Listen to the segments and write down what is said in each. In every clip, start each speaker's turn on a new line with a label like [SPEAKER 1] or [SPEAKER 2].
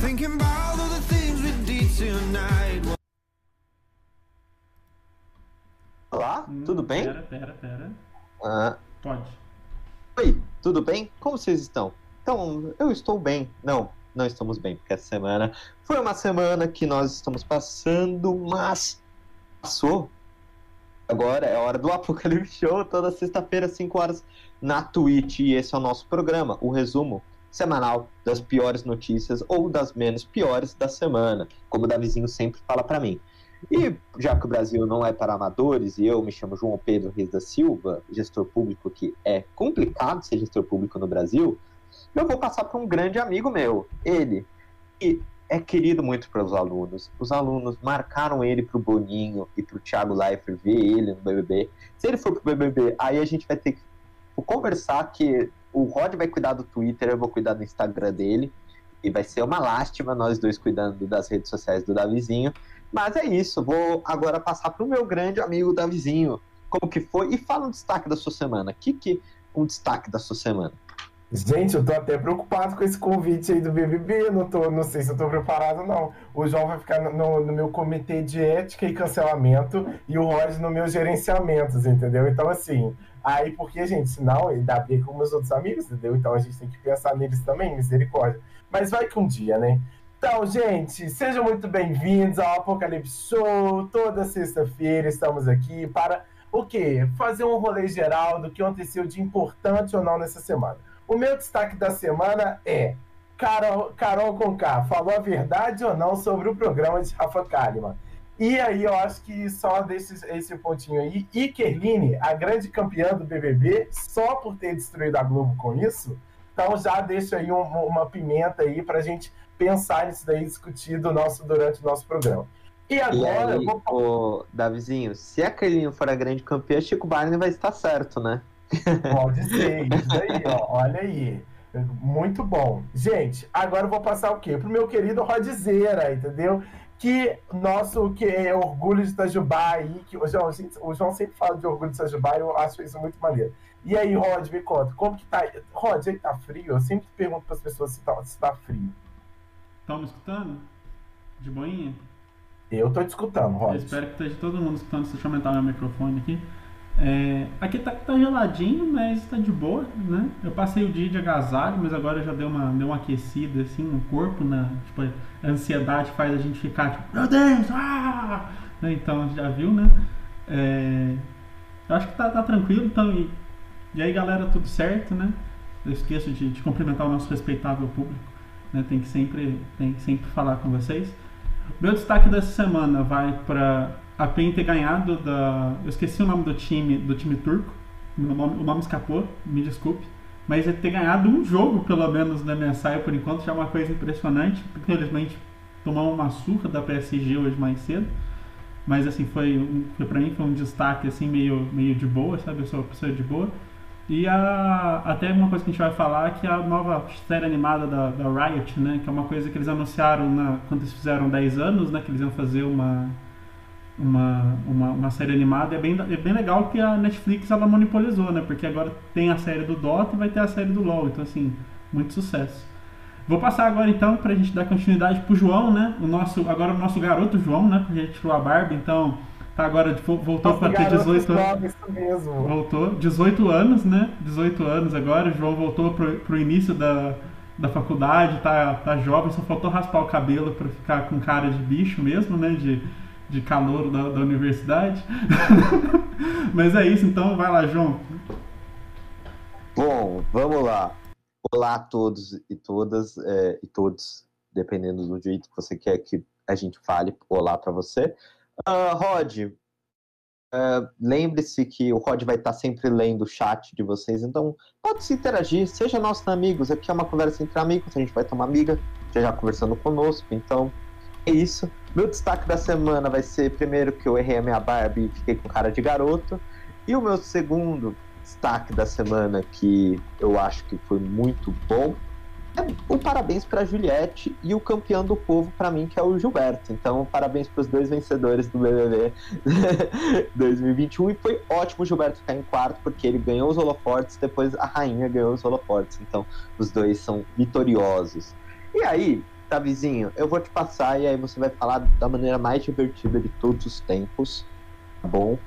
[SPEAKER 1] Thinking about all the things we did tonight.
[SPEAKER 2] Olá,
[SPEAKER 3] Hum,
[SPEAKER 2] tudo bem?
[SPEAKER 3] Pera, pera, pera.
[SPEAKER 2] Ah,
[SPEAKER 3] Pode.
[SPEAKER 2] oi, tudo bem? Como vocês estão? Então, eu estou bem. Não, não estamos bem, porque essa semana foi uma semana que nós estamos passando, mas passou. Agora é hora do Apocalipse Show, toda sexta-feira, 5 horas, na Twitch. E esse é o nosso programa, o resumo semanal das piores notícias ou das menos piores da semana, como o Davizinho sempre fala pra mim. E já que o Brasil não é para amadores e eu me chamo João Pedro Reis da Silva, gestor público que é complicado ser gestor público no Brasil, eu vou passar para um grande amigo meu, ele, que é querido muito pelos alunos. Os alunos marcaram ele pro Boninho e pro Thiago Leifert ver ele no BBB. Se ele for pro BBB, aí a gente vai ter que conversar que o Rod vai cuidar do Twitter, eu vou cuidar do Instagram dele. E vai ser uma lástima nós dois cuidando das redes sociais do Davizinho. Mas é isso, vou agora passar pro meu grande amigo Davizinho. Como que foi? E fala um destaque da sua semana. O que que um destaque da sua semana?
[SPEAKER 4] Gente, eu tô até preocupado com esse convite aí do BBB. Não, tô, não sei se eu tô preparado, não. O João vai ficar no, no meu comitê de ética e cancelamento e o Rod no meu gerenciamentos, entendeu? Então, assim, aí porque, gente, senão ele dá briga com meus outros amigos, entendeu? Então a gente tem que pensar neles também, misericórdia. Mas vai que um dia, né? Então, gente, sejam muito bem-vindos ao Apocalipse Show. Toda sexta-feira estamos aqui para o quê? Fazer um rolê geral do que aconteceu de importante ou não nessa semana. O meu destaque da semana é Carol, Carol Conká falou a verdade ou não sobre o programa de Rafa Kalimann. E aí eu acho que só deixa esse pontinho aí. E Kerline, a grande campeã do BBB, só por ter destruído a Globo com isso, então já deixa aí um, uma pimenta aí pra gente pensar nisso daí, discutir do nosso, durante o nosso programa. E
[SPEAKER 2] E
[SPEAKER 4] agora,
[SPEAKER 2] aí,
[SPEAKER 4] eu vou
[SPEAKER 2] ô, Davizinho, se a Kelinho for a grande campeã, Chico Barney vai estar certo, né?
[SPEAKER 4] Pode ser, isso aí, ó. Olha aí. Muito bom. Gente, agora eu vou passar o quê? Pro meu querido Rodzeira, entendeu? Que nosso que é orgulho de Itajubá aí, que o João, o João sempre fala de orgulho de Itajubá e eu acho isso muito maneiro. E aí, Rod, me conta, como que tá? Rod, aí tá frio? Eu sempre pergunto pras pessoas se tá, se tá frio.
[SPEAKER 3] Estão me escutando? De boinha?
[SPEAKER 4] Eu tô te escutando,
[SPEAKER 3] Eu
[SPEAKER 4] Rod.
[SPEAKER 3] espero que esteja todo mundo escutando. Deixa eu aumentar meu microfone aqui. É, aqui tá, tá geladinho, mas tá de boa, né? Eu passei o dia de agasalho, mas agora já deu uma, deu uma aquecida assim no corpo, né? Tipo, a ansiedade faz a gente ficar tipo, meu Deus, ah! Né? Então já viu, né? É, eu acho que tá, tá tranquilo, então. E, e aí, galera, tudo certo, né? Eu esqueço de, de cumprimentar o nosso respeitável público, né? Tem que sempre, tem que sempre falar com vocês. Meu destaque dessa semana vai para a PEN ter ganhado da. Eu esqueci o nome do time, do time turco. O nome, o nome escapou, me desculpe. Mas é ter ganhado um jogo, pelo menos, na MSI por enquanto, já é uma coisa impressionante. Infelizmente, tomou uma surra da PSG hoje mais cedo. Mas assim, foi, um, pra mim foi um destaque assim, meio, meio de boa, sabe? Eu sou uma pessoa de boa. E a, até uma coisa que a gente vai falar que é a nova série animada da, da Riot, né? Que é uma coisa que eles anunciaram na, quando eles fizeram 10 anos, né? Que eles iam fazer uma, uma, uma, uma série animada. É bem, é bem legal que a Netflix ela monopolizou, né? Porque agora tem a série do Dota e vai ter a série do LoL. Então, assim, muito sucesso. Vou passar agora então pra gente dar continuidade pro João, né? O nosso, agora o nosso garoto João, né? Porque a gente tirou a barba, então tá agora voltou pra ter
[SPEAKER 4] garoto
[SPEAKER 3] 18 anos. Voltou, 18 anos, né? 18 anos agora. O João voltou pro, pro início da, da faculdade, tá, tá jovem, só faltou raspar o cabelo pra ficar com cara de bicho mesmo, né? De, de calor da, da universidade. Mas é isso, então vai lá, João.
[SPEAKER 2] Bom, vamos lá. Olá a todos e todas é, e todos, dependendo do jeito que você quer que a gente fale. Olá para você. Ah, Rod, ah, lembre-se que o Rod vai estar sempre lendo o chat de vocês, então pode se interagir, seja nossos amigos. Aqui é uma conversa entre amigos, a gente vai uma amiga já já conversando conosco, então é isso. Meu destaque da semana vai ser primeiro que eu errei a minha Barbie e fiquei com cara de garoto. E o meu segundo destaque da semana que eu acho que foi muito bom é o parabéns para Juliette e o campeão do povo para mim que é o Gilberto. Então, parabéns para os dois vencedores do BBB 2021 e foi ótimo o Gilberto ficar em quarto porque ele ganhou os holofortes, depois a rainha ganhou os holofortes. Então, os dois são vitoriosos. E aí, Tá, vizinho? Eu vou te passar e aí você vai falar da maneira mais divertida de todos os tempos, tá bom?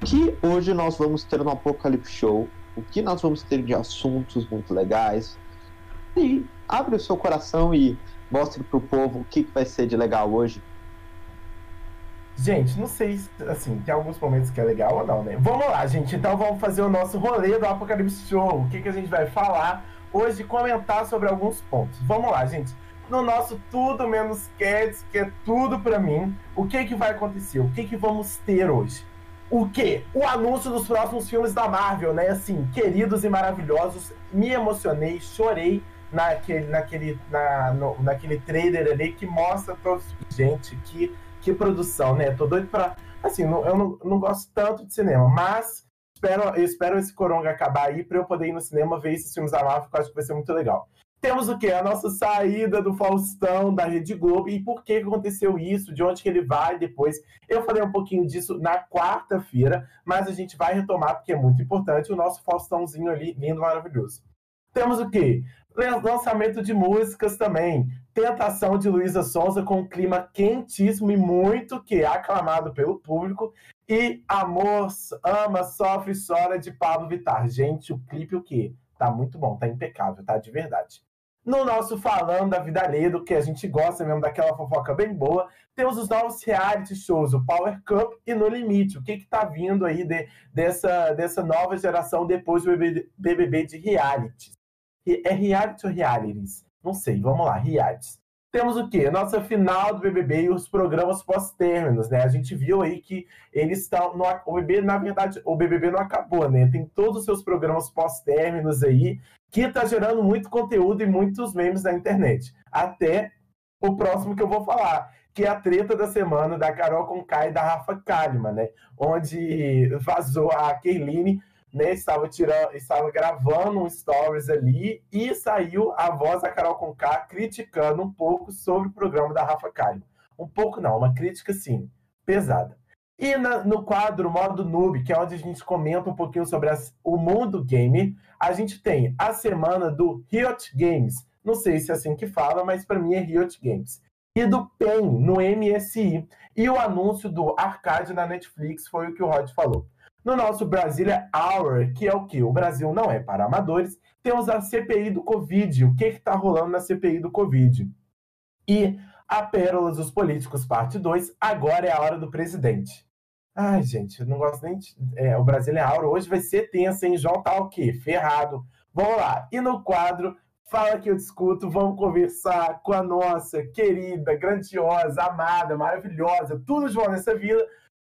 [SPEAKER 2] Que hoje nós vamos ter no Apocalipse Show, o que nós vamos ter de assuntos muito legais. E abre o seu coração e mostre pro povo o que, que vai ser de legal hoje.
[SPEAKER 4] Gente, não sei, se, assim, tem alguns momentos que é legal ou não, né? Vamos lá, gente. Então vamos fazer o nosso rolê do Apocalipse Show. O que, que a gente vai falar hoje, comentar sobre alguns pontos. Vamos lá, gente. No nosso Tudo Menos Cats, que é tudo pra mim, o que que vai acontecer? O que que vamos ter hoje? O que? O anúncio dos próximos filmes da Marvel, né? Assim, queridos e maravilhosos. Me emocionei, chorei naquele, naquele, na, no, naquele trailer ali que mostra todos. Gente, que que produção, né? Tô doido pra. Assim, não, eu não, não gosto tanto de cinema, mas espero, eu espero esse coronga acabar aí pra eu poder ir no cinema ver esses filmes da Marvel, que eu acho que vai ser muito legal. Temos o quê? A nossa saída do Faustão, da Rede Globo, e por que aconteceu isso, de onde que ele vai depois. Eu falei um pouquinho disso na quarta-feira, mas a gente vai retomar, porque é muito importante, o nosso Faustãozinho ali, lindo, maravilhoso. Temos o quê? Lançamento de músicas também. Tentação de Luísa Sonza com um clima quentíssimo e muito que é aclamado pelo público. E Amor, Ama, Sofre Chora de Pablo Vittar. Gente, o clipe o quê? Tá muito bom, tá impecável, tá de verdade. No nosso Falando da Vida Ledo, que a gente gosta mesmo daquela fofoca bem boa, temos os novos reality shows, o Power Cup e No Limite. O que que tá vindo aí de, dessa, dessa nova geração depois do BBB, de reality? É reality ou realities? Não sei, vamos lá, realities. Temos o quê? Nossa final do BBB e os programas pós-términos, né? A gente viu aí que eles estão. No, o BBB, na verdade, o BBB não acabou, né? Tem todos os seus programas pós-términos aí, que tá gerando muito conteúdo e muitos memes na internet. Até o próximo que eu vou falar, que é a treta da semana da Carol Conká e da Rafa Kalimann, né? Onde vazou a Kerline né, estava tirando, estava gravando um stories ali e saiu a voz da Carol Conká criticando um pouco sobre o programa da Rafa Kalimann. Um pouco não, uma crítica sim, pesada. E na, no quadro Modo Noob, que é onde a gente comenta um pouquinho sobre as, o mundo game, a gente tem a semana do Riot Games. Não sei se é assim que fala, mas para mim é Riot Games. E do PEN no MSI. E o anúncio do arcade na Netflix foi o que o Rod falou. No nosso Brasília Hour, que é o que? O Brasil não é para amadores, temos a CPI do Covid. O que está rolando na CPI do Covid? E a Pérolas dos Políticos, parte 2, agora é a hora do presidente. Ai, gente, não gosto nem de... É, o Brasília Hour hoje vai ser tenso, hein? João tá o quê? Ferrado. Vamos lá. E no quadro Fala que eu discuto, vamos conversar com a nossa querida, grandiosa, amada, maravilhosa, tudo João nessa vila,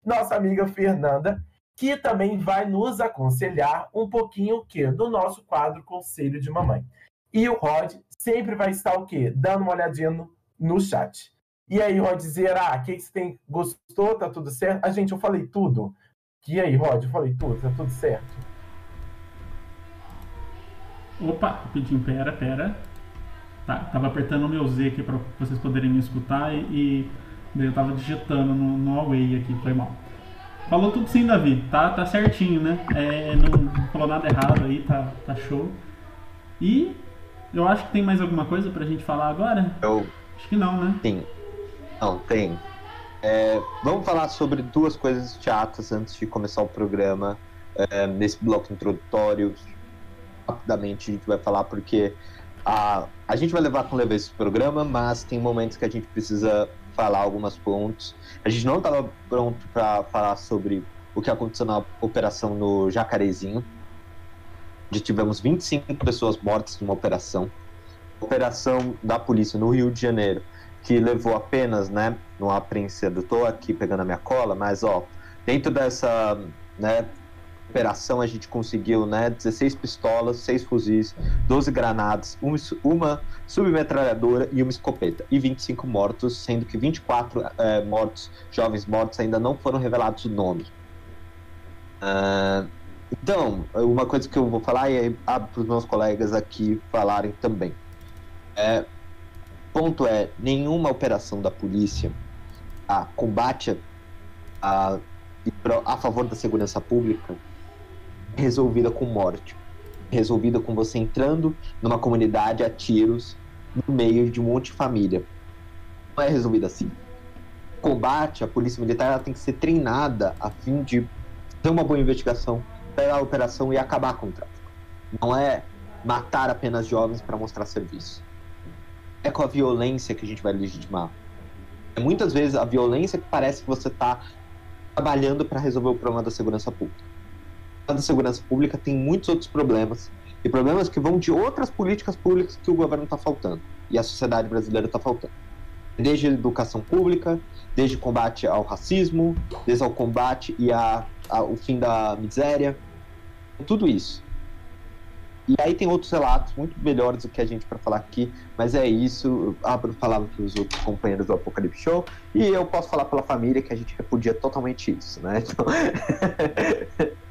[SPEAKER 4] nossa amiga Fernanda que também vai nos aconselhar um pouquinho o quê? Do nosso quadro Conselho de Mamãe. E o Rod sempre vai estar o quê? Dando uma olhadinha no, no chat. E aí, Rod, dizer, ah, o que você tem? Gostou? Tá tudo certo? Ah, gente, eu falei tudo. E aí, Rod, eu falei tudo, tá tudo certo?
[SPEAKER 3] Opa, rapidinho, pera, pera. Tá, tava apertando o meu Z aqui para vocês poderem me escutar e, e eu tava digitando no, no Away aqui, foi mal. Falou tudo sim, Davi. Tá, tá certinho, né? É, não falou nada errado aí, tá, tá show. E eu acho que tem mais alguma coisa pra gente falar agora?
[SPEAKER 2] Eu...
[SPEAKER 3] Acho que não, né?
[SPEAKER 2] Sim. Não, tem. É, vamos falar sobre duas coisas chatas antes de começar o programa. É, nesse bloco introdutório, rapidamente a gente vai falar porque a, a gente vai levar com leveza esse programa, mas tem momentos que a gente precisa falar alguns pontos. A gente não estava pronto para falar sobre o que aconteceu na operação no Jacarezinho, onde tivemos 25 pessoas mortas numa operação. Operação da polícia no Rio de Janeiro, que levou apenas, né, no apreensão, eu tô aqui pegando a minha cola, mas ó, dentro dessa, né, operação a gente conseguiu né, 16 pistolas, 6 fuzis, 12 granadas, uma, uma submetralhadora e uma escopeta. E 25 mortos, sendo que 24 é, mortos, jovens mortos, ainda não foram revelados o nome. Uh, então, uma coisa que eu vou falar e abro para os meus colegas aqui falarem também. É, ponto é, nenhuma operação da polícia a combate a, a favor da segurança pública resolvida com morte. Resolvida com você entrando numa comunidade a tiros no meio de um monte de família. Não é resolvido assim. Combate, a polícia militar tem que ser treinada a fim de ter uma boa investigação, pegar a operação e acabar com o tráfico. Não é matar apenas jovens para mostrar serviço. É com a violência que a gente vai legitimar. É muitas vezes a violência que parece que você está trabalhando para resolver o problema da segurança pública. Da segurança pública tem muitos outros problemas e problemas que vão de outras políticas públicas que o governo está faltando e a sociedade brasileira está faltando. Desde educação pública, desde combate ao racismo, desde o combate e a, a, o fim da miséria, tudo isso. E aí tem outros relatos muito melhores do que a gente para falar aqui, mas é isso. Eu abro palavra para os outros companheiros do Apocalipse Show e eu posso falar pela família que a gente repudia totalmente isso, né? Então...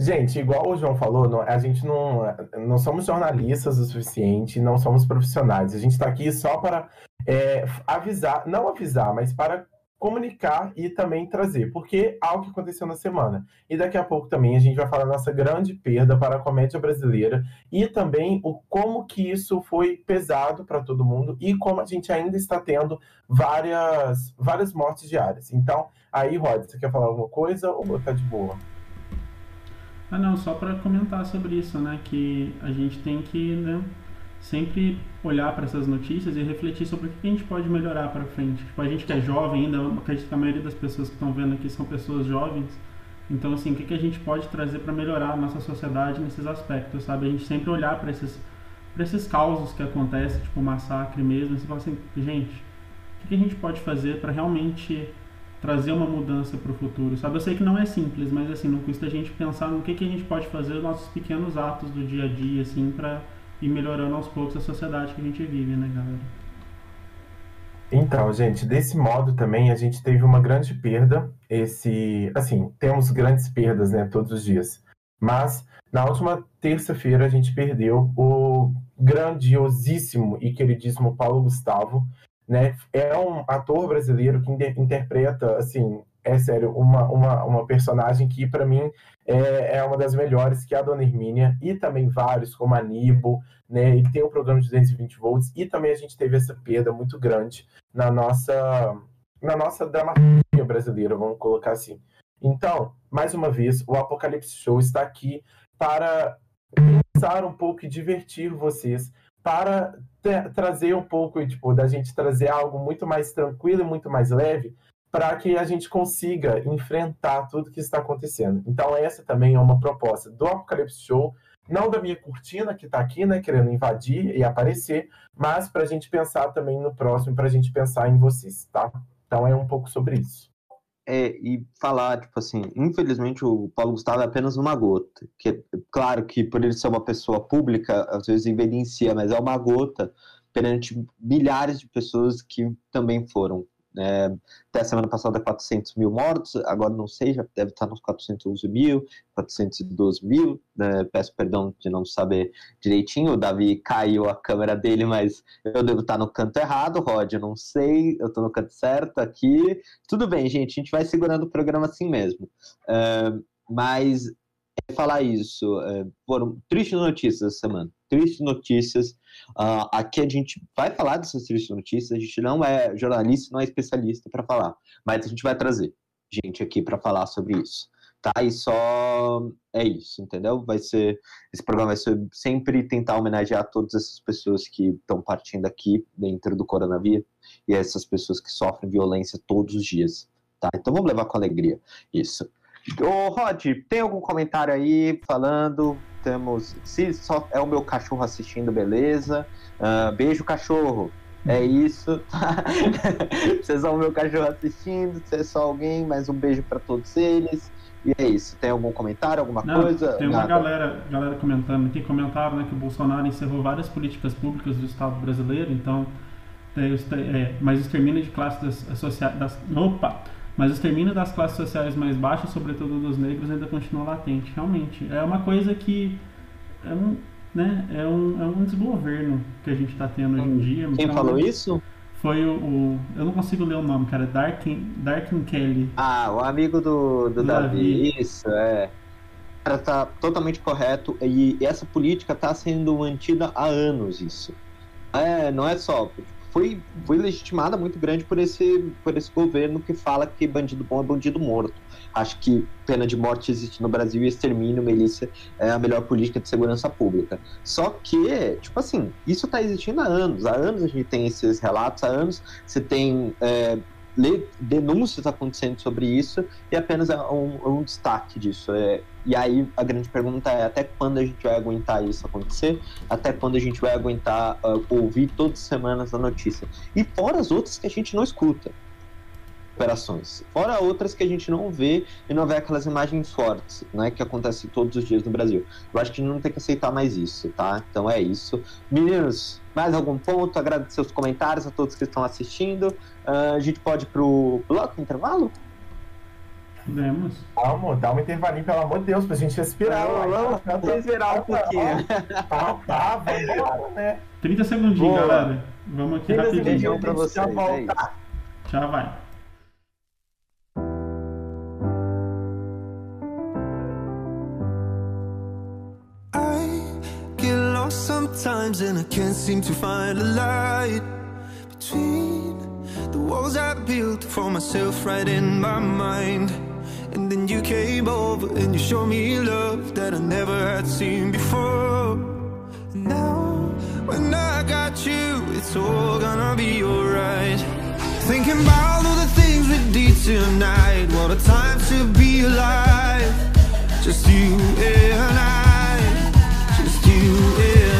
[SPEAKER 4] Gente, igual o João falou, a gente não, não somos jornalistas o suficiente, não somos profissionais. A gente está aqui só para é, avisar, não avisar, mas para comunicar e também trazer, porque algo que aconteceu na semana. E daqui a pouco também a gente vai falar da nossa grande perda para a comédia brasileira e também o como que isso foi pesado para todo mundo e como a gente ainda está tendo várias várias mortes diárias. Então, aí, Rod, você quer falar alguma coisa ou tá de boa?
[SPEAKER 3] Ah, não, só para comentar sobre isso, né, que a gente tem que, né, sempre olhar para essas notícias e refletir sobre o que a gente pode melhorar para frente. Tipo, a gente que é jovem ainda, acredito que a maioria das pessoas que estão vendo aqui são pessoas jovens. Então, assim, o que, que a gente pode trazer para melhorar a nossa sociedade nesses aspectos, sabe? A gente sempre olhar para esses, esses causos que acontecem, tipo massacre mesmo, e falar assim, gente, o que, que a gente pode fazer para realmente trazer uma mudança para o futuro, sabe? Eu sei que não é simples, mas assim, não custa a gente pensar no que, que a gente pode fazer, nos nossos pequenos atos do dia a dia, assim, para e melhorando aos poucos a sociedade que a gente vive, né, galera?
[SPEAKER 4] Então, gente, desse modo também a gente teve uma grande perda. Esse, assim, temos grandes perdas, né, todos os dias. Mas na última terça-feira a gente perdeu o grandiosíssimo e queridíssimo Paulo Gustavo, né? É um ator brasileiro que interpreta, assim, é sério, uma, uma, uma personagem que, para mim, é, é uma das melhores, que é a Dona Hermínia, e também vários, como a Nibo, né? Ele tem o programa de 220 volts, e também a gente teve essa perda muito grande na nossa, na nossa dramaturgia brasileira, vamos colocar assim. Então, mais uma vez, o Apocalipse Show está aqui para pensar um pouco e divertir vocês, para trazer um pouco, tipo, da gente trazer algo muito mais tranquilo e muito mais leve, para que a gente consiga enfrentar tudo que está acontecendo. Então, essa também é uma proposta do Apocalipse Show, não da minha cortina que está aqui, né, querendo invadir e aparecer, mas para a gente pensar também no próximo, para a gente pensar em vocês, tá? Então, é um pouco sobre isso.
[SPEAKER 2] É, e falar, tipo assim, infelizmente o Paulo Gustavo é apenas uma gota. Que, é, claro que por ele ser uma pessoa pública, às vezes evidencia, mas é uma gota perante milhares de pessoas que também foram é, até a semana passada 400 mil mortos, agora não sei, já deve estar nos 411 mil, 412 mil, né? peço perdão de não saber direitinho, o Davi caiu a câmera dele, mas eu devo estar no canto errado, Rod, eu não sei, eu estou no canto certo aqui, tudo bem, gente, a gente vai segurando o programa assim mesmo, é, mas falar isso, é, foram tristes notícias essa semana, tristes notícias. Uh, aqui a gente vai falar dessas tristes notícias, a gente não é jornalista, não é especialista para falar, mas a gente vai trazer gente aqui para falar sobre isso. Tá? E só é isso, entendeu? Vai ser esse programa vai ser sempre tentar homenagear todas essas pessoas que estão partindo aqui dentro do coronavírus e essas pessoas que sofrem violência todos os dias, tá? Então vamos levar com alegria isso. Ô, Rod, tem algum comentário aí falando? Temos. Se só é o meu cachorro assistindo, beleza. Uh, beijo, cachorro. É isso. se é só o meu cachorro assistindo, se é só alguém, mais um beijo para todos eles. E é isso. Tem algum comentário, alguma
[SPEAKER 3] Não,
[SPEAKER 2] coisa?
[SPEAKER 3] Tem uma galera, galera comentando aqui, comentaram né, que o Bolsonaro encerrou várias políticas públicas do Estado brasileiro, então. É, mas o extermínio de classes sociais. Das, opa! Mas o extermínio das classes sociais mais baixas, sobretudo dos negros, ainda continua latente. Realmente, é uma coisa que é um, né, é um, é um desgoverno que a gente está tendo hoje em dia.
[SPEAKER 2] Quem então, falou isso?
[SPEAKER 3] Foi o, o, Eu não consigo ler o nome, cara. Darkin, Darkin Kelly.
[SPEAKER 2] Ah, o amigo do, do, Davi. Davi. Isso, é. O cara tá totalmente correto. E essa política está sendo mantida há anos, isso. É, não é só. Foi, foi legitimada muito grande por esse, por esse governo que fala que bandido bom é bandido morto. Acho que pena de morte existe no Brasil e extermínio, milícia, é a melhor política de segurança pública. Só que, tipo assim, isso está existindo há anos. Há anos a gente tem esses relatos, há anos você tem é, denúncias acontecendo sobre isso e apenas é um, é um destaque disso. É, e aí a grande pergunta é até quando a gente vai aguentar isso acontecer? Até quando a gente vai aguentar uh, ouvir todas as semanas a notícia? E fora as outras que a gente não escuta operações. Fora outras que a gente não vê e não vê aquelas imagens fortes, né, que acontecem todos os dias no Brasil. Eu acho que a gente não tem que aceitar mais isso, tá? Então é isso. Meninos, mais algum ponto? Agradecer os comentários a todos que estão assistindo. Uh, a gente pode ir pro bloco intervalo?
[SPEAKER 3] Podemos.
[SPEAKER 4] Vamos, dá um intervalinho, pelo amor de Deus, pra gente respirar.
[SPEAKER 2] Vamos, vamos respirar um pouquinho.
[SPEAKER 4] Tá, tá, vamos embora, né?
[SPEAKER 3] 30 segundinhos,
[SPEAKER 2] Boa.
[SPEAKER 3] galera. Vamos aqui
[SPEAKER 4] 30
[SPEAKER 3] rapidinho.
[SPEAKER 2] Beijão pra
[SPEAKER 4] já
[SPEAKER 2] vocês, é.
[SPEAKER 3] Já vai.
[SPEAKER 1] Sometimes and I can't seem to find a light between the walls I built for myself right in my mind. And then you came over and you showed me love that I never had seen before. And now, when I got you, it's all gonna be alright. Thinking about all the things we did tonight. What a time to be alive. Just you and I. Just you and I.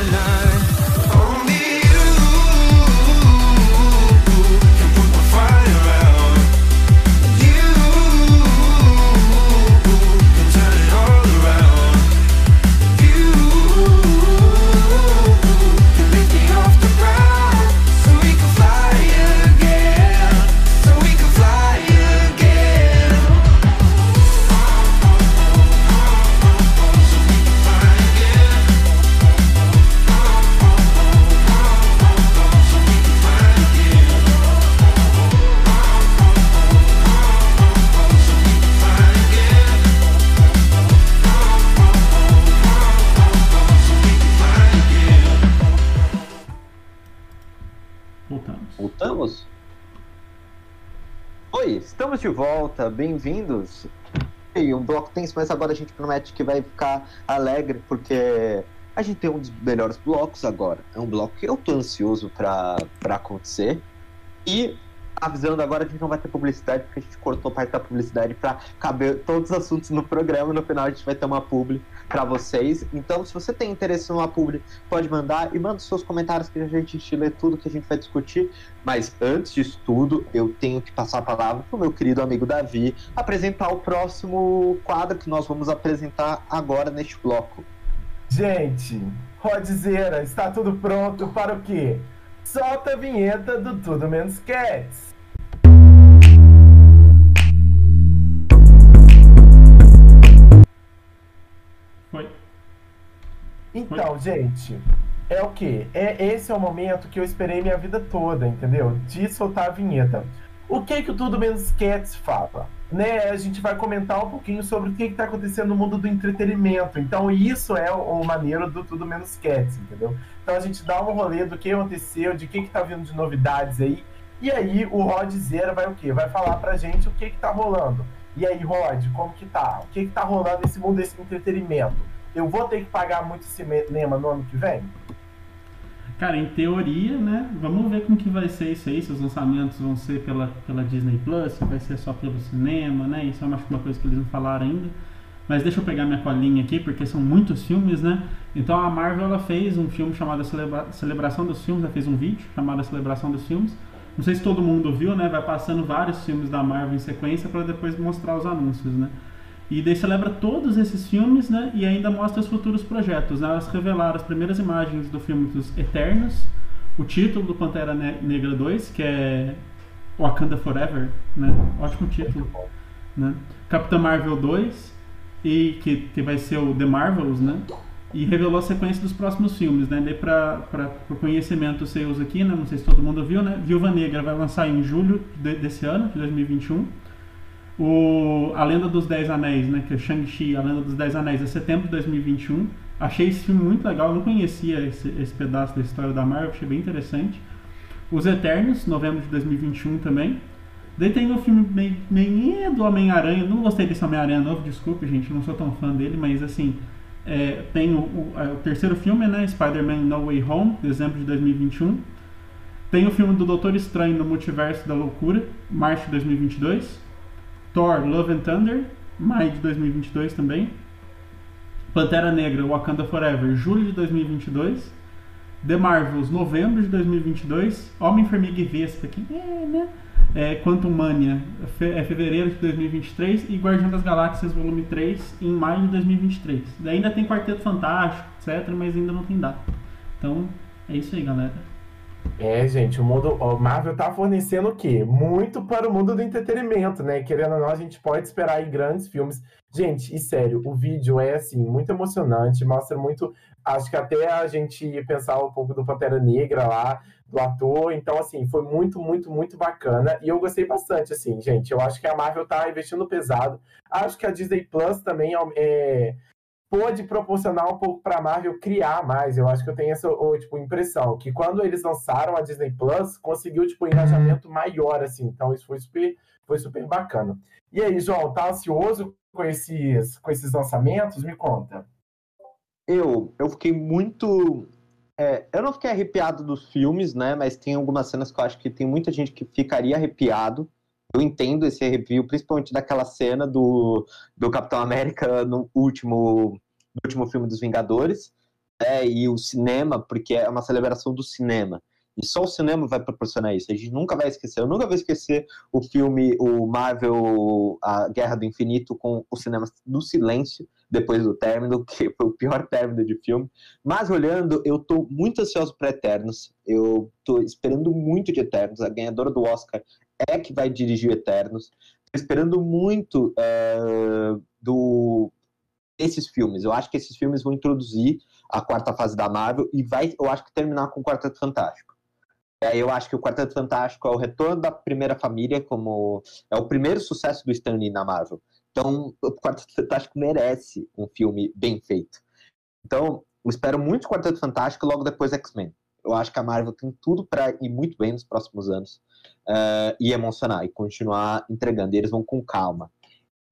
[SPEAKER 2] bem-vindos. E um bloco tenso, mas agora a gente promete que vai ficar alegre, porque a gente tem um dos melhores blocos agora. É um bloco que eu tô ansioso pra, pra acontecer. E avisando agora, a gente não vai ter publicidade, porque a gente cortou parte da publicidade pra caber todos os assuntos no programa. No final a gente vai ter uma publi pra vocês. Então, se você tem interesse numa publi, pode mandar e manda seus comentários que a gente lê tudo que a gente vai discutir. Mas antes disso tudo, eu tenho que passar a palavra pro meu querido amigo Davi apresentar o próximo quadro que nós vamos apresentar agora neste bloco.
[SPEAKER 4] Gente, Rodzeira, está tudo pronto para o quê? Solta a vinheta do Tudo Menos Cats.
[SPEAKER 3] Foi.
[SPEAKER 4] Então, gente, é o quê? É, esse é o momento que eu esperei minha vida toda, entendeu? De soltar a vinheta. O que que o Tudo Menos Cats fala? Né, a gente vai comentar um pouquinho sobre o que está acontecendo no mundo do entretenimento. Então, isso é o, o maneiro do Tudo Menos Cats, entendeu? Então, a gente dá um rolê do que aconteceu, de que, que tá vindo de novidades aí. E aí, o Rod Zera vai o quê? Vai falar pra gente o que que tá rolando. E aí, Rod, como que tá? O que que tá rolando nesse mundo desse entretenimento? Eu vou ter que pagar muito cinema no ano que vem?
[SPEAKER 3] Cara, em teoria, né? Vamos ver como que vai ser isso aí, se os lançamentos vão ser pela, pela Disney Plus, se vai ser só pelo cinema, né? Isso é uma, uma coisa que eles não falaram ainda. Mas deixa eu pegar minha colinha aqui, porque são muitos filmes, né? Então a Marvel ela fez um filme chamado Celebra Celebração dos Filmes, ela fez um vídeo chamado Celebração dos Filmes. Não sei se todo mundo viu, né? Vai passando vários filmes da Marvel em sequência para depois mostrar os anúncios, né? E daí celebra todos esses filmes, né? E ainda mostra os futuros projetos. Né? Elas revelaram as primeiras imagens do filme dos Eternos, o título do Pantera Ne- Negra 2, que é Wakanda Forever, né? Ótimo título. Né? Capitã Marvel 2, e que, que vai ser o The Marvels, né? E revelou a sequência dos próximos filmes, né? Daí para o conhecimento seus aqui, né? Não sei se todo mundo viu, né? Viúva Negra vai lançar em julho de- desse ano, de 2021. O, a Lenda dos Dez Anéis, né? Que é Shang-Chi, a Lenda dos Dez Anéis, é setembro de 2021. Achei esse filme muito legal, eu não conhecia esse, esse pedaço da história da Marvel, achei bem interessante. Os Eternos, novembro de 2021 também. Daí tem o filme meio, meio do Homem-Aranha, não gostei desse Homem-Aranha novo, desculpe gente, não sou tão fã dele, mas assim, é, tem o, o, o, terceiro filme, né, Spider-Man No Way Home, dezembro de 2021. Tem o filme do Doutor Estranho no Multiverso da Loucura, março de 2022. Thor Love and Thunder, maio de 2022 também. Pantera Negra Wakanda Forever, julho de 2022. The Marvels, novembro de 2022. Homem-Formiga e Vespa, que é, né? É, Quantum Mania, é fevereiro de 2023. E Guardião das Galáxias, volume 3, em maio de 2023. Daí ainda tem Quarteto Fantástico, etc., mas ainda não tem data. Então, é isso aí, galera.
[SPEAKER 4] É, gente, o mundo. O Marvel tá fornecendo o quê? Muito para o mundo do entretenimento, né? Querendo ou não, a gente pode esperar aí grandes filmes. Gente, e sério, o vídeo é assim, muito emocionante, mostra muito. Acho que até a gente pensar um pouco do Pantera Negra lá, do ator. Então, assim, foi muito, muito, muito bacana. E eu gostei bastante, assim, gente. Eu acho que a Marvel tá investindo pesado. Acho que a Disney Plus também é, pôde proporcionar um pouco para a Marvel criar mais. Eu acho que eu tenho essa tipo, impressão que quando eles lançaram a Disney Plus, conseguiu tipo, um engajamento maior, assim. Então isso foi super, foi super bacana. E aí, João, tá ansioso com esses, com esses lançamentos? Me conta.
[SPEAKER 2] Eu, eu fiquei muito. É, eu não fiquei arrepiado dos filmes, né? Mas tem algumas cenas que eu acho que tem muita gente que ficaria arrepiado. Eu entendo esse review, principalmente daquela cena do, do Capitão América no último, no último filme dos Vingadores, né, e o cinema, porque é uma celebração do cinema. E só o cinema vai proporcionar isso. A gente nunca vai esquecer. Eu nunca vou esquecer o filme, o Marvel, a Guerra do Infinito, com o cinema do silêncio, depois do término, que foi o pior término de filme. Mas olhando, eu tô muito ansioso para Eternos. Eu tô esperando muito de Eternos. A ganhadora do Oscar é que vai dirigir Eternos. Tô esperando muito é, do esses filmes. Eu acho que esses filmes vão introduzir a quarta fase da Marvel e vai, eu acho que terminar com o Quarteto Fantástico. Eu acho que o Quarteto Fantástico é o retorno da primeira família, como é o primeiro sucesso do Stan Lee na Marvel. Então, o Quarteto Fantástico merece um filme bem feito. Então, eu espero muito o Quarteto Fantástico logo depois X-Men. Eu acho que a Marvel tem tudo para ir muito bem nos próximos anos uh, e emocionar e continuar entregando. E eles vão com calma.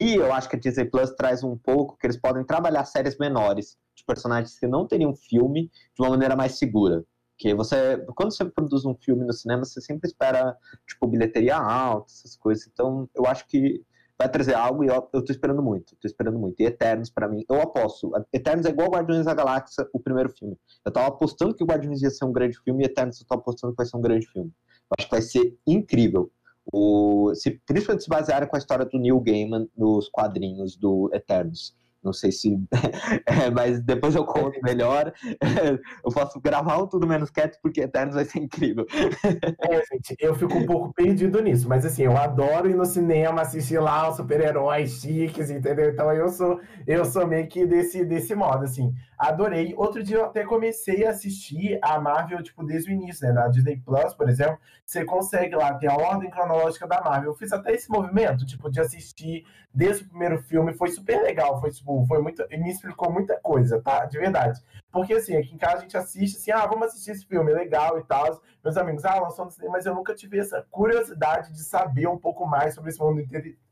[SPEAKER 2] E eu acho que a Disney Plus traz um pouco que eles podem trabalhar séries menores de personagens que não teriam filme de uma maneira mais segura. Porque você, quando você produz um filme no cinema, você sempre espera, tipo, bilheteria alta, essas coisas. Então, eu acho que vai trazer algo e eu, eu tô esperando muito, tô esperando muito. E Eternos, para mim, eu aposto. Eternos é igual Guardiões da Galáxia, o primeiro filme. Eu tava apostando que Guardiões ia ser um grande filme e Eternos eu tô apostando que vai ser um grande filme. Eu acho que vai ser incrível. O, se, principalmente se basearem com a história do Neil Gaiman nos quadrinhos do Eternos. Não sei se. é, mas depois eu conto melhor. eu posso gravar um tudo menos quieto, porque Eternos vai ser incrível.
[SPEAKER 4] é, gente, eu fico um pouco perdido nisso, mas assim, eu adoro ir no cinema, assistir lá os super-heróis chiques, entendeu? Então eu sou, eu sou meio que desse, desse modo, assim. Adorei. Outro dia eu até comecei a assistir a Marvel, tipo, desde o início, né? Na Disney Plus, por exemplo, você consegue lá ter a ordem cronológica da Marvel. Eu fiz até esse movimento, tipo, de assistir desde o primeiro filme. Foi super legal. Foi, tipo, foi muito. Me explicou muita coisa, tá? De verdade. Porque, assim, aqui em casa a gente assiste, assim, ah, vamos assistir esse filme, legal e tal. Meus amigos, ah, lançou no cinema, mas eu nunca tive essa curiosidade de saber um pouco mais sobre esse mundo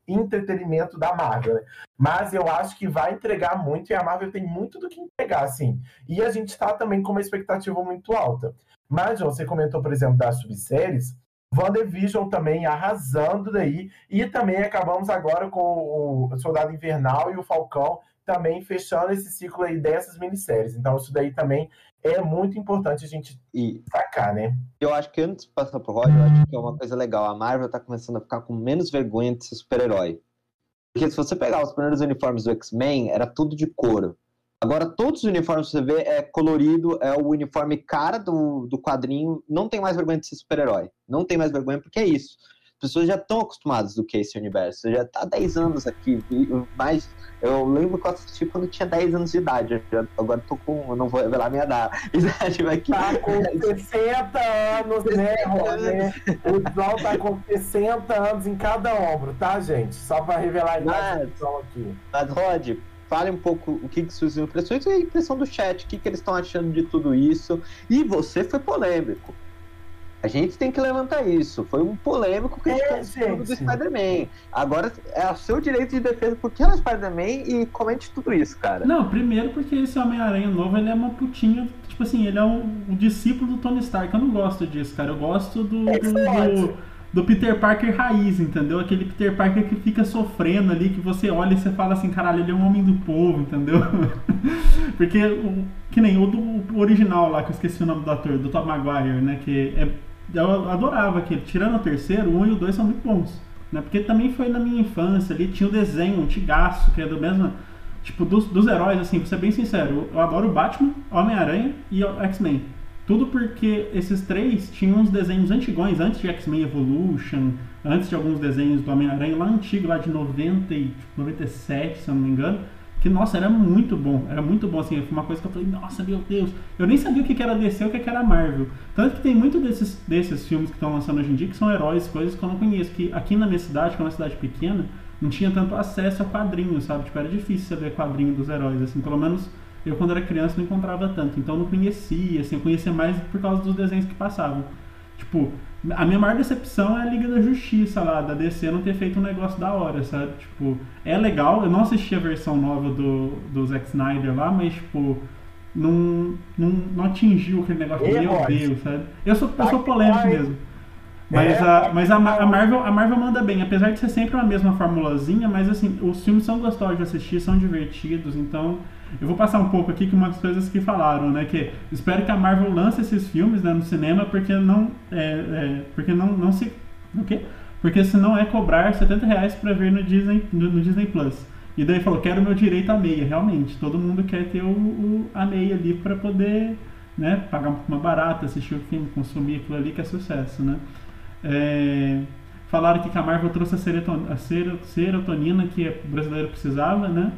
[SPEAKER 4] entretenimento da Marvel, né? Mas eu acho que vai entregar muito e a Marvel tem muito do que entregar, assim. E a gente está também com uma expectativa muito alta. Mas, João, você comentou, por exemplo, das subséries. WandaVision também arrasando daí. E também acabamos agora com o Soldado Invernal e o Falcão também fechando esse ciclo aí dessas minisséries. Então, isso daí também é muito importante a gente e, sacar, né?
[SPEAKER 2] Eu acho que antes de passar pro Roger, eu acho que é uma coisa legal. A Marvel tá começando a ficar com menos vergonha de ser super-herói. Porque se você pegar os primeiros uniformes do X-Men, era tudo de couro. Agora, todos os uniformes que você vê é colorido, é o uniforme cara do, do quadrinho. Não tem mais vergonha de ser super-herói. Não tem mais vergonha porque é isso. As pessoas já estão acostumadas do que é esse universo. Já está há 10 anos aqui. Mas eu lembro que eu assisti quando eu tinha 10 anos de idade. Eu, agora tô com. Eu não vou revelar minha idade.
[SPEAKER 4] Vai que... Tá com 60 anos, né, Rony? O João tá com 60 anos em cada ombro, tá, gente? Só para revelar a idade
[SPEAKER 2] mas, aqui. Mas, Rod, fale um pouco o que, que suas impressões e a impressão do chat, o que, que eles estão achando de tudo isso. E você foi polêmico. A gente tem que levantar isso. Foi um polêmico que
[SPEAKER 4] É,
[SPEAKER 2] é, do
[SPEAKER 4] gente.
[SPEAKER 2] Spider-Man. Agora é o seu direito de defesa porque ela é Spider-Man e comente tudo isso, cara.
[SPEAKER 3] Não, primeiro porque esse Homem-Aranha novo, ele é uma putinha, tipo assim, ele é um, um discípulo do Tony Stark. Eu não gosto disso, cara. Eu gosto do,
[SPEAKER 4] É
[SPEAKER 3] do, do, Peter Parker raiz, entendeu? Aquele Peter Parker que fica sofrendo ali, que você olha e você fala assim, caralho, ele é um homem do povo, entendeu? porque, o, que nem o do o original lá, que eu esqueci o nome do ator, do Tom Maguire, né? Que é, eu adorava aquele. Tirando o terceiro, um e o dois são muito bons. Né? Porque também foi na minha infância ali, tinha o desenho, um tigaço, que é do mesmo. Tipo, dos, dos heróis, assim, pra ser bem sincero, eu adoro Batman, Homem-Aranha e X-Men. Tudo porque esses três tinham uns desenhos antigões, antes de X-Men Evolution, antes de alguns desenhos do Homem-Aranha lá antigo, lá de 90 e, tipo, 97, se eu não me engano. Que, nossa, era muito bom. Era muito bom, assim. Foi uma coisa que eu falei, nossa, meu Deus. Eu nem sabia o que era DC ou o que que era Marvel. Tanto que tem muito desses, desses filmes que estão lançando hoje em dia que são heróis, coisas que eu não conheço. Que aqui na minha cidade, que é uma cidade pequena, não tinha tanto acesso a quadrinhos, sabe? Tipo, era difícil você ver quadrinho dos heróis, assim. Pelo menos eu, quando era criança, não encontrava tanto. Então eu não conhecia, assim. Eu conhecia mais por causa dos desenhos que passavam. Tipo, a minha maior decepção é a Liga da Justiça lá, da DC não ter feito um negócio da hora, sabe? Tipo, é legal, eu não assisti a versão nova do, do Zack Snyder lá, mas, tipo, não, não, não atingiu aquele negócio,
[SPEAKER 4] E,
[SPEAKER 3] meu
[SPEAKER 4] Rod?
[SPEAKER 3] Deus, sabe? Eu sou, eu
[SPEAKER 4] Tá
[SPEAKER 3] sou
[SPEAKER 4] que
[SPEAKER 3] polêmico mesmo. Mas,
[SPEAKER 4] É,
[SPEAKER 3] a, mas
[SPEAKER 4] que
[SPEAKER 3] a, a Marvel, a Marvel manda bem, apesar de ser sempre a mesma formulazinha, mas assim, os filmes são gostosos de assistir, são divertidos, então eu vou passar um pouco aqui com umas coisas que falaram, né? Que espero que a Marvel lance esses filmes né, no cinema, porque não. É, é, porque não, não se. O quê? Porque senão é cobrar 70 reais pra ver no Disney, no, no Disney Plus. E daí falou, quero meu direito à meia, realmente. Todo mundo quer ter o, o- a meia ali pra poder né, pagar um pouco mais barato, assistir o filme, consumir aquilo ali que é sucesso, né? É, falaram que a Marvel trouxe a, seroton- a sero- serotonina que o brasileiro precisava, né?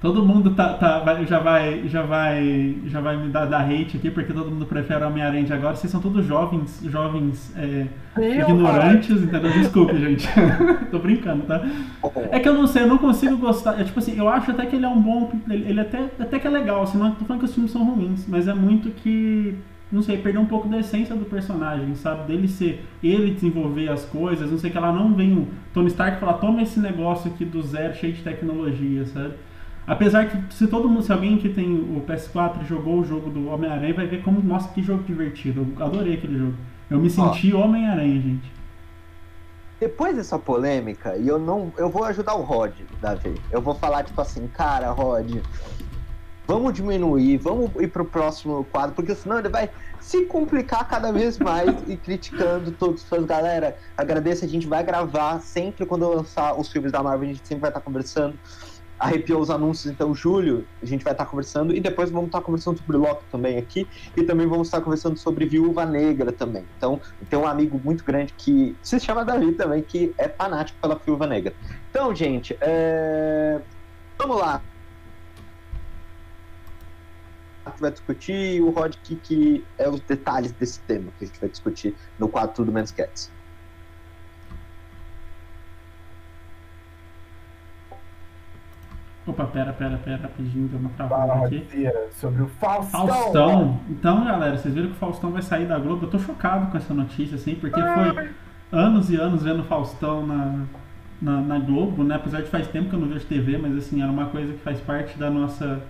[SPEAKER 3] Todo mundo tá, tá- vai- já, vai, já, vai, já vai me dar, dar hate aqui, porque todo mundo prefere o Homem-Aranha de agora. Vocês são todos jovens, jovens é, ignorantes, entendeu? Desculpe, gente. Tô brincando, tá? É que eu não sei, eu não consigo gostar. É tipo assim, eu acho até que ele é um bom. Ele, ele até, até que é legal, assim, não tô falando que os filmes são ruins, mas é muito que. Não sei, perdeu um pouco da essência do personagem, sabe? Dele ser. Ele desenvolver as coisas, não sei que ela não vem o Tony Stark falar, toma esse negócio aqui do zero, cheio de tecnologia, sabe? Apesar que se todo mundo, se alguém que tem o PS4 e jogou o jogo do Homem-Aranha, vai ver como, nossa, que jogo divertido. Eu adorei aquele jogo. Eu me senti Homem-Aranha, gente.
[SPEAKER 2] Depois dessa polêmica, e eu não. Eu vou ajudar o Rod, Davi. Eu vou falar, tipo assim, cara, Rod, vamos diminuir, vamos ir pro próximo quadro, porque senão ele vai se complicar cada vez mais e criticando todos os fãs. Galera, agradeço, a gente vai gravar sempre quando lançar os filmes da Marvel, a gente sempre vai estar conversando. Arrepiou os anúncios, então, julho, a gente vai estar conversando. E depois vamos estar conversando sobre Loki também aqui. E também vamos estar conversando sobre Viúva Negra também. Então, tem um amigo muito grande que se chama Davi também, que é fanático pela Viúva Negra. Então, gente, é... vamos lá. A gente vai discutir o Rod que, que é os detalhes desse tema que a gente vai discutir no quadro Tudo Menos Cats.
[SPEAKER 3] Opa, pera, pera, pera, rapidinho, deu uma
[SPEAKER 4] Fala,
[SPEAKER 3] travada aqui.
[SPEAKER 4] Rodrigo, sobre o Faustão.
[SPEAKER 3] Faustão. Então, galera, vocês viram que o Faustão vai sair da Globo? Eu tô chocado com essa notícia, assim, porque foi anos e anos vendo o Faustão na, na, na Globo, né? Apesar de faz tempo que eu não vejo TV, mas assim, era uma coisa que faz parte da nossa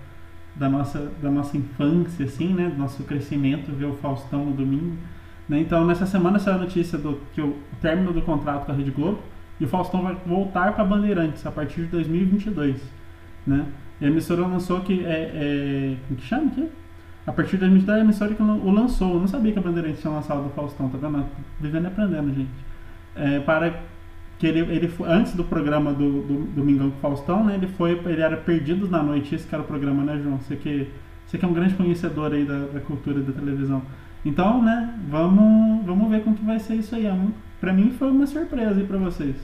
[SPEAKER 3] da nossa, da nossa infância, assim, né? Do nosso crescimento, ver o Faustão no domingo. Né? Então, nessa semana saiu a notícia do que o, término do contrato com a Rede Globo e o Faustão vai voltar para Bandeirantes a partir de 2022, né? E a emissora lançou que é, é que chama aqui? A partir de 2022 a emissora que o lançou. Eu não sabia que a Bandeirantes tinha lançado o Faustão, tá vendo? Vivendo e aprendendo, gente. É, para que ele, ele antes do programa do, do Domingão com Faustão, né? Ele foi, ele era Perdidos na Noite, esse que era o programa, né, João? Você que, você que é um grande conhecedor aí da, da cultura da televisão. Então, né, vamos, vamos ver como que vai ser isso aí. É Pra mim foi uma surpresa aí pra vocês.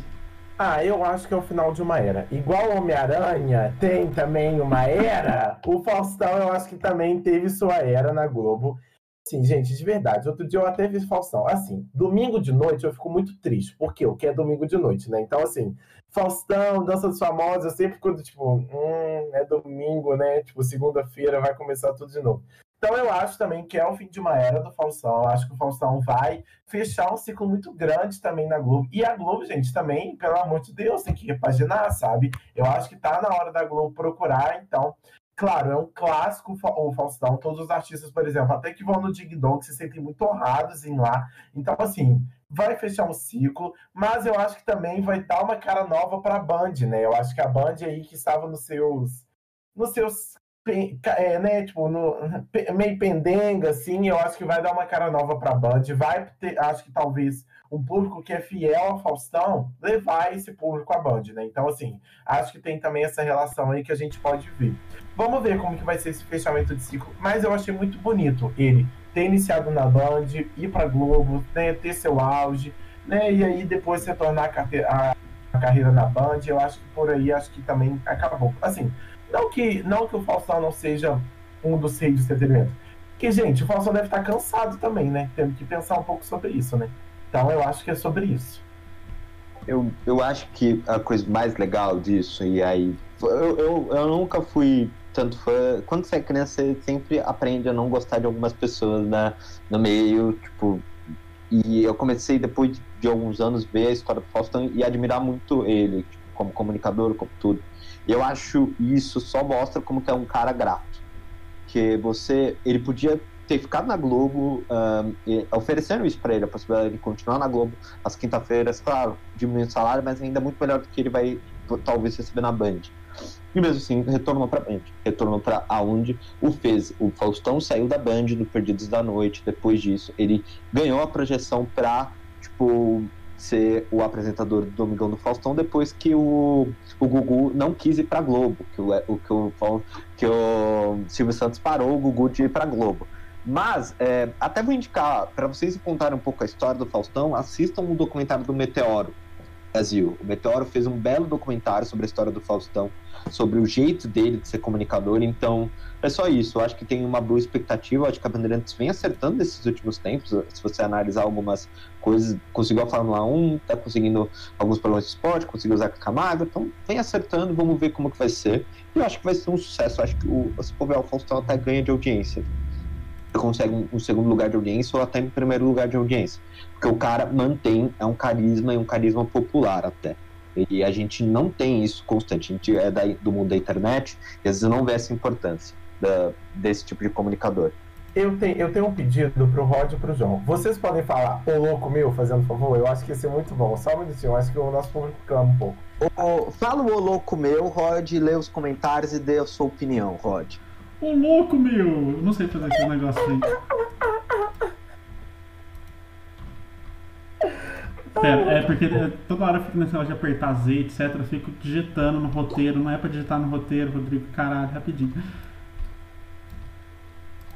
[SPEAKER 4] Ah, eu acho que é o final de uma era. Igual Homem-Aranha tem também uma era, o Faustão eu acho que também teve sua era na Globo. Sim, gente, de verdade. Outro dia eu até fiz Faustão. Assim, domingo de noite eu fico muito triste. Porque o que é domingo de noite, né? Então, assim, Faustão, Dança dos Famosos, eu sempre fico tipo, hum, é domingo, né? Tipo, segunda-feira vai começar tudo de novo. Então eu acho também que é o fim de uma era do Faustão. Eu acho que o Faustão vai fechar um ciclo muito grande também na Globo. E a Globo, gente, também, pelo amor de Deus, tem que repaginar, sabe? Eu acho que tá na hora da Globo procurar, então. Claro, é um clássico o Faustão. Todos os artistas, por exemplo, até que vão no Dig Dong, se sentem muito honrados em lá. Então, assim, vai fechar um ciclo, mas eu acho que também vai dar uma cara nova para a Band, né? Eu acho que a Band aí que estava nos seus nos seus é, né, tipo, no, meio pendenga, assim, eu acho que vai dar uma cara nova para a Band, vai ter, acho que talvez um público que é fiel ao Faustão levar esse público à Band, né? Então, assim, acho que tem também essa relação aí que a gente pode ver. Vamos ver como que vai ser esse fechamento de ciclo, mas eu achei muito bonito ele ter iniciado na Band, ir para Globo, né, ter seu auge, né, e aí depois retornar a, a, carreira na Band, eu acho que por aí acho que também acabou. Assim, não que, não que o Faustão não seja um dos reis do entretenimento, porque, gente, o Faustão deve estar cansado também, né, temos que pensar um pouco sobre isso, né, então eu acho que é sobre isso.
[SPEAKER 2] Eu, eu acho que a coisa mais legal disso, e aí, eu, eu, eu nunca fui tanto fã. Quando você é criança, você sempre aprende a não gostar de algumas pessoas né, no meio, tipo. E eu comecei depois de alguns anos ver a história do Faustão e admirar muito ele, tipo, como comunicador, como tudo. E eu acho isso só mostra como que é um cara grato. Que você, ele podia ter ficado na Globo, um, oferecendo isso para ele, a possibilidade de continuar na Globo às quinta-feiras, claro, diminuindo o salário, mas ainda muito melhor do que ele vai talvez receber na Band. E mesmo assim, retornou pra Band. Retornou pra aonde o fez. O Faustão saiu da Band do Perdidos da Noite. Depois disso, ele ganhou a projeção pra, tipo, ser o apresentador do Domingão do Faustão depois que o, o Gugu não quis ir pra Globo. Que o, que, o, que o Silvio Santos parou o Gugu de ir pra Globo. Mas, é, até vou indicar, para vocês contarem um pouco a história do Faustão, assistam o documentário do Meteoro, Brasil. O Meteoro fez um belo documentário sobre a história do Faustão, sobre o jeito dele de ser comunicador. Então, é só isso. Eu acho que tem uma boa expectativa. Eu acho que a Bandeirantes vem acertando nesses últimos tempos. Se você analisar algumas coisas, conseguiu a Fórmula 1, tá conseguindo alguns problemas de esporte, conseguiu usar a Camargo. Então, vem acertando. Vamos ver como que vai ser. E eu acho que vai ser um sucesso. Eu acho que o, se for ver, o Faustão até ganha de audiência consegue um, um, segundo lugar de audiência ou até em primeiro lugar de audiência. Porque o cara mantém, é um carisma e um carisma popular até. E a gente não tem isso constante. A gente é da, do mundo da internet e às vezes não vê essa importância da, desse tipo de comunicador.
[SPEAKER 4] Eu tenho, eu tenho um pedido pro Rod e pro João. Vocês podem falar ô louco meu, fazendo favor? Eu acho que ia ser muito bom. Só um minutinho, eu acho que o nosso público clama um pouco.
[SPEAKER 2] O, fala o ô louco meu, Rod, lê os comentários e dê a sua opinião, Rod.
[SPEAKER 3] Ô louco, meu! Não sei fazer esse negócio aí. Pera, é porque toda hora fica nesse negócio de apertar Z, etc. Eu fico digitando no roteiro. Não é pra digitar no roteiro, Rodrigo. Caralho, rapidinho.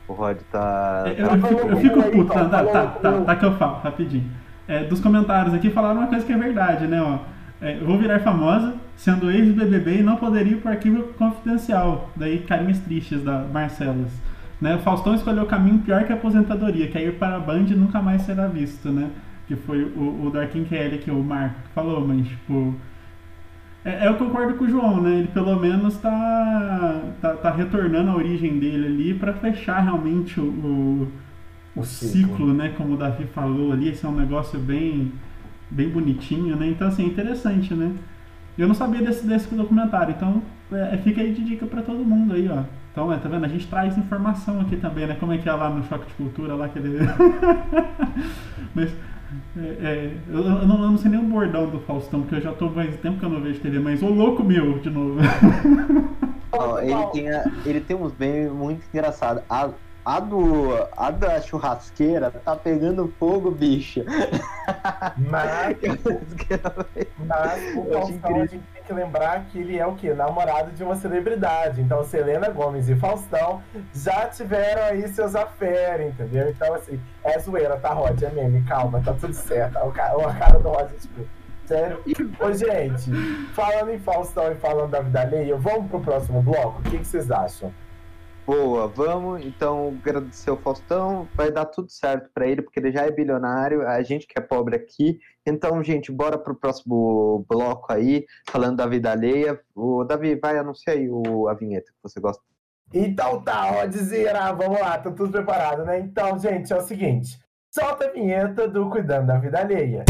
[SPEAKER 2] O Rod tá.
[SPEAKER 3] É, eu, eu, fico, eu fico puto. Tá, tá, tá, tá, tá que eu falo, rapidinho. É, dos comentários aqui falaram uma coisa que é verdade, né? Ó. É, vou virar famosa, sendo ex-BBB e não poderia ir para arquivo confidencial. Daí carinhas tristes da Marcelas. Né? O Faustão escolheu o caminho pior que a aposentadoria, que é ir para a Band e nunca mais será visto, né? Que foi o, o Darkin Kelly que o Marco falou, mas tipo. É, é, eu concordo com o João, né? Ele pelo menos tá, tá, tá retornando a origem dele ali para fechar realmente o, o, o ciclo, né? Como o Davi falou ali. Esse é um negócio bem bem bonitinho, né? Então, assim, é interessante, né? Eu não sabia desse, desse documentário, então é, fica aí de dica para todo mundo aí, ó. Então, é, tá vendo? A gente traz informação aqui também, né? Como é que é lá no Choque de Cultura, lá que ele... mas, é, é, eu, eu, não, eu, não, sei nem o bordão do Faustão, porque eu já tô mais tempo que eu não vejo TV, mas o louco meu, de novo.
[SPEAKER 2] oh, ele, tem, ele tem uns bem muito engraçados. A, do, a da churrasqueira tá pegando fogo, bicho.
[SPEAKER 4] Mas, mas o Faustão, a gente tem que lembrar que ele é o quê? Namorado de uma celebridade. Então, Selena Gomes e Faustão já tiveram aí seus affaires, entendeu? Então, assim, é zoeira, tá, Rod? É meme, calma, tá tudo certo. O cara, a cara do Rod, tipo, sério. Ô, gente, falando em Faustão e falando da vida alheia, vamos pro próximo bloco? O que, que vocês acham?
[SPEAKER 2] Boa, vamos então agradecer o Faustão. Vai dar tudo certo para ele, porque ele já é bilionário, a gente que é pobre aqui. Então, gente, bora pro próximo bloco aí, falando da vida alheia. O Davi, vai anunciar aí o, a vinheta que você gosta.
[SPEAKER 4] Então tá, ó, Dizira, vamos lá, tá tudo preparado, né? Então, gente, é o seguinte: solta a vinheta do Cuidando da Vida Alheia.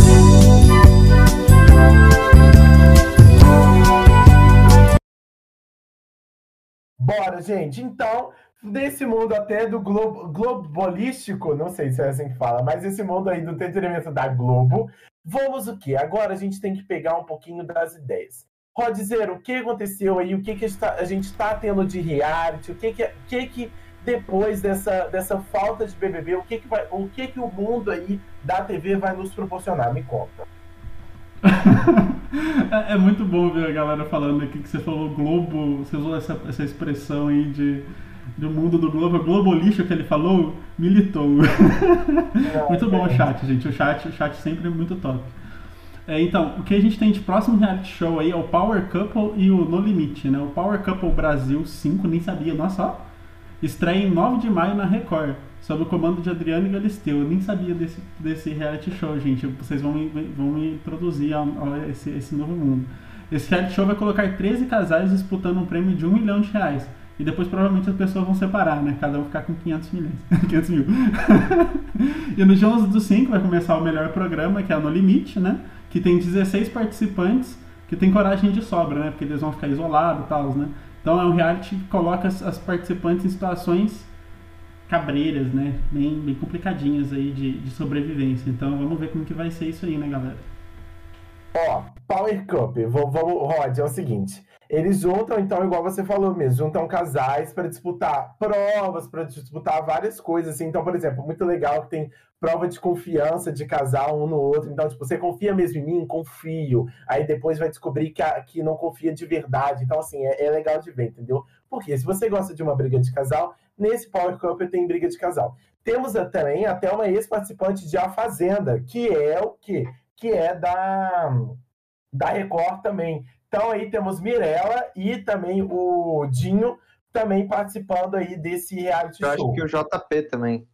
[SPEAKER 4] Bora, gente. Então, desse mundo até do globo, globalístico, não sei se é assim que fala, mas esse mundo aí do entretenimento da Globo, vamos o quê? Agora a gente tem que pegar um pouquinho das ideias. Rodizer, o que aconteceu aí? O que, que a gente está tendo de reality? O que que, que, que depois dessa, dessa falta de BBB, o que que, vai, o que que o mundo aí da TV vai nos proporcionar? Me conta.
[SPEAKER 3] É, é, muito bom ver a galera falando aqui que você falou Globo, você usou essa, essa expressão aí de do mundo do Globo, Globo lixo que ele falou, militou. muito bom o chat, gente. O chat, o chat sempre é muito top. É, então, o que a gente tem de próximo reality show aí é o Power Couple e o No Limite, né? O Power Couple Brasil 5, nem sabia, nossa, ó. Estreia em 9 de maio na Record sob o comando de Adriano Galisteu. Eu nem sabia desse, desse reality show, gente. Vocês vão me, vão me introduzir a, a esse, esse novo mundo. Esse reality show vai colocar 13 casais disputando um prêmio de 1 milhão de reais. E depois provavelmente as pessoas vão separar, né? Cada um ficar com 500 milhões. 500 mil. e no dia 11 do 5 vai começar o melhor programa, que é No Limite, né? Que tem 16 participantes que tem coragem de sobra, né? Porque eles vão ficar isolados e tal, né? Então é um reality que coloca as, as participantes em situações cabreiras, né? Bem, bem complicadinhas aí de, de sobrevivência. Então vamos ver como que vai ser isso aí, né, galera?
[SPEAKER 4] Ó, Power Cup, Rod, é o seguinte. Eles juntam, então, igual você falou mesmo, juntam casais para disputar provas, para disputar várias coisas. Assim. Então, por exemplo, muito legal que tem prova de confiança de casal um no outro. Então, tipo, você confia mesmo em mim? Confio. Aí depois vai descobrir que, a, que não confia de verdade. Então, assim, é, é legal de ver, entendeu? Porque se você gosta de uma briga de casal, nesse Power Cup tem briga de casal. Temos também até uma ex-participante de A Fazenda, que é o quê? Que é da, da Record também. Então aí temos Mirella e também o Dinho também participando aí desse reality
[SPEAKER 2] Eu
[SPEAKER 4] show.
[SPEAKER 2] Acho que o JP também.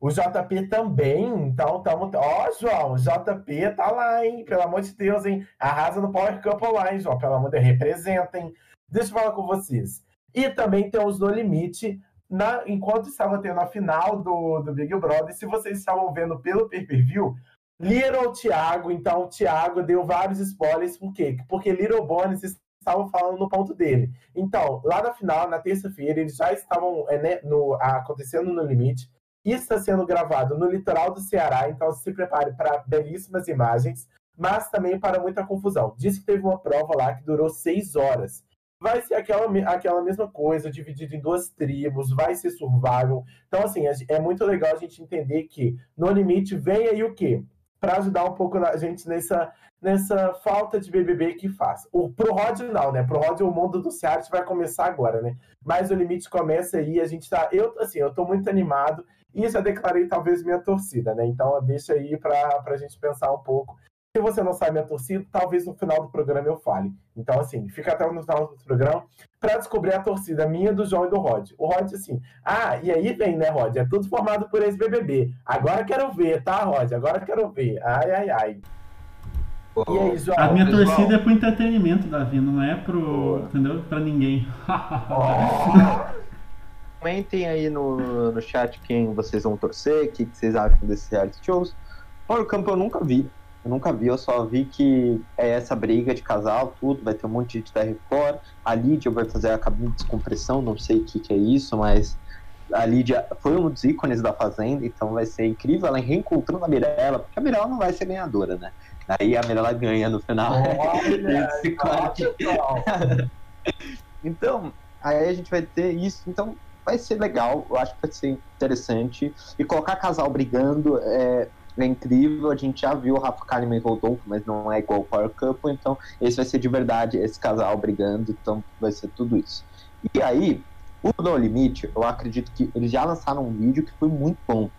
[SPEAKER 4] O JP também, então estamos. Ó, João, o JP tá lá, hein? Pelo amor de Deus, hein? Arrasa no Power Cup lá, hein, João? Pelo amor de Deus, representem. Deixa eu falar com vocês. E também temos No Limite, na, enquanto estava tendo a final do, do Big Brother, se vocês estavam vendo pelo pay-per-view, Little Thiago, então o Thiago deu vários spoilers, por quê? Porque Little Bones estavam falando no ponto dele. Então, lá na final, na terça-feira, eles já estavam é, né, no, acontecendo no limite. Isso está sendo gravado no litoral do Ceará, então se prepare para belíssimas imagens, mas também para muita confusão. Diz que teve uma prova lá que durou seis horas vai ser aquela, aquela mesma coisa, dividido em duas tribos, vai ser survival. Então, assim, é muito legal a gente entender que no limite vem aí o quê? Para ajudar um pouco a gente nessa, nessa falta de BBB que faz. O, pro Rod não, né? Pro Rod o mundo do Seattle vai começar agora, né? Mas o limite começa aí, a gente tá. Eu, assim, eu tô muito animado e já declarei talvez minha torcida, né? Então deixa aí para a gente pensar um pouco se você não sabe minha torcida, talvez no final do programa eu fale. Então, assim, fica até no final do programa para descobrir a torcida minha, do João e do Rod. O Rod, assim, ah, e aí vem, né, Rod? É tudo formado por ex-BBB. Agora quero ver, tá, Rod? Agora quero ver. Ai, ai, ai.
[SPEAKER 3] E aí, João? A minha pessoal? torcida é pro entretenimento, Davi, não é pro, entendeu? Pra ninguém.
[SPEAKER 2] Comentem aí no, no chat quem vocês vão torcer, o que, que vocês acham desses reality shows. Olha, o campo eu nunca vi. Eu nunca vi, eu só vi que é essa briga de casal, tudo, vai ter um monte de gente da Record. A Lídia vai fazer a cabine de descompressão, não sei o que, que é isso, mas a Lídia foi um dos ícones da Fazenda, então vai ser incrível ela reencontrando a Mirella, porque a Mirella não vai ser ganhadora, né? Aí a Mirella ganha no final. então, aí a gente vai ter isso. Então, vai ser legal, eu acho que vai ser interessante. E colocar casal brigando é, é incrível. A gente já viu o Rafa Kalimann e Rodolfo, mas não é igual o Power Couple, então esse vai ser de verdade esse casal brigando, então vai ser tudo isso. E aí, o No Limite, eu acredito que eles já lançaram um vídeo que foi muito bom.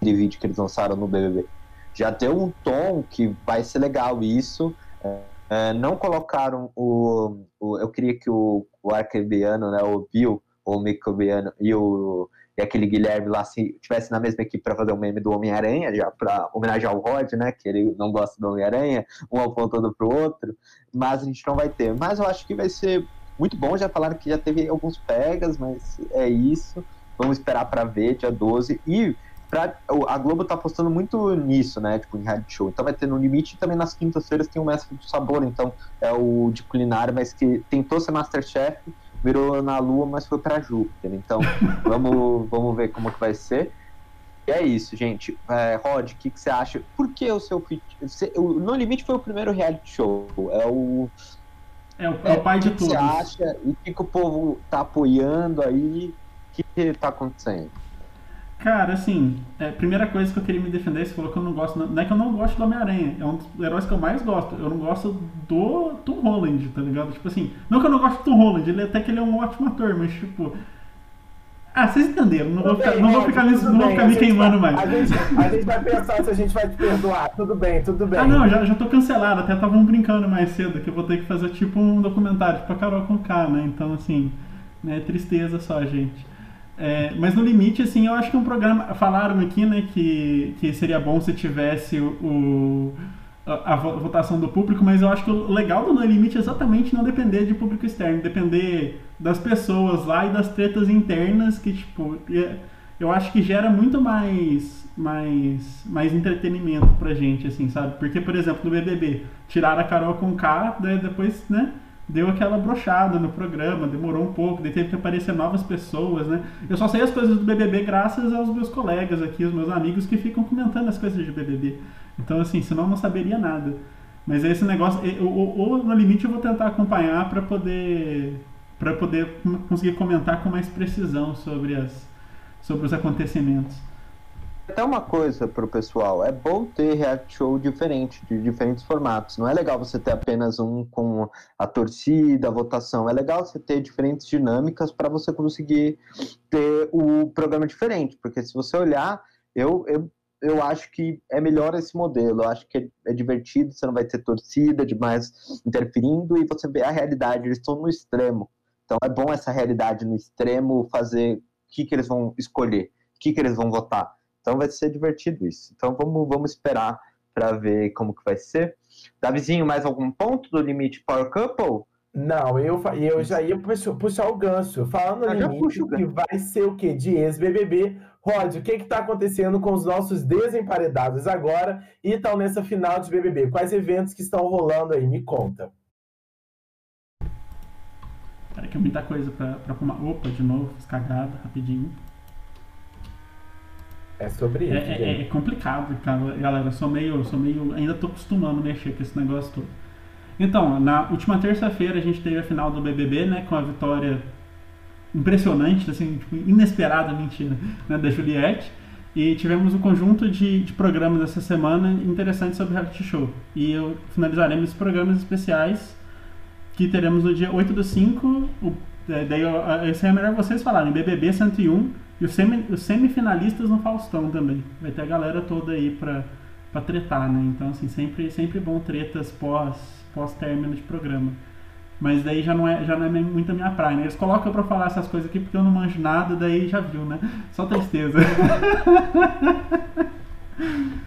[SPEAKER 2] Aquele vídeo que eles lançaram no BBB. Já deu um tom que vai ser legal isso. É, é, não colocaram o, o, Eu queria que o, o arquebiano, né, o Bill, o Microbiano e o e aquele Guilherme lá se tivesse na mesma equipe para fazer um meme do Homem-Aranha, já para homenagear o Rod, né? Que ele não gosta do Homem-Aranha, um apontando pro outro, mas a gente não vai ter. Mas eu acho que vai ser muito bom. Já falaram que já teve alguns pegas, mas é isso. Vamos esperar para ver dia 12. E pra, a Globo tá apostando muito nisso, né? Tipo, em reality show. Então vai ter no limite e também nas quintas-feiras tem o Mestre do Sabor. Então é o de culinária, mas que tentou ser Masterchef, virou na Lua, mas foi pra Júpiter. Então vamos, vamos ver como que vai ser. E é isso, gente. É, Rod, o que, que você acha? Por que o seu. o No Limite foi o primeiro reality show. É o.
[SPEAKER 3] É o, é o pai de tudo. O
[SPEAKER 2] que você acha? E o que, que o povo tá apoiando aí? O que, que tá acontecendo?
[SPEAKER 3] Cara, assim, é, primeira coisa que eu queria me defender, você falou que eu não gosto. Não é que eu não gosto do Homem-Aranha, é um dos heróis que eu mais gosto. Eu não gosto do Tom Holland, tá ligado? Tipo assim, não que eu não gosto do Tom Holland, ele, até que ele é um ótimo ator, mas tipo. Ah, vocês entenderam, não vou ficar, bem, não vou ficar, me, não vou ficar me queimando
[SPEAKER 4] vai,
[SPEAKER 3] mais.
[SPEAKER 4] A gente, a gente vai pensar se a gente vai te perdoar. Tudo bem, tudo bem.
[SPEAKER 3] Ah, não, já, já tô cancelado. Até estavam brincando mais cedo que eu vou ter que fazer tipo um documentário, tipo a Carol com K, né? Então, assim, né, tristeza só, gente. É, mas no limite, assim, eu acho que um programa. Falaram aqui, né, que, que seria bom se tivesse o, a, votação do público, mas eu acho que o legal do No Limite é exatamente não depender de público externo, depender das pessoas lá e das tretas internas que, tipo, é, eu acho que gera muito mais mais mais entretenimento pra gente, assim, sabe? Porque, por exemplo, no BBB, tiraram a Carol com K, depois, né? Deu aquela brochada no programa, demorou um pouco, daí teve que aparecer novas pessoas, né? Eu só sei as coisas do BBB graças aos meus colegas aqui, os meus amigos que ficam comentando as coisas de BBB. Então, assim, senão eu não saberia nada. Mas esse negócio, ou, no limite eu vou tentar acompanhar para poder para poder conseguir comentar com mais precisão sobre as sobre os acontecimentos
[SPEAKER 2] até uma coisa pro pessoal, é bom ter reality show diferente, de diferentes formatos. Não é legal você ter apenas um com a torcida, a votação. É legal você ter diferentes dinâmicas para você conseguir ter o programa diferente. Porque se você olhar, eu, eu, eu acho que é melhor esse modelo. Eu acho que é, é divertido, você não vai ter torcida demais interferindo e você vê a realidade, eles estão no extremo. Então é bom essa realidade no extremo fazer o que, que eles vão escolher, o que, que eles vão votar. Então vai ser divertido isso. Então vamos, vamos esperar para ver como que vai ser. Davizinho, mais algum ponto do limite Power Couple?
[SPEAKER 4] Não, eu, eu já ia puxar, o gancho. Falando no limite, que vai ser o quê? De ex-BBB. Rod, o que está acontecendo com os nossos desemparedados agora e estão nessa final de BBB? Quais eventos que estão rolando aí? Me conta.
[SPEAKER 3] Peraí que é muita coisa para fumar. Opa, de novo, fiz cagada, rapidinho.
[SPEAKER 4] É sobre isso.
[SPEAKER 3] É, é, é, complicado, cara, galera. Eu sou meio, sou meio. Ainda tô acostumando a mexer com esse negócio todo. Então, na última terça-feira a gente teve a final do BBB, né? Com a vitória impressionante, assim, tipo, inesperada, mentira, né, da Juliette. E tivemos um conjunto de, de programas essa semana interessantes sobre reality show. E eu finalizaremos programas especiais que teremos no dia 8 do 5. O, é, daí, esse é melhor vocês falarem, BBB 101 e os, semi, os semifinalistas no Faustão também. Vai ter a galera toda aí pra, pra tretar, né? Então, assim, sempre, sempre bom tretas pós, pós término de programa. Mas daí já não é, já não é muito a minha praia, né? Eles colocam pra falar essas coisas aqui porque eu não manjo nada, daí já viu, né? Só tristeza.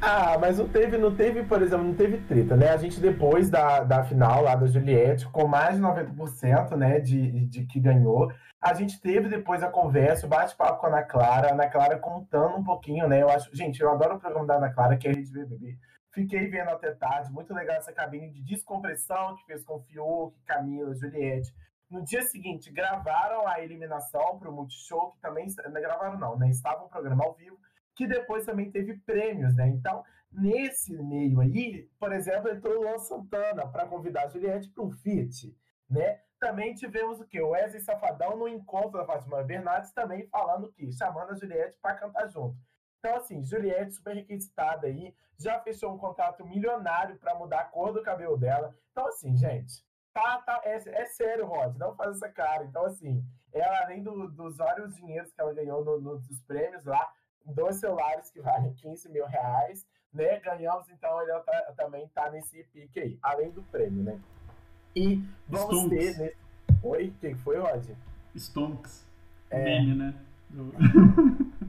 [SPEAKER 4] Ah, mas não teve, não teve, por exemplo, não teve treta, né? A gente depois da, da final lá da Juliette, com mais de 90%, né, de, de que ganhou, a gente teve depois a conversa, o bate-papo com a Ana Clara, a Ana Clara contando um pouquinho, né? Eu acho, gente, eu adoro o programa da Ana Clara, que é a Rede BBB. Fiquei vendo até tarde, muito legal essa cabine de descompressão que fez com Fiuk, Camila, Juliette. No dia seguinte, gravaram a eliminação para o Multishow, que também. Não gravaram, não, né? Estava um programa ao vivo que depois também teve prêmios, né? Então, nesse meio aí, por exemplo, entrou o Luan Santana para convidar a Juliette para um feat, né? Também tivemos o quê? O Wesley Safadão no encontro da Fátima Bernardes também falando que chamando a Juliette para cantar junto. Então, assim, Juliette super requisitada aí, já fechou um contrato milionário para mudar a cor do cabelo dela. Então, assim, gente, tá, tá, é, é sério, Rod, não faz essa cara. Então, assim, ela, além do, dos vários dinheiros que ela ganhou no, no, nos prêmios lá, dois celulares que valem 15 mil reais, né? Ganhamos, então ele tá, também tá nesse pique aí, além do prêmio, né? E vamos Stonks. ter nesse. Oi, o que foi, Rod?
[SPEAKER 3] Stonks. é... meme, né?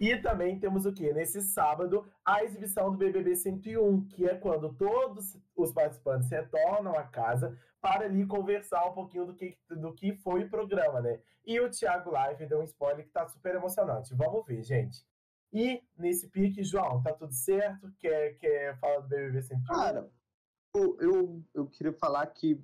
[SPEAKER 4] E também temos o que? Nesse sábado, a exibição do BBB 101, que é quando todos os participantes retornam à casa para ali conversar um pouquinho do que, do que foi o programa, né? E o Thiago Live deu um spoiler que tá super emocionante. Vamos ver, gente. E nesse pique, João, tá tudo certo? Quer, quer falar do BBB 101?
[SPEAKER 2] Cara, eu, eu, queria falar que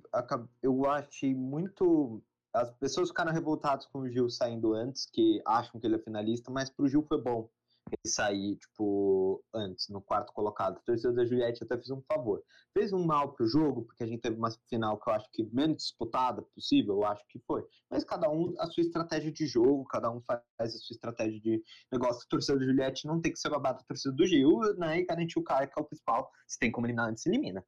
[SPEAKER 2] eu achei muito as pessoas ficaram revoltadas com o Gil saindo antes, que acham que ele é finalista, mas pro Gil foi bom ele sair, tipo, antes, no quarto colocado. A torcida da Juliette até fez um favor. Fez um mal pro jogo, porque a gente teve uma final que eu acho que menos disputada possível, eu acho que foi. Mas cada um a sua estratégia de jogo, cada um faz a sua estratégia de negócio. A torcida da Juliette não tem que ser babada a torcida do Gil, né? E garantir o cara que é o principal. Se tem como eliminar antes, elimina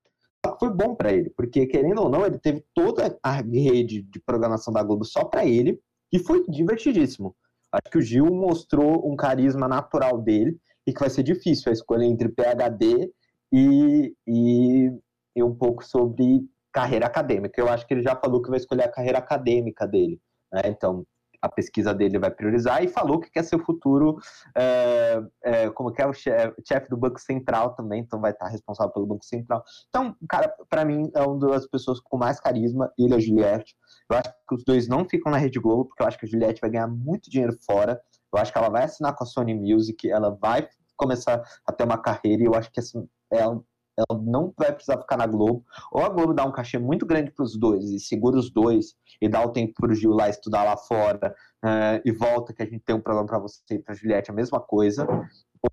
[SPEAKER 2] foi bom para ele, porque querendo ou não, ele teve toda a rede de programação da Globo só para ele e foi divertidíssimo. Acho que o Gil mostrou um carisma natural dele e que vai ser difícil a escolha entre PhD e, e, e um pouco sobre carreira acadêmica. Eu acho que ele já falou que vai escolher a carreira acadêmica dele. Né? Então, a pesquisa dele vai priorizar e falou que quer ser o futuro, é, é, como que é o chefe, chefe do Banco Central também, então vai estar responsável pelo Banco Central. Então, cara, para mim é uma das pessoas com mais carisma, ele e a Juliette. Eu acho que os dois não ficam na Rede Globo, porque eu acho que a Juliette vai ganhar muito dinheiro fora. Eu acho que ela vai assinar com a Sony Music, ela vai começar a ter uma carreira e eu acho que assim, é ela não vai precisar ficar na Globo. Ou a Globo dá um cachê muito grande para os dois e segura os dois e dá o tempo para o Gil lá estudar lá fora uh, e volta que a gente tem um programa para você e para Juliette a mesma coisa.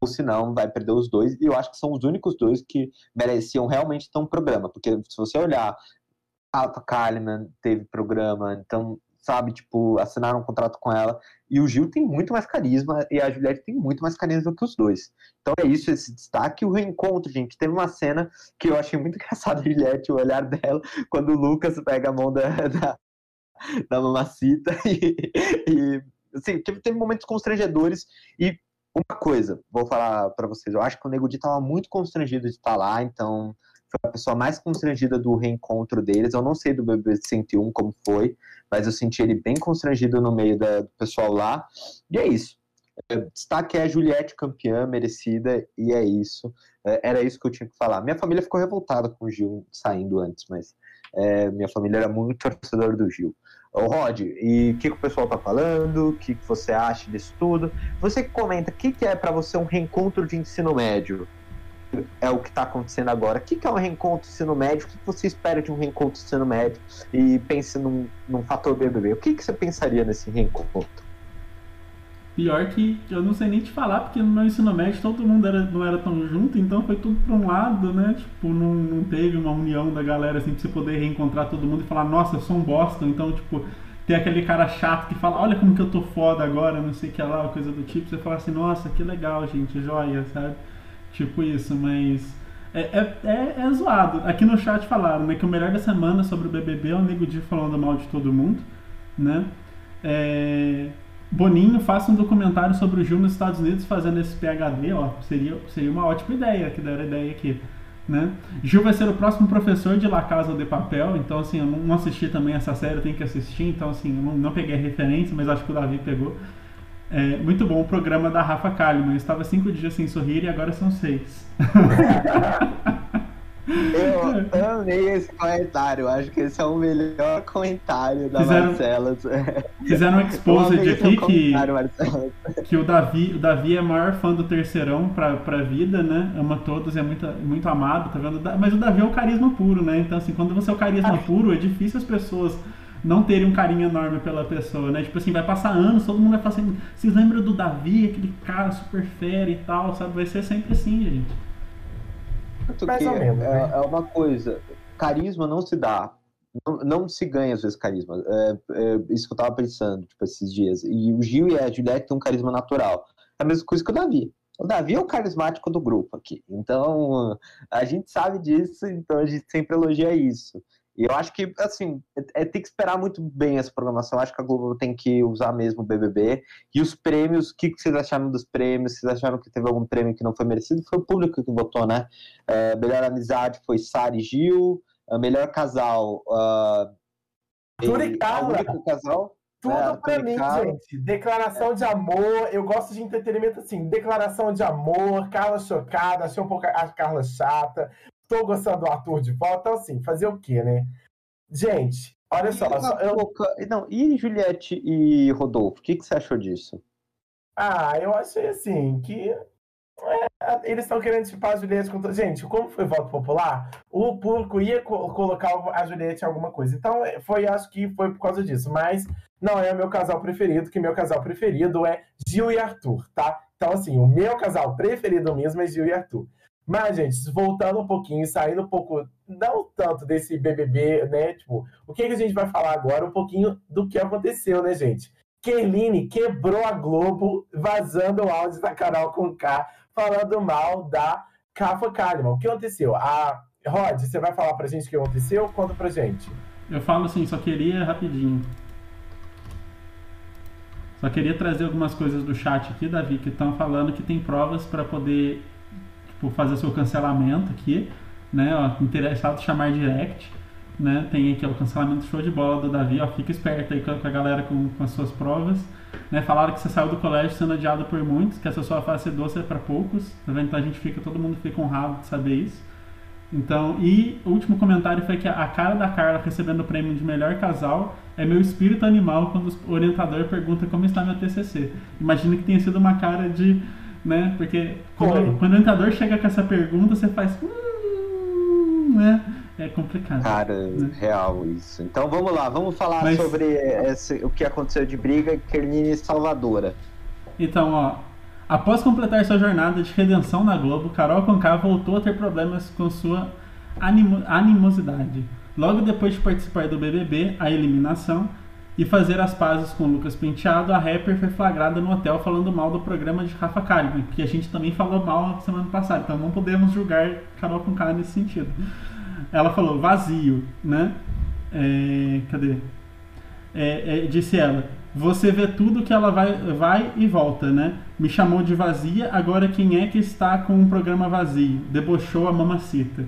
[SPEAKER 2] Ou se não, vai perder os dois. E eu acho que são os únicos dois que mereciam realmente ter um programa. Porque se você olhar, Alta Kalimann teve programa, então sabe? Tipo, assinaram um contrato com ela. E o Gil tem muito mais carisma e a Juliette tem muito mais carisma que os dois. Então é isso, esse destaque. O reencontro, gente. Teve uma cena que eu achei muito engraçada, Juliette, o olhar dela, quando o Lucas pega a mão da, da, da mamacita. E, e assim, teve, teve momentos constrangedores. E uma coisa, vou falar para vocês, eu acho que o Nego Di tava muito constrangido de estar lá, então foi a pessoa mais constrangida do reencontro deles. Eu não sei do BB 101 como foi, mas eu senti ele bem constrangido no meio da, do pessoal lá. E é isso. É, destaque é a Juliette campeã, merecida, e é isso. É, era isso que eu tinha que falar. Minha família ficou revoltada com o Gil saindo antes, mas é, minha família era muito torcedor do Gil. Ô Rod, e o que, que, o pessoal tá falando? O que, que, você acha disso tudo? Você comenta, o que, que é para você um reencontro de ensino médio? É o que está acontecendo agora. O que, que é um reencontro ensino médio? O que você espera de um reencontro ensino médio? E pense num, num fator BBB. O que, que você pensaria nesse reencontro?
[SPEAKER 3] Pior que eu não sei nem te falar, porque no meu ensino médio todo mundo era, não era tão junto, então foi tudo para um lado, né? Tipo, não, não teve uma união da galera assim pra você poder reencontrar todo mundo e falar, nossa, eu sou um bosta. Então, tipo, tem aquele cara chato que fala, olha como que eu tô foda agora, não sei o que lá, coisa do tipo. Você fala assim, nossa, que legal, gente, joia, sabe? Tipo isso, mas. É, é, é, é, zoado. Aqui no chat falaram né, que o melhor da semana sobre o BBB é o Nego Di falando mal de todo mundo. Né? É, Boninho faça um documentário sobre o Gil nos Estados Unidos fazendo esse PHD. Ó, seria, seria uma ótima ideia, que deram ideia aqui. Né? Gil vai ser o próximo professor de La Casa de Papel, então assim, eu não assisti também essa série, eu tenho que assistir, então assim, eu não, não peguei a referência, mas acho que o Davi pegou. É, muito bom o programa da Rafa Kalimann. Eu estava cinco dias sem sorrir e agora são seis.
[SPEAKER 2] Eu amei esse comentário. Acho que esse é o melhor comentário da fizeram, Marcelas.
[SPEAKER 3] Fizeram um exposed aqui que, que o Davi, o Davi é maior fã do terceirão pra, pra vida, né? Ama todos, é muito, muito amado, tá vendo? Mas o Davi é o carisma puro, né? Então, assim, quando você é o carisma puro, é difícil as pessoas não terem um carinho enorme pela pessoa, né? Tipo assim, vai passar anos, todo mundo vai falar assim, vocês lembram do Davi, aquele cara super fera e tal, sabe? Vai ser sempre assim, gente.
[SPEAKER 2] Mais ou menos, é, né? é uma coisa, carisma não se dá, não, não, se ganha às vezes carisma. É, é, isso que eu tava pensando, tipo, esses dias. E o Gil e a Juliette têm um carisma natural. É a mesma coisa que o Davi. O Davi é o carismático do grupo aqui. Então, a gente sabe disso, então a gente sempre elogia isso. E eu acho que, assim, é, é, tem que esperar muito bem essa programação. Eu acho que a Globo tem que usar mesmo o BBB. E os prêmios, o que, que vocês acharam dos prêmios? Vocês acharam que teve algum prêmio que não foi merecido? Foi o público que votou, né? É, melhor amizade foi Sara e Gil. melhor casal. Uh. O único casal.
[SPEAKER 4] Tudo
[SPEAKER 2] É,
[SPEAKER 4] pra mim,
[SPEAKER 2] Caro.
[SPEAKER 4] gente. Declaração de amor. Eu gosto de entretenimento assim. Declaração de amor. Carla chocada. Achei um pouco a Carla chata. Tô gostando do Arthur de volta. Então, assim, fazer o quê, né? Gente, olha só.
[SPEAKER 2] E,
[SPEAKER 4] só- eu-
[SPEAKER 2] Boca- não, e Juliette e Rodolfo? O que, que você achou disso?
[SPEAKER 4] Ah, eu achei assim que. é, eles estão querendo chipar a Juliette com. Gente, como foi voto popular, o público ia co- colocar a Juliette em alguma coisa. Então, é, foi, acho que foi por causa disso. Mas não é o meu casal preferido, que meu casal preferido é Gil e Arthur, tá? Então, assim, o meu casal preferido mesmo é Gil e Arthur. Mas, gente, voltando um pouquinho, saindo um pouco, não tanto desse BBB, né? Tipo, o que, que a gente vai falar agora? Um pouquinho do que aconteceu, né, gente? Kerline quebrou a Globo vazando o áudio da Carol com K, falando mal da Rafa Kalimann. O que aconteceu? A Rod, você vai falar pra gente o que aconteceu? Conta pra gente.
[SPEAKER 3] Eu falo assim, só queria rapidinho. Só queria trazer algumas coisas do chat aqui, Davi, que estão falando que tem provas para poder tipo, fazer seu cancelamento aqui, né? Ó, interessado chamar direct, né? Tem aqui ó, o cancelamento show de bola do Davi, ó, fica esperto aí com a, galera com, com as suas provas. Né? Falaram que você saiu do colégio sendo odiado por muitos, que essa sua face doce é para poucos, tá vendo? Então a gente fica, todo mundo fica honrado de saber isso. Então, e o último comentário foi que a cara da Carla recebendo o prêmio de melhor casal é meu espírito animal quando o orientador pergunta como está meu TCC. Imagina que tenha sido uma cara de, né? Porque quando, quando o orientador chega com essa pergunta, você faz, "Hum", né? É complicado.
[SPEAKER 2] Cara, real isso. Então vamos lá, vamos falar
[SPEAKER 3] Mas-
[SPEAKER 2] sobre esse- o que aconteceu de briga Kerline e Salvadora.
[SPEAKER 3] Então, ó, após completar sua jornada de redenção na Globo, Carol Conká voltou a ter problemas com sua animo- animosidade. Logo depois de participar do BBB, a eliminação, e fazer as pazes com Lucas Penteado, a rapper foi flagrada no hotel falando mal do programa de Rafa Kalimann, que a gente também falou mal na semana passada, então não podemos julgar Carol Conká nesse sentido. Ela falou vazio, né? É, cadê? É, é, disse ela, você vê tudo que ela vai, vai e volta, né? Me chamou de vazia, agora quem é que está com um programa vazio? Debochou a mamacita.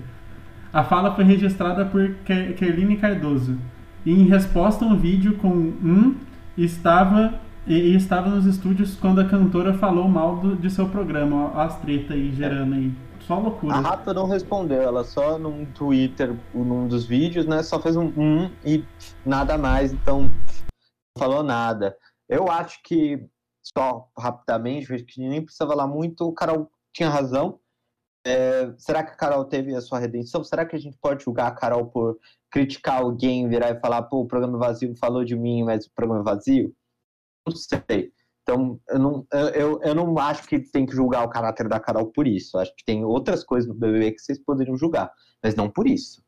[SPEAKER 3] A fala foi registrada por Ke- Kerline Cardoso. Em resposta a um vídeo com um, estava e estava nos estúdios quando a cantora falou mal do- de seu programa. As treta aí gerando aí. Só loucura.
[SPEAKER 2] A Rafa não respondeu, ela só num Twitter, num dos vídeos, né? Só fez um um e nada mais, então não falou nada. Eu acho que, só rapidamente, que nem precisa falar muito, o Carol tinha razão. É, será que a Carol teve a sua redenção? Será que a gente pode julgar a Carol por criticar alguém, virar e falar, pô, o programa é vazio falou de mim, mas o programa é vazio? Não sei. Então, eu não, eu, eu, não acho que tem que julgar o caráter da Carol por isso. Eu acho que tem outras coisas no BBB que vocês poderiam julgar, mas não por isso.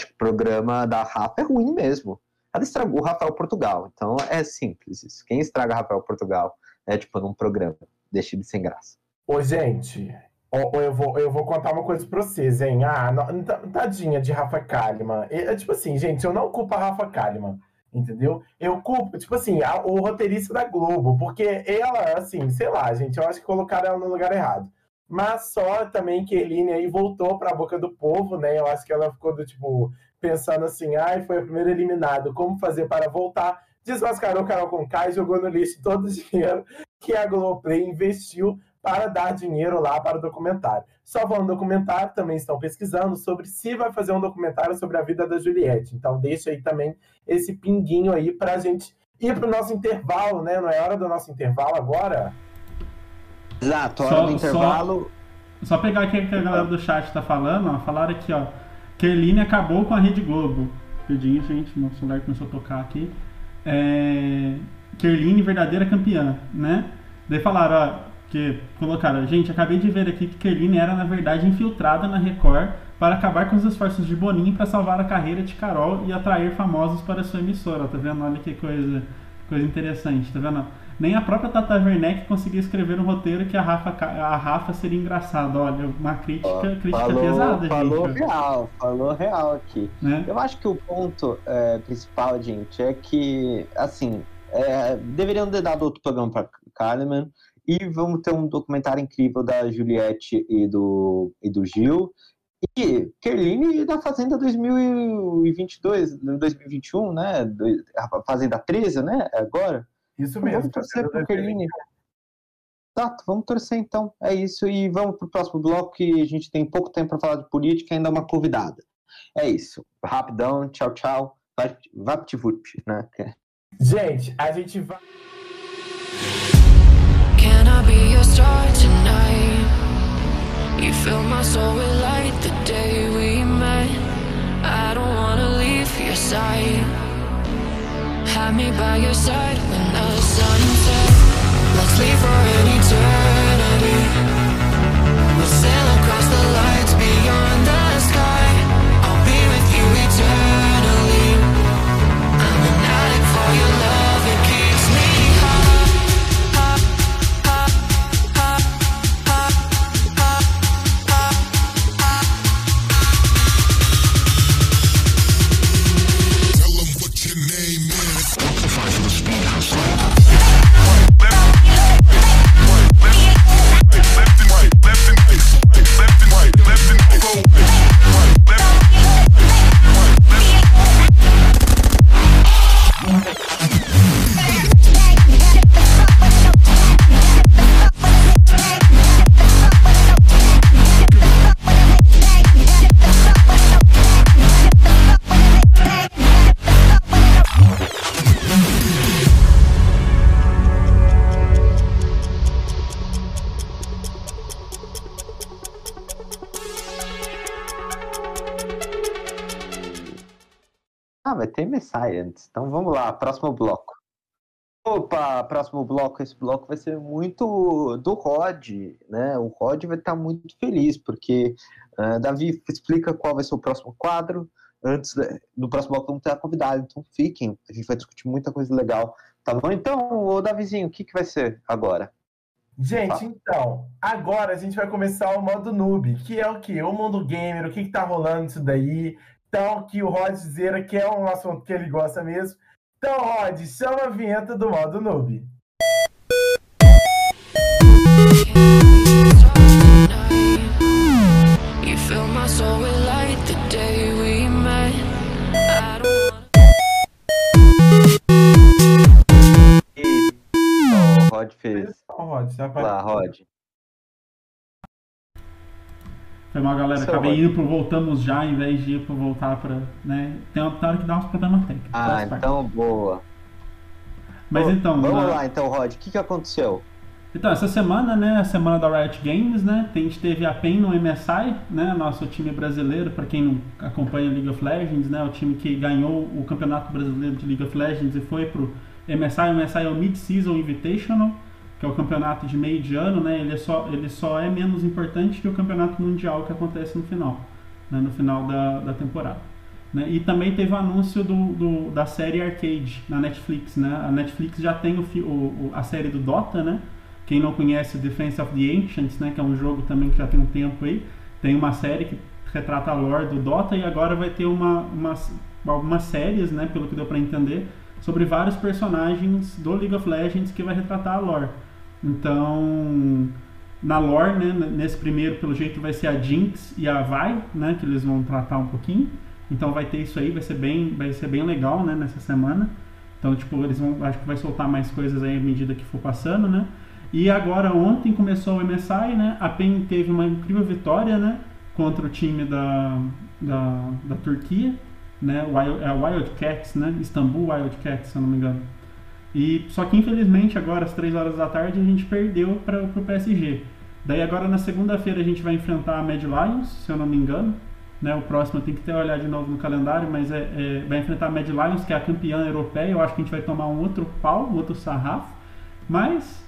[SPEAKER 2] O programa da Rafa é ruim mesmo. Ela estragou o Rafael Portugal, então é simples isso. Quem estraga Rafael Portugal é tipo num programa, deixa ele sem graça.
[SPEAKER 4] Ô, gente, ó, eu, vou, eu vou contar uma coisa pra vocês, hein? Ah, não- ta- tadinha de Rafa Kalimann. É, tipo assim, gente, eu não culpo a Rafa Kalimann, entendeu? Eu culpo, tipo assim, a- o roteirista da Globo, porque ela, assim, sei lá, gente, eu acho que colocaram ela no lugar errado. Mas só também que a Eline aí voltou pra boca do povo, né? Eu acho que ela ficou do tipo, pensando assim, ai, foi a primeira eliminada, como fazer para voltar? Desmascarou Carol Conká e jogou no lixo todo o dinheiro que a Globoplay investiu para dar dinheiro lá para o documentário. Só falando documentário, também estão pesquisando sobre se vai fazer um documentário sobre a vida da Juliette. Então deixa aí também esse pinguinho aí para a gente ir para o nosso intervalo, né? Não é hora do nosso intervalo agora?
[SPEAKER 2] Exato,
[SPEAKER 3] Só-
[SPEAKER 2] hora do
[SPEAKER 3] só-
[SPEAKER 2] intervalo.
[SPEAKER 3] Só pegar aqui o que a galera do chat tá falando, ó. Falaram aqui, ó. Kerline acabou com a Rede Globo. Rapidinho, gente, meu celular começou a tocar aqui. É... Kerline, verdadeira campeã, né? Daí falaram, ó, que colocaram, gente, acabei de ver aqui que Kerline era, na verdade, infiltrada na Record para acabar com os esforços de Boninho para salvar a carreira de Carol e atrair famosos para sua emissora, tá vendo? Olha que coisa, coisa interessante, tá vendo? Nem a própria Tata Werneck conseguia escrever um roteiro que a Rafa, a Rafa seria engraçada. Olha, uma crítica, crítica
[SPEAKER 2] falou,
[SPEAKER 3] pesada,
[SPEAKER 2] falou
[SPEAKER 3] gente.
[SPEAKER 2] real, falou real aqui.
[SPEAKER 3] Né?
[SPEAKER 2] Eu acho que o ponto é, principal, gente, é que, assim, é, deveriam ter dado outro programa para Kalimann e vamos ter um documentário incrível da Juliette e do, e do Gil. E Kerline da Fazenda 2022, 2021, né? A Fazenda 13, né? Agora.
[SPEAKER 4] Isso mesmo.
[SPEAKER 2] Vamos torcer pro Kerline. Exato, vamos torcer então. É isso. E vamos pro próximo bloco que a gente tem pouco tempo para falar de política e ainda é uma convidada. É isso. Rapidão, tchau, tchau. Vapt-vup, né?
[SPEAKER 4] Gente, a gente vai.
[SPEAKER 5] Can I be your star tonight? You fill my soul with light the day we met. I don't wanna leave your side. Have me by your side when the sun sets. Let's leave for an eternity. We'll sail across the lights
[SPEAKER 2] Então vamos lá, próximo bloco. Opa, próximo bloco. Esse bloco vai ser muito do Rod, né? O Rod vai estar muito feliz, porque uh, Davi explica qual vai ser o próximo quadro. Antes do próximo bloco vamos ter a convidada, então fiquem. A gente vai discutir muita coisa legal. Tá bom? Então, ô Davizinho, o que, que vai ser agora?
[SPEAKER 4] Gente, então, agora a gente vai começar o modo noob, que é o que? O mundo gamer, o que, que tá rolando isso daí. Então, que o Rod Zera, que é um assunto que ele gosta mesmo. Então, Rod, chama a vinheta do modo noob.
[SPEAKER 5] You fill my soul with light the day we met. I don't wanna
[SPEAKER 2] E o Rod fez.
[SPEAKER 4] Rod,
[SPEAKER 2] Vai lá, Rod.
[SPEAKER 3] Foi mal, galera.
[SPEAKER 2] Seu
[SPEAKER 3] Acabei
[SPEAKER 2] Rod.
[SPEAKER 3] indo pro voltamos já, em vez de ir pro voltar pra. Né? Tem uma hora que dá uns problemas técnicos.
[SPEAKER 2] Ah,
[SPEAKER 3] parte.
[SPEAKER 2] então boa.
[SPEAKER 3] Mas então.
[SPEAKER 2] Vamos
[SPEAKER 3] na-
[SPEAKER 2] lá, então, Rod. O que, que aconteceu?
[SPEAKER 3] Então, essa semana, né, a semana da Riot Games, né, a gente teve a PEN no MSI, né, nosso time brasileiro, para quem não acompanha League of Legends, né, o time que ganhou o Campeonato Brasileiro de League of Legends e foi pro MSI, o MSI é o Mid-Season Invitational, que é o campeonato de meio de ano, né, ele, é só, ele só é menos importante que o Campeonato Mundial que acontece no final, né, no final da, da temporada. Né? E também teve o anúncio do, do- da série Arcade na Netflix, né, a Netflix já tem o, o- a série do Dota, né, quem não conhece Defense of the Ancients, né, que é um jogo também que já tem um tempo aí, tem uma série que retrata a lore do Dota e agora vai ter uma, umas, algumas séries, né, pelo que deu para entender, sobre vários personagens do League of Legends que vai retratar a lore. Então, na lore, né, nesse primeiro, pelo jeito, vai ser a Jinx e a Vi, né, que eles vão tratar um pouquinho. Então vai ter isso aí, vai ser bem, vai ser bem legal, né, nessa semana. Então, tipo, eles vão, acho que vai soltar mais coisas aí à medida que for passando, né? E agora ontem começou o MSI, né? A PEN teve uma incrível vitória, né? Contra o time da, da, da Turquia, né? Wild, é Wildcats, né? Istambul Wildcats, se eu não me engano. E só que infelizmente agora às 3 horas da tarde a gente perdeu para o PSG. Daí agora na segunda-feira a gente vai enfrentar a Mad Lions, se eu não me engano. Né, o próximo tenho que ter olhar de novo no calendário, mas é, é- vai enfrentar a Mad Lions, que é a campeã europeia. Eu acho que a gente vai tomar um outro pau, um outro sarrafo. Mas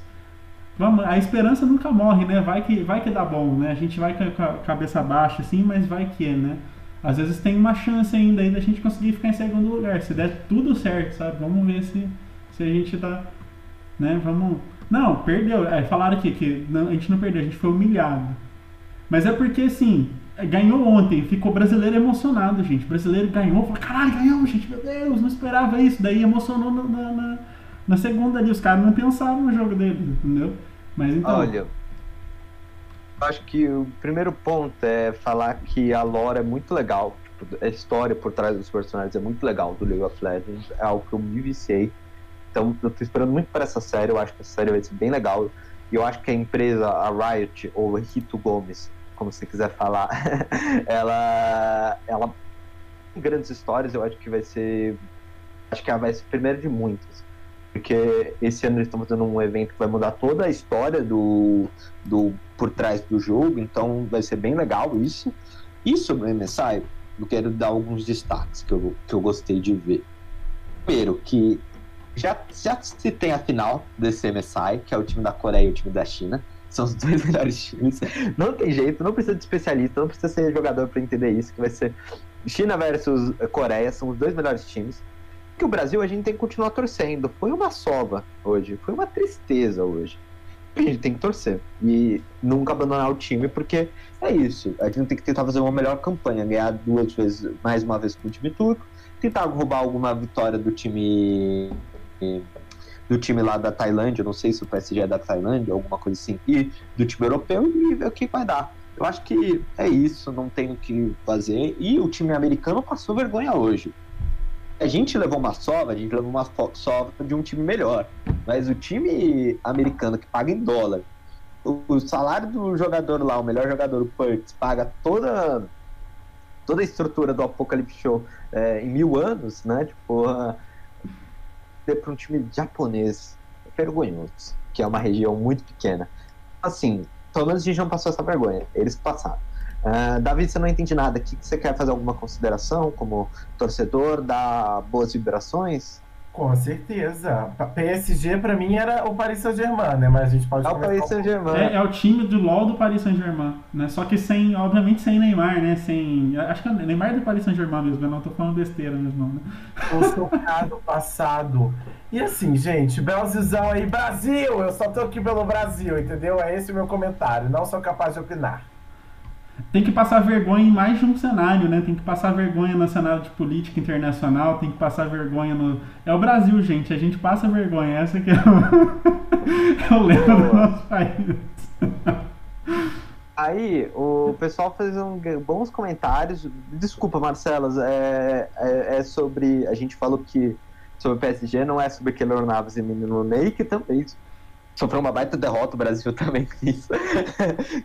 [SPEAKER 3] vamos, a esperança nunca morre, né? Vai que, vai que dá bom, né? A gente vai com a- com a cabeça baixa assim, mas vai que é, né? Às vezes tem uma chance ainda aí da gente conseguir ficar em segundo lugar. Se der tudo certo, sabe? Vamos ver se, se a gente tá. Né? Vamos. Não, perdeu. É, falaram aqui que não, a gente não perdeu, a gente foi humilhado. Mas é porque assim, ganhou ontem, ficou brasileiro emocionado, gente. O brasileiro ganhou, falou, caralho, ganhamos, gente, meu Deus, não esperava isso. Daí emocionou na, na, na- na segunda ali. Os caras não pensaram no jogo deles, entendeu? Mas então.
[SPEAKER 2] Olha, Acho que o primeiro ponto é falar que a lore é muito legal. Tipo, a história por trás dos personagens é muito legal do League of Legends. É algo que eu me viciei. Então eu tô esperando muito para essa série. Eu acho que essa série vai ser bem legal. E eu acho que a empresa, a Riot, ou Rito Gomes, como você quiser falar, ela, ela tem grandes histórias. Eu acho que vai ser. Acho que ela vai ser a primeira de muitas porque esse ano eles estão fazendo um evento que vai mudar toda a história do, do por trás do jogo, então vai ser bem legal isso. E sobre o MSI, eu quero dar alguns destaques que eu, que eu gostei de ver. Primeiro, que já, já se tem a final desse MSI, que é o time da Coreia e o time da China. São os dois melhores times. Não tem jeito, não precisa de especialista, não precisa ser jogador para entender isso, que vai ser China versus Coreia, são os dois melhores times que o Brasil a gente tem que continuar torcendo. Foi uma sova hoje, foi uma tristeza hoje. A gente tem que torcer e nunca abandonar o time, porque é isso. A gente tem que tentar fazer uma melhor campanha, ganhar duas vezes, mais uma vez com o time turco, tentar roubar alguma vitória do time do time lá da Tailândia, não sei se o PSG é da Tailândia, alguma coisa assim, e do time europeu e ver o que vai dar. Eu acho que é isso, não tem o que fazer. E o time americano passou vergonha hoje a gente levou uma sova, a gente levou uma sova de um time melhor. Mas o time americano que paga em dólar, o, o salário do jogador lá, o melhor jogador, o Perks, paga toda, toda a estrutura do Apocalypse Show é, em mil anos, né? Tipo, uh, para um time japonês é vergonhoso, que é uma região muito pequena. Assim, pelo menos a gente não passou essa vergonha, eles passaram. Uh, Davi, você não entende nada. Aqui você quer fazer alguma consideração como torcedor, dar boas vibrações?
[SPEAKER 4] Com certeza. PSG para mim era o Paris Saint-Germain, né? Mas a gente pode
[SPEAKER 2] É o Paris Saint-Germain.
[SPEAKER 3] É, é, o time do LoL do Paris Saint-Germain, né? Só que sem, obviamente, sem Neymar, né? Sem, acho que é Neymar é do Paris Saint-Germain mesmo, eu não tô falando besteira mesmo, né?
[SPEAKER 4] O socado passado. E assim, gente, Belzizão aí, Brasil! Eu só tô aqui pelo Brasil, entendeu? É esse o meu comentário. Não sou capaz de opinar
[SPEAKER 3] tem que passar vergonha em mais de um cenário, né? Tem que passar vergonha no cenário de política internacional, tem que passar vergonha no. É o Brasil, gente. A gente passa vergonha. Essa que é o, é o lema do nosso país.
[SPEAKER 2] Aí, o pessoal fez um, bons comentários. Desculpa, Marcelas, é, é, é, sobre. A gente falou que sobre o PSG não é sobre Keylor Navas e Menino Ney, que também sofreu uma baita derrota, o Brasil também isso.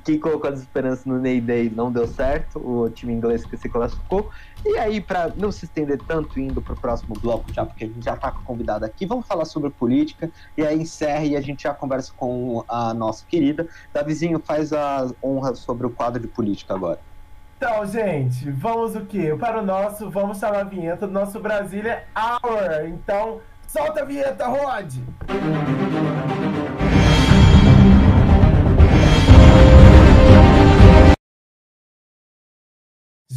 [SPEAKER 2] Quem colocou as esperanças no Ney Day não deu certo, o time inglês que se classificou. E aí, para não se estender tanto, indo para o próximo bloco, já porque a gente já está com o convidado aqui, vamos falar sobre política. E aí encerra e a gente já conversa com a nossa querida. Davizinho, faz a honra sobre o quadro de política agora.
[SPEAKER 4] Então, gente, vamos o quê? Para o nosso, vamos chamar a vinheta do nosso Brasília Hour. Então, solta a vinheta, Rod!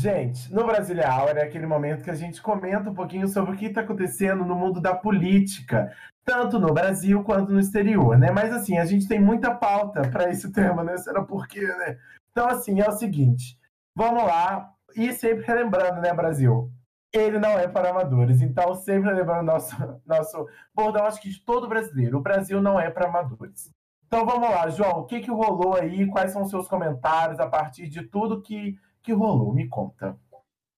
[SPEAKER 4] Gente, no Brasília Hour é aquele momento que a gente comenta um pouquinho sobre o que está acontecendo no mundo da política, tanto no Brasil quanto no exterior, né? Mas assim, a gente tem muita pauta para esse tema, né? Será por quê, né? Então, assim, é o seguinte, vamos lá, e sempre relembrando, né, Brasil? Ele não é para amadores, então sempre lembrando nosso, nosso bordão, acho que de todo brasileiro, o Brasil não é para amadores. Então vamos lá, João, o que, que rolou aí? Quais são os seus comentários a partir de tudo que que rolou? Me conta.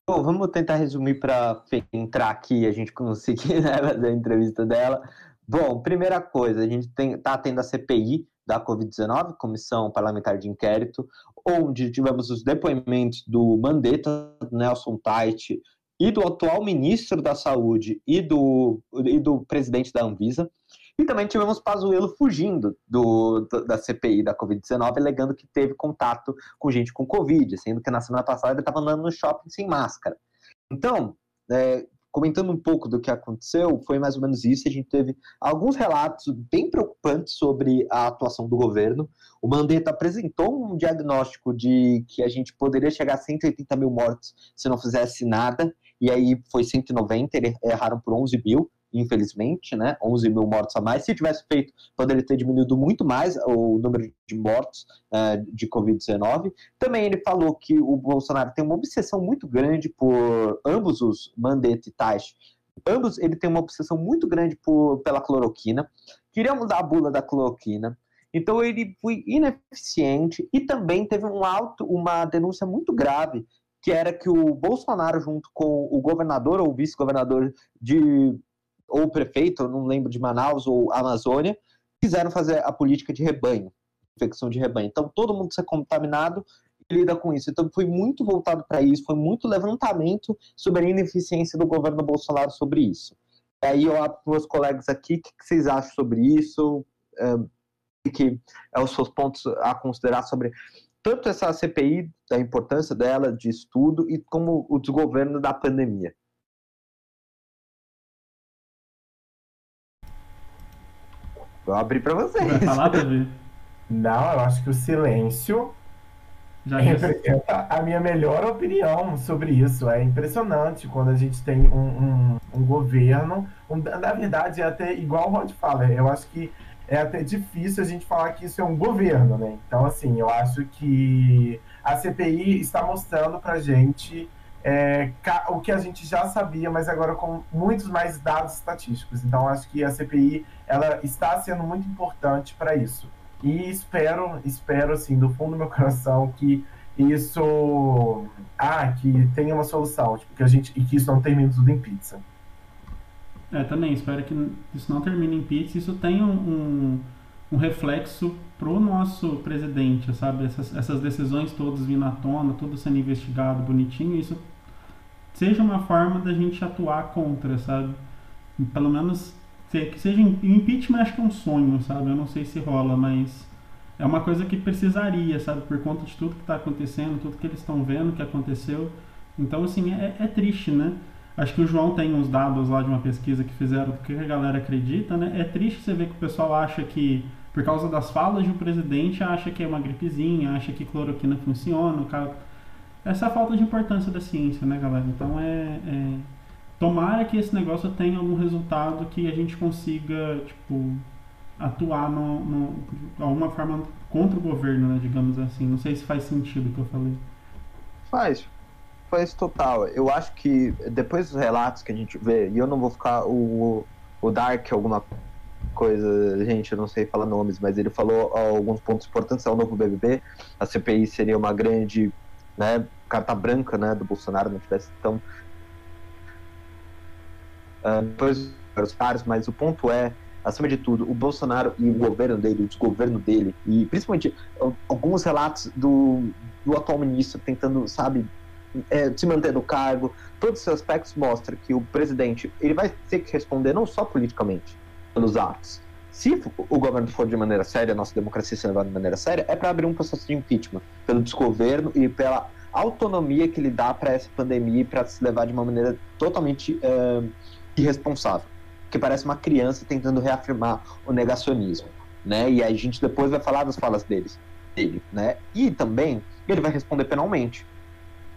[SPEAKER 2] Bom, vamos tentar resumir para entrar aqui e a gente conseguir né, fazer a entrevista dela. Bom, primeira coisa, a gente está tendo a CPI da Covid-19, Comissão Parlamentar de Inquérito, onde tivemos os depoimentos do Mandetta, Nelson Tait, e do atual ministro da Saúde e do, e do presidente da Anvisa. E também tivemos Pazuello fugindo do, do da CPI da Covid-19, alegando que teve contato com gente com Covid, sendo que na semana passada ele estava andando no shopping sem máscara. Então, é, comentando um pouco do que aconteceu, foi mais ou menos isso. A gente teve alguns relatos bem preocupantes sobre a atuação do governo. O Mandetta apresentou um diagnóstico de que a gente poderia chegar a 180 mil mortos se não fizesse nada, e aí foi 190, eles erraram por 11 mil infelizmente, né? 11 mil mortos a mais. Se tivesse feito, poderia ter diminuído muito mais o número de mortos uh, de Covid-19. Também ele falou que o Bolsonaro tem uma obsessão muito grande por ambos os Mandetta e Taish. Ambos, ele tem uma obsessão muito grande por, pela cloroquina. Queria mudar a bula da cloroquina. Então ele foi ineficiente e também teve um alto, uma denúncia muito grave, que era que o Bolsonaro, junto com o governador ou vice-governador de ou prefeito, não lembro de Manaus ou Amazônia, quiseram fazer a política de rebanho, infecção de rebanho. Então todo mundo ser contaminado e lida com isso. Então foi muito voltado para isso, foi muito levantamento sobre a ineficiência do governo Bolsonaro sobre isso. E aí eu abro para meus colegas aqui, o que, que vocês acham sobre isso? É, que é os seus pontos a considerar sobre tanto essa CPI, da importância dela, de estudo, e como o desgoverno da pandemia. Vou abrir para vocês.
[SPEAKER 3] Vai falar, Davi?
[SPEAKER 4] Não, eu acho que o silêncio
[SPEAKER 3] Já
[SPEAKER 4] representa a minha melhor opinião sobre isso. É impressionante quando a gente tem um, um, um governo. um- na verdade, é até igual o Rod fala. Eu acho que é até difícil a gente falar que isso é um governo, né? Então, assim, eu acho que a CPI está mostrando pra gente é, o que a gente já sabia, mas agora com muitos mais dados estatísticos. Então, acho que a CPI ela está sendo muito importante para isso. E espero, espero assim, do fundo do meu coração que isso, ah, que tenha uma solução, tipo, que a gente e que isso não termine tudo em pizza.
[SPEAKER 3] É, também, espero que isso não termine em pizza, isso tenha um, um, um reflexo pro nosso presidente, sabe? Essas, essas decisões todas vindo à tona, tudo sendo investigado bonitinho, isso seja uma forma da gente atuar contra, sabe? Pelo menos que seja im- impeachment, acho que é um sonho, sabe? Eu não sei se rola, mas é uma coisa que precisaria, sabe? Por conta de tudo que está acontecendo, tudo que eles estão vendo que aconteceu. Então, assim, é, é triste, né? Acho que o João tem uns dados lá de uma pesquisa que fizeram do que a galera acredita, né? É triste você ver que o pessoal acha que, por causa das falas de um presidente, acha que é uma gripezinha, acha que cloroquina funciona. o cara- Essa é a falta de importância da ciência, né, galera? Então é, é- Tomara que esse negócio tenha algum resultado que a gente consiga, tipo, atuar no, no, de alguma forma contra o governo, né, digamos assim. Não sei se faz sentido o que eu falei.
[SPEAKER 2] Faz, faz total. Eu acho que depois dos relatos que a gente vê, e eu não vou ficar o, o Dark alguma coisa, gente, eu não sei falar nomes, mas ele falou alguns pontos importantes ao novo BBB. A CPI seria uma grande, né, carta branca, né, do Bolsonaro, não tivesse tão ah, depois mas o ponto é, acima de tudo, o Bolsonaro e o governo dele, o desgoverno dele, e principalmente al- alguns relatos do, do atual ministro tentando, sabe, é, se manter no cargo, todos esses aspectos mostram que o presidente ele vai ter que responder não só politicamente pelos atos. Se o governo for de maneira séria, a nossa democracia se levar de maneira séria, é para abrir um processo de impeachment pelo desgoverno e pela autonomia que ele dá para essa pandemia e para se levar de uma maneira totalmente é, irresponsável, que parece uma criança tentando reafirmar o negacionismo, né? E a gente depois vai falar das falas deles, dele, né? E também ele vai responder penalmente,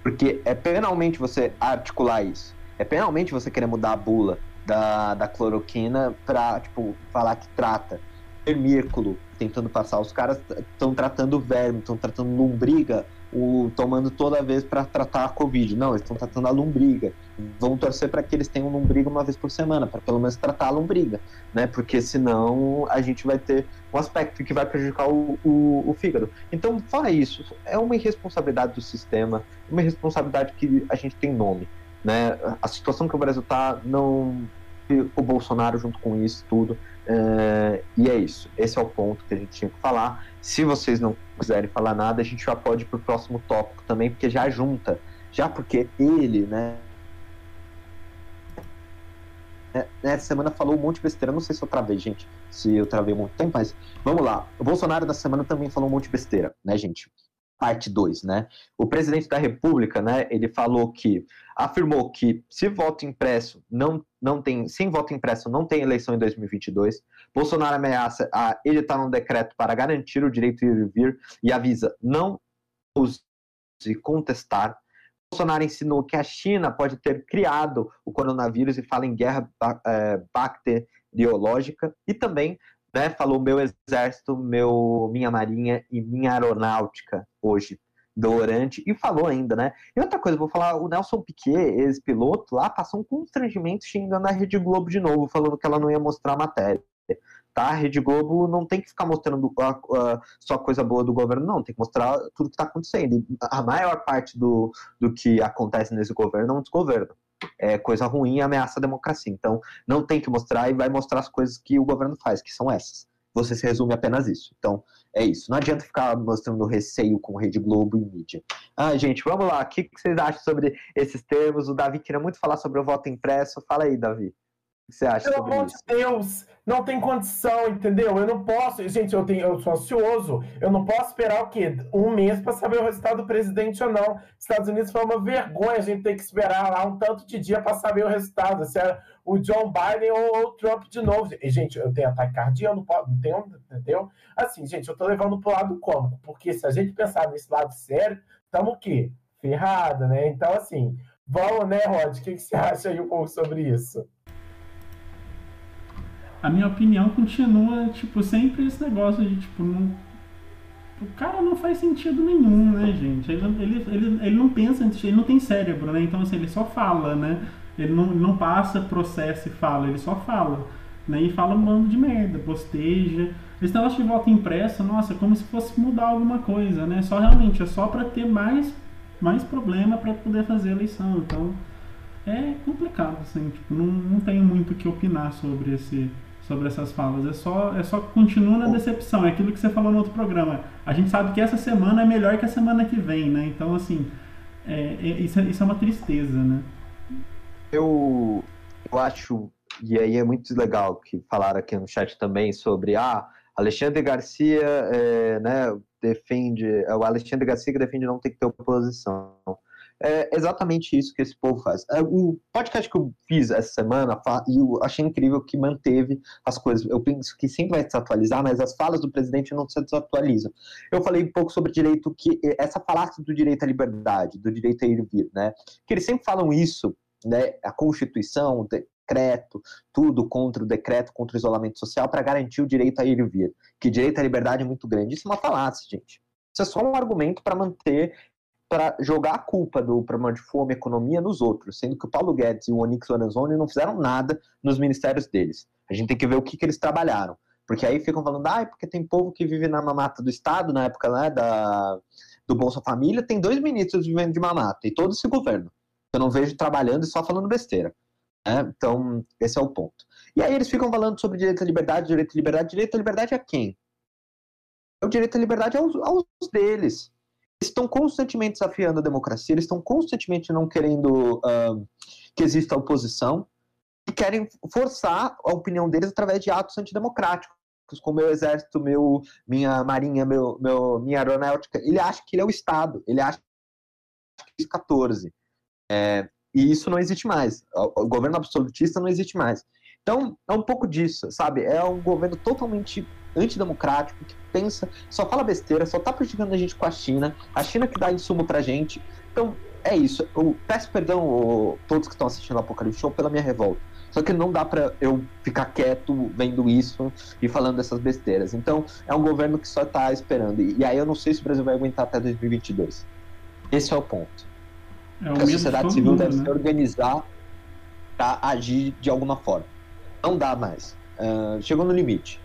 [SPEAKER 2] porque é penalmente você articular isso, é penalmente você querer mudar a bula da, da cloroquina para tipo falar que trata vermículo, tentando passar. Os caras estão tratando verme, estão tratando lombriga, o, tomando toda vez para tratar a Covid. Não, eles estão tratando a lombriga. Vão torcer para que eles tenham lombriga uma vez por semana, para pelo menos tratar a lombriga, né? Porque senão a gente vai ter um aspecto que vai prejudicar o, o, o fígado. Então, fora isso, é uma irresponsabilidade do sistema, uma irresponsabilidade que a gente tem nome, né? A situação que o Brasil tá, não o Bolsonaro junto com isso tudo. É, e é isso. Esse é o ponto que a gente tinha que falar. Se vocês não quiserem falar nada, a gente já pode ir pro próximo tópico também, porque já junta. Já porque ele, né? né, Essa semana falou um monte de besteira. Não sei se eu travei, gente. Se eu travei muito tempo, mas vamos lá. O Bolsonaro da semana também falou um monte de besteira, né, gente? Parte 2, né? O presidente da República, né? Ele falou que afirmou que se voto impresso não, não tem, sem voto impresso não tem eleição em 2022. Bolsonaro ameaça a editar um decreto para garantir o direito de ir e vir e avisa não use contestar. Bolsonaro ensinou que a China pode ter criado o coronavírus e fala em guerra é, bacteriológica e também né, falou meu exército, meu, minha marinha e minha aeronáutica hoje durante e falou ainda, né? E outra coisa, vou falar, o Nelson Piquet, ex-piloto, lá passou um constrangimento xingando a Rede Globo de novo, falando que ela não ia mostrar a matéria. Tá? A Rede Globo não tem que ficar mostrando a, a, só coisa boa do governo, não. Tem que mostrar tudo que está acontecendo. E a maior parte do, do que acontece nesse governo é um desgoverno. É coisa ruim e ameaça a democracia. Então, não tem que mostrar e vai mostrar as coisas que o governo faz, que são essas. Você se resume apenas isso. Então, é isso. Não adianta ficar mostrando receio com Rede Globo e mídia. Ah, gente, vamos lá. O que, que vocês acham sobre esses termos? O Davi queria muito falar sobre o voto impresso. Fala aí, Davi que você acha
[SPEAKER 4] Pelo amor de Deus, não tem condição, entendeu? Eu não posso, gente, eu, tenho, eu sou ansioso, eu não posso esperar o quê? Um mês para saber o resultado do presidente ou não. Estados Unidos foi uma vergonha a gente ter que esperar lá um tanto de dia para saber o resultado, se era o John Biden ou o Trump de novo. E, gente, eu tenho ataque cardíaco, não, posso, não tenho, entendeu? Assim, gente, eu tô levando pro lado cômico, porque se a gente pensar nesse lado sério, estamos o quê? Ferrada, né? Então, assim, vamos, né, Rod? O que, que você acha aí um pouco sobre isso?
[SPEAKER 3] A minha opinião continua, tipo, sempre esse negócio de, tipo, não, o cara não faz sentido nenhum, né, gente? Ele, ele, ele, ele não pensa, ele não tem cérebro, né? Então, assim, ele só fala, né? Ele não, não passa processo e fala, ele só fala. Né? E fala um bando de merda, posteja. Esse negócio de voto impresso, nossa, como se fosse mudar alguma coisa, né? Só realmente, é só para ter mais, mais problema para poder fazer a eleição. Então, é complicado, assim, tipo, não, não tenho muito o que opinar sobre esse, sobre essas falas. É só, é só continua na decepção. É aquilo que você falou no outro programa. A gente sabe que essa semana é melhor que a semana que vem, né? Então, assim, é, é, isso, é, isso é uma tristeza, né?
[SPEAKER 2] Eu, eu acho, e aí é muito legal que falaram aqui no chat também sobre ah, Alexandre Garcia é, né, defende, é o Alexandre Garcia que defende não ter que ter oposição. É exatamente isso que esse povo faz. É, o podcast que eu fiz essa semana, e eu achei incrível que manteve as coisas. Eu penso que sempre vai desatualizar, mas as falas do presidente não se desatualizam. Eu falei um pouco sobre direito, que essa falácia do direito à liberdade, do direito a ir e vir, né? Que eles sempre falam isso, né? A Constituição, o decreto, tudo contra o decreto, contra o isolamento social, para garantir o direito a ir e vir. Que direito à liberdade é muito grande. Isso é uma falácia, gente. Isso é só um argumento para manter para jogar a culpa do problema de fome e economia nos outros, sendo que o Paulo Guedes e o Onyx Lorenzoni não fizeram nada nos ministérios deles. A gente tem que ver o que, que eles trabalharam. Porque aí ficam falando, ah, porque tem povo que vive na mamata do Estado, na época né, da, do Bolsa Família, tem dois ministros vivendo de mamata, e todo esse governo. Eu não vejo trabalhando e só falando besteira. Né? Então, esse é o ponto. E aí eles ficam falando sobre direito à liberdade, direito à liberdade. Direito à liberdade a quem? O direito à liberdade aos, aos deles estão constantemente desafiando a democracia, eles estão constantemente não querendo uh, que exista oposição e querem forçar a opinião deles através de atos antidemocráticos, como meu exército, meu, minha marinha, meu, meu, minha aeronáutica. Ele acha que ele é o Estado, ele acha que é 14. É, e isso não existe mais. O governo absolutista não existe mais. Então, é um pouco disso, sabe? É um governo totalmente antidemocrático, que pensa, só fala besteira, só tá prejudicando a gente com a China, a China que dá insumo pra gente. Então, é isso. Eu peço perdão a todos que estão assistindo o Apocalipse Show pela minha revolta. Só que não dá para eu ficar quieto vendo isso e falando dessas besteiras. Então, é um governo que só tá esperando. E, aí eu não sei se o Brasil vai aguentar até 2022. Esse é o ponto. É o a sociedade civil mundo, deve né? se organizar para agir de alguma forma. Não dá mais. Uh, chegou no limite.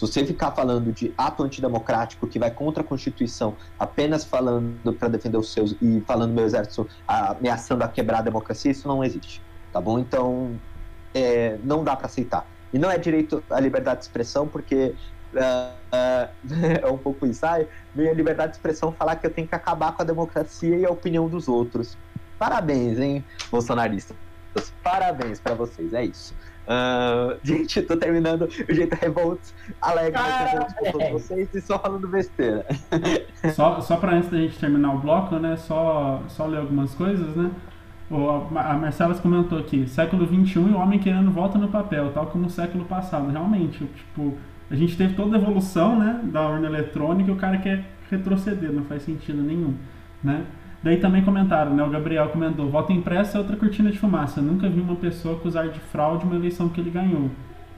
[SPEAKER 2] Se você ficar falando de ato antidemocrático que vai contra a Constituição, apenas falando para defender os seus e falando meu exército ameaçando a quebrar a democracia, isso não existe, tá bom? Então, é, não dá para aceitar. E não é direito à liberdade de expressão, porque uh, uh, é um pouco isso. Ah, minha liberdade de expressão falar que eu tenho que acabar com a democracia e a opinião dos outros. Parabéns, hein, bolsonaristas. Parabéns para vocês, é isso. Uh, gente, tô terminando o jeito revolt alegre ah, com todos vocês e só falando besteira.
[SPEAKER 3] Só, só pra antes da gente terminar o bloco, né? Só, só ler algumas coisas, né? a Marcela comentou aqui, século XXI e o homem querendo volta no papel, tal como o século passado. Realmente, tipo, a gente teve toda a evolução, né, da urna eletrônica e o cara quer retroceder, não faz sentido nenhum, né? Daí também comentaram, né? O Gabriel comentou: voto impresso é outra cortina de fumaça. Nunca vi uma pessoa acusar de fraude uma eleição que ele ganhou.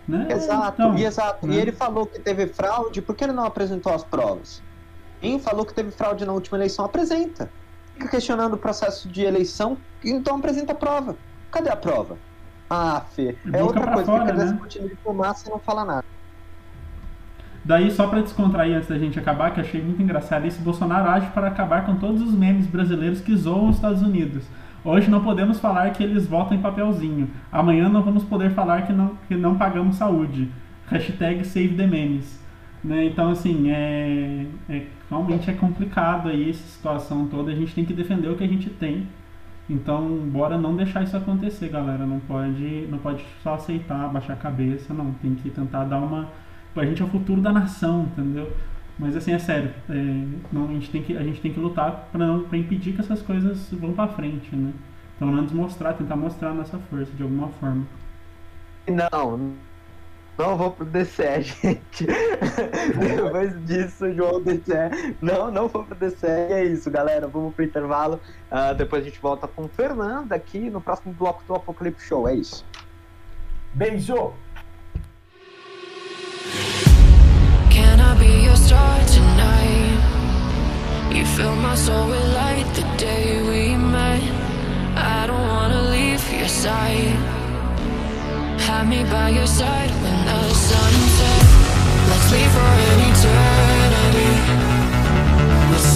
[SPEAKER 3] Né?
[SPEAKER 2] Exato, então, e, exato. Né? e ele falou que teve fraude, por que ele não apresentou as provas? Quem falou que teve fraude na última eleição, apresenta. Fica questionando o processo de eleição, então apresenta a prova. Cadê a prova? Ah, Fê, é outra coisa, fora, fica né? cortina de fumaça e não fala nada.
[SPEAKER 3] Daí, só para descontrair antes da gente acabar, que achei muito engraçado isso, Bolsonaro age para acabar com todos os memes brasileiros que zoam os Estados Unidos. Hoje não podemos falar que eles votam em papelzinho. Amanhã não vamos poder falar que não, que não pagamos saúde. Hashtag save the memes. Né? Então, assim, é, é, realmente é complicado aí essa situação toda. A gente tem que defender o que a gente tem. Então, bora não deixar isso acontecer, galera. Não pode, não pode só aceitar, baixar a cabeça, não. Tem que tentar dar uma. A gente é o futuro da nação, entendeu? Mas assim, é sério. É, não, a, gente tem que, a gente tem que lutar para impedir que essas coisas vão para frente, né? Pelo menos mostrar, tentar mostrar nossa força de alguma forma.
[SPEAKER 2] Não, não vou pro DCE, gente. Depois disso, João DCE. Não, não vou pro DCE. E é isso, galera. Vamos pro intervalo. Uh, depois a gente volta com Fernanda aqui no próximo bloco do Apocalipse Show. É isso.
[SPEAKER 4] Beijo!
[SPEAKER 5] You fill my soul with light the day we met. I don't wanna leave your side. Have me by your side when the sun sets. Let's leave for an eternity. We'll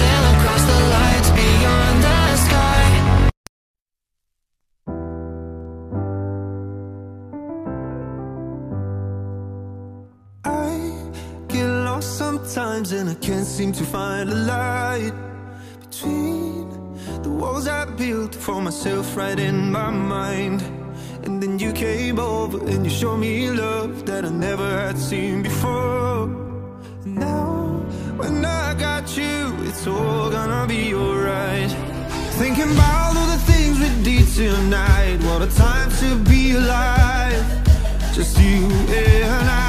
[SPEAKER 1] sometimes and I can't seem to find a light between the walls I built for myself right in my mind. And then you came over and you showed me love that I never had seen before. and Now, when I got you, it's all gonna be alright. Thinking about all the things we did tonight. What a time to be alive. Just you and I.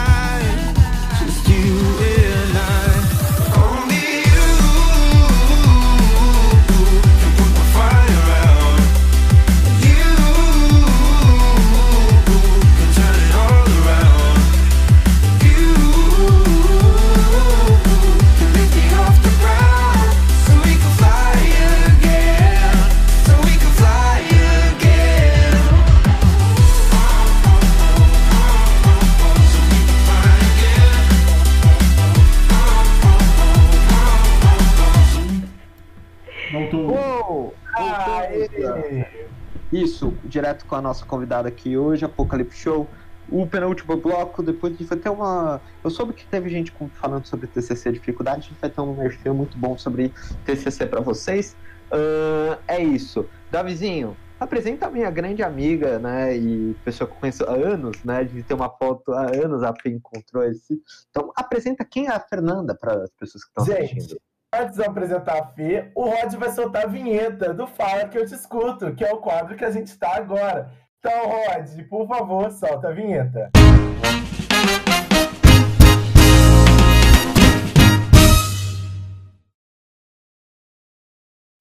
[SPEAKER 2] Isso, direto com a nossa convidada aqui hoje, Apocalipse Show. O penúltimo bloco, depois a gente vai ter uma. Eu soube que teve gente falando sobre TCC dificuldade, a gente vai ter um perfil muito bom sobre TCC para vocês. Ahn, é isso. Davizinho, apresenta a minha grande amiga, né? E pessoa que eu conheço há anos, né? De ter uma foto há anos, a Fê encontrou esse. Então, apresenta quem é a Fernanda para as pessoas que estão assistindo.
[SPEAKER 4] Antes de eu apresentar a Fê, o Rod vai soltar a vinheta do Fala Que Eu Te Escuto, que é o quadro que a gente está agora. Então, Rod, por favor, solta a vinheta.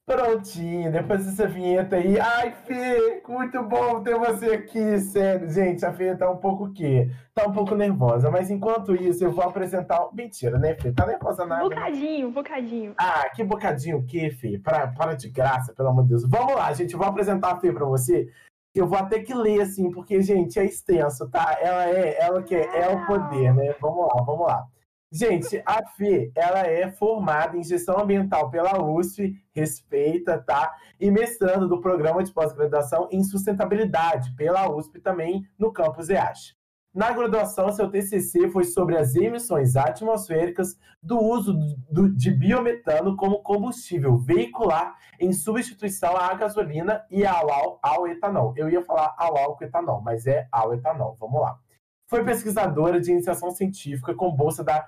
[SPEAKER 4] Prontinho, depois dessa vinheta aí. Ai, Fê, muito bom ter você aqui, sério. Gente, a Fê tá um pouco o quê? Tá um pouco nervosa, mas enquanto isso eu vou apresentar. Mentira, né, Fê? Tá nervosa nada. né?
[SPEAKER 6] Bocadinho, bocadinho.
[SPEAKER 4] Ah, que bocadinho o quê, Fê? Para, para de graça, pelo amor de Deus. Vamos lá, gente, eu vou apresentar a Fê pra você. Eu vou até que ler, assim, porque, gente, é extenso, tá? Ela é, ela que é, é o poder, né? Vamos lá, vamos lá. Gente, a Fê, ela é formada em gestão ambiental pela USP, respeita, tá? E mestrando do programa de pós-graduação em sustentabilidade pela USP também no campus EASH. Na graduação, seu TCC foi sobre as emissões atmosféricas do uso do- de biometano como combustível veicular em substituição à gasolina e ao, ao, ao etanol. Eu ia falar ao álcool etanol, mas é ao etanol. Vamos lá. Foi pesquisadora de iniciação científica com bolsa da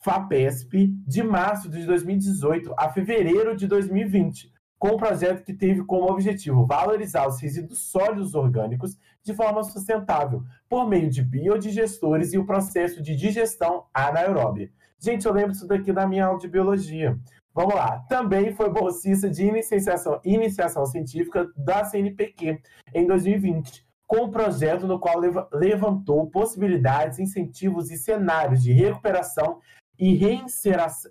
[SPEAKER 4] FAPESP de março de 2018 a fevereiro de 2020, com um projeto que teve como objetivo valorizar os resíduos sólidos orgânicos de forma sustentável, por meio de biodigestores e o processo de digestão anaeróbia. Gente, eu lembro isso daqui da minha aula de biologia. Vamos lá. Também foi bolsista de iniciação, iniciação científica da CNPq em 2020, com um projeto no qual leva- levantou possibilidades, incentivos e cenários de recuperação e,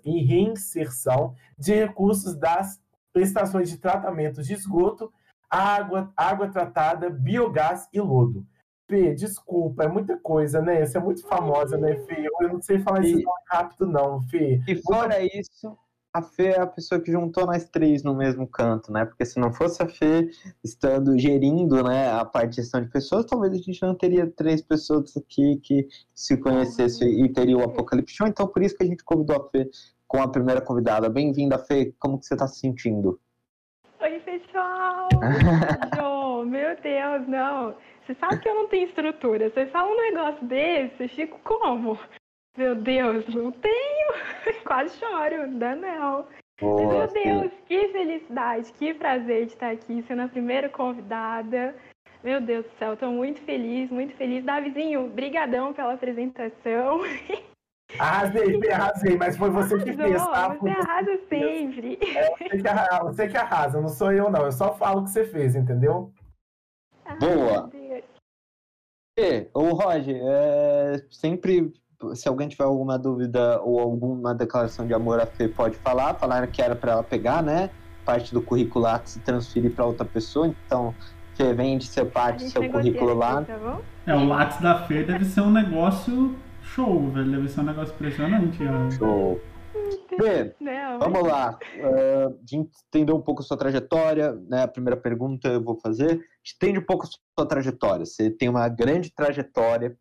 [SPEAKER 4] e reinserção de recursos das estações de tratamento de esgoto, água, água tratada, biogás e lodo. Fê, desculpa, é muita coisa, né? Você é muito famosa, né, Fê? Eu não sei falar isso
[SPEAKER 2] E-
[SPEAKER 4] tão rápido, não, Fê.
[SPEAKER 2] E fora isso, a Fê é a pessoa que juntou nós três no mesmo canto, né? Porque se não fosse a Fê estando gerindo, né, a parte de gestão de pessoas, talvez a gente não teria três pessoas aqui que se conhecessem e teria o Apocalipse Show. Então, por isso que a gente convidou a Fê com a primeira convidada. Bem-vinda, Fê. Como que você tá se sentindo?
[SPEAKER 6] Oi, pessoal! Jô, meu Deus, não. Você sabe que eu não tenho estrutura. Você fala um negócio desse, eu fico como? Meu Deus, não tenho. Quase choro. Mas,
[SPEAKER 2] Boa,
[SPEAKER 6] meu. Deus, que felicidade, que prazer de estar aqui, sendo a primeira convidada. Meu Deus do céu, estou muito feliz, muito feliz. Davizinho, brigadão pela apresentação.
[SPEAKER 4] Arrasei, arrasei, mas foi você que fez, tá?
[SPEAKER 6] Arrasou,
[SPEAKER 4] Foi
[SPEAKER 6] você arrasa sempre.
[SPEAKER 4] você que arrasa, você que arrasa, não sou eu, não. Eu só falo o que você fez, entendeu?
[SPEAKER 2] Boa.
[SPEAKER 6] Meu Deus.
[SPEAKER 2] Fê, ô Roger, é, sempre, se alguém tiver alguma dúvida ou alguma declaração de amor a Fê, pode falar. Falaram que era para ela pegar, né? Parte do curricular se transferir para outra pessoa. Então, Fê, vem de ser
[SPEAKER 6] A
[SPEAKER 2] parte seu currículo lá.
[SPEAKER 6] tá bom?
[SPEAKER 3] É, o Lattes da Fê deve ser um negócio show, velho. Deve ser um negócio impressionante. ó.
[SPEAKER 2] Show. Fê,
[SPEAKER 6] Não,
[SPEAKER 2] vamos lá. É, a gente entendeu um pouco a sua trajetória, né? A primeira pergunta eu vou fazer. Entende um pouco a sua trajetória. Você tem uma grande trajetória.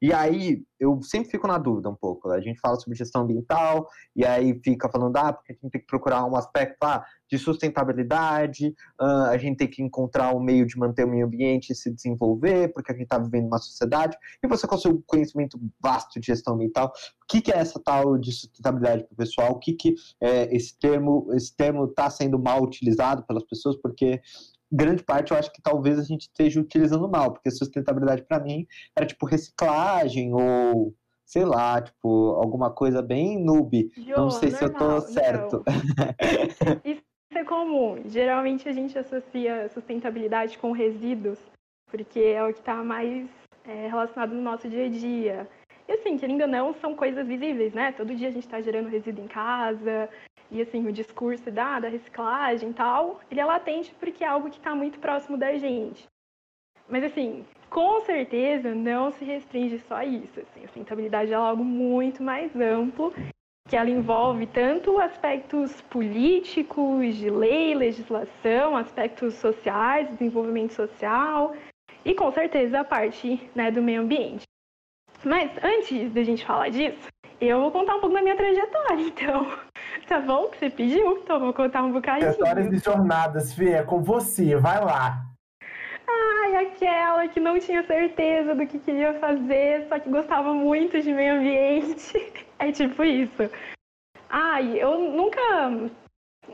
[SPEAKER 2] E aí, eu sempre fico na dúvida um pouco. A gente fala sobre gestão ambiental, e aí fica falando, ah, porque a gente tem que procurar um aspecto ah, de sustentabilidade, ah, a gente tem que encontrar um meio de manter o meio ambiente e se desenvolver, porque a gente está vivendo uma sociedade. E você, com seu conhecimento vasto de gestão ambiental, o que, que é essa tal de sustentabilidade para o pessoal? O que, que é, esse termo esse termo está sendo mal utilizado pelas pessoas? Porque grande parte eu acho que talvez a gente esteja utilizando mal, porque sustentabilidade para mim era tipo reciclagem ou sei lá, tipo alguma coisa bem noob.
[SPEAKER 6] Jô,
[SPEAKER 2] Não sei se eu tô
[SPEAKER 6] normal,
[SPEAKER 2] certo.
[SPEAKER 6] Isso é comum. Geralmente a gente associa sustentabilidade com resíduos, porque é o que está mais é, relacionado no nosso dia a dia. E assim, querendo ou não, são coisas visíveis, né? Todo dia a gente está gerando resíduo em casa, e assim, o discurso da, da reciclagem e tal, ele é latente porque é algo que está muito próximo da gente. Mas assim, com certeza não se restringe só a isso. Assim, a sustentabilidade é algo muito mais amplo que ela envolve tanto aspectos políticos, de lei, legislação, aspectos sociais, desenvolvimento social e com certeza a parte né, do meio ambiente. Mas antes da gente falar disso, eu vou contar um pouco da minha trajetória, então. Tá bom? Que você pediu? Então vou contar um bocadinho.
[SPEAKER 4] Histórias de jornadas, Fê, é com você, vai lá.
[SPEAKER 6] Ai, aquela que não tinha certeza do que queria fazer, só que gostava muito de meio ambiente. É tipo isso. Ai, eu nunca,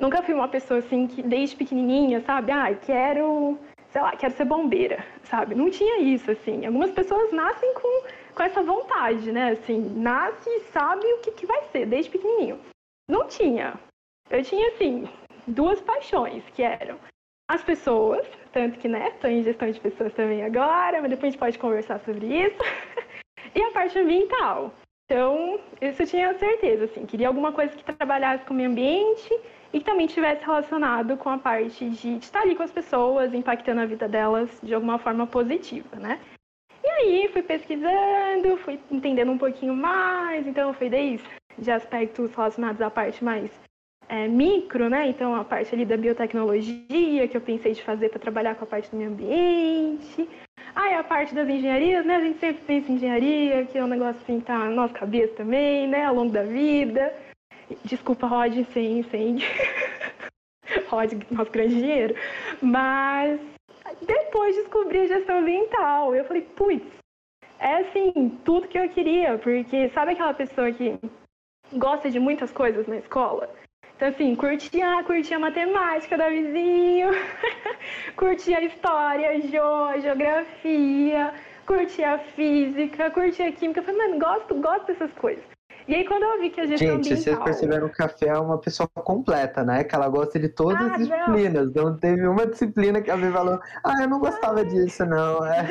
[SPEAKER 6] nunca fui uma pessoa assim que desde pequenininha, sabe? Ai, quero, sei lá, quero ser bombeira, sabe? Não tinha isso, assim. Algumas pessoas nascem com, com essa vontade, né? Assim, nasce e sabe o que, que vai ser desde pequenininho. Não tinha. Eu tinha, assim, duas paixões, que eram as pessoas, tanto que, né, estou em gestão de pessoas também agora, mas depois a gente pode conversar sobre isso, e a parte ambiental. Então, isso eu tinha certeza, assim, queria alguma coisa que trabalhasse com o meio ambiente e que também tivesse relacionado com a parte de, estar ali com as pessoas, impactando a vida delas de alguma forma positiva, né? E aí, fui pesquisando, fui entendendo um pouquinho mais, então foi desde de aspectos relacionados à parte mais é, micro, né? Então, a parte ali da biotecnologia, que eu pensei de fazer para trabalhar com a parte do meio ambiente. E a parte das engenharias, né? A gente sempre pensa em engenharia, que é um negócio assim tá na nossa cabeça também, né? Ao longo da vida. Desculpa, Rod, sem, sem... Rod, nosso grande dinheiro. Mas depois descobri a gestão ambiental. Eu falei, putz, é assim, tudo que eu queria. Porque sabe aquela pessoa que gosta de muitas coisas na escola? Então, assim, curtia, curtia a matemática da vizinho, curtia história, jo, geografia, curtia física, curtia química. Eu falei, mano, gosto, gosto dessas coisas. E aí, quando eu vi que a gestão
[SPEAKER 2] Gente, vocês
[SPEAKER 6] ambiental...
[SPEAKER 2] perceberam que a Fê é uma pessoa completa, né? Que ela gosta de todas
[SPEAKER 6] Ah,
[SPEAKER 2] as
[SPEAKER 6] não.
[SPEAKER 2] disciplinas. Não teve uma disciplina que a Fê falou, ah, eu não gostava disso, não. É.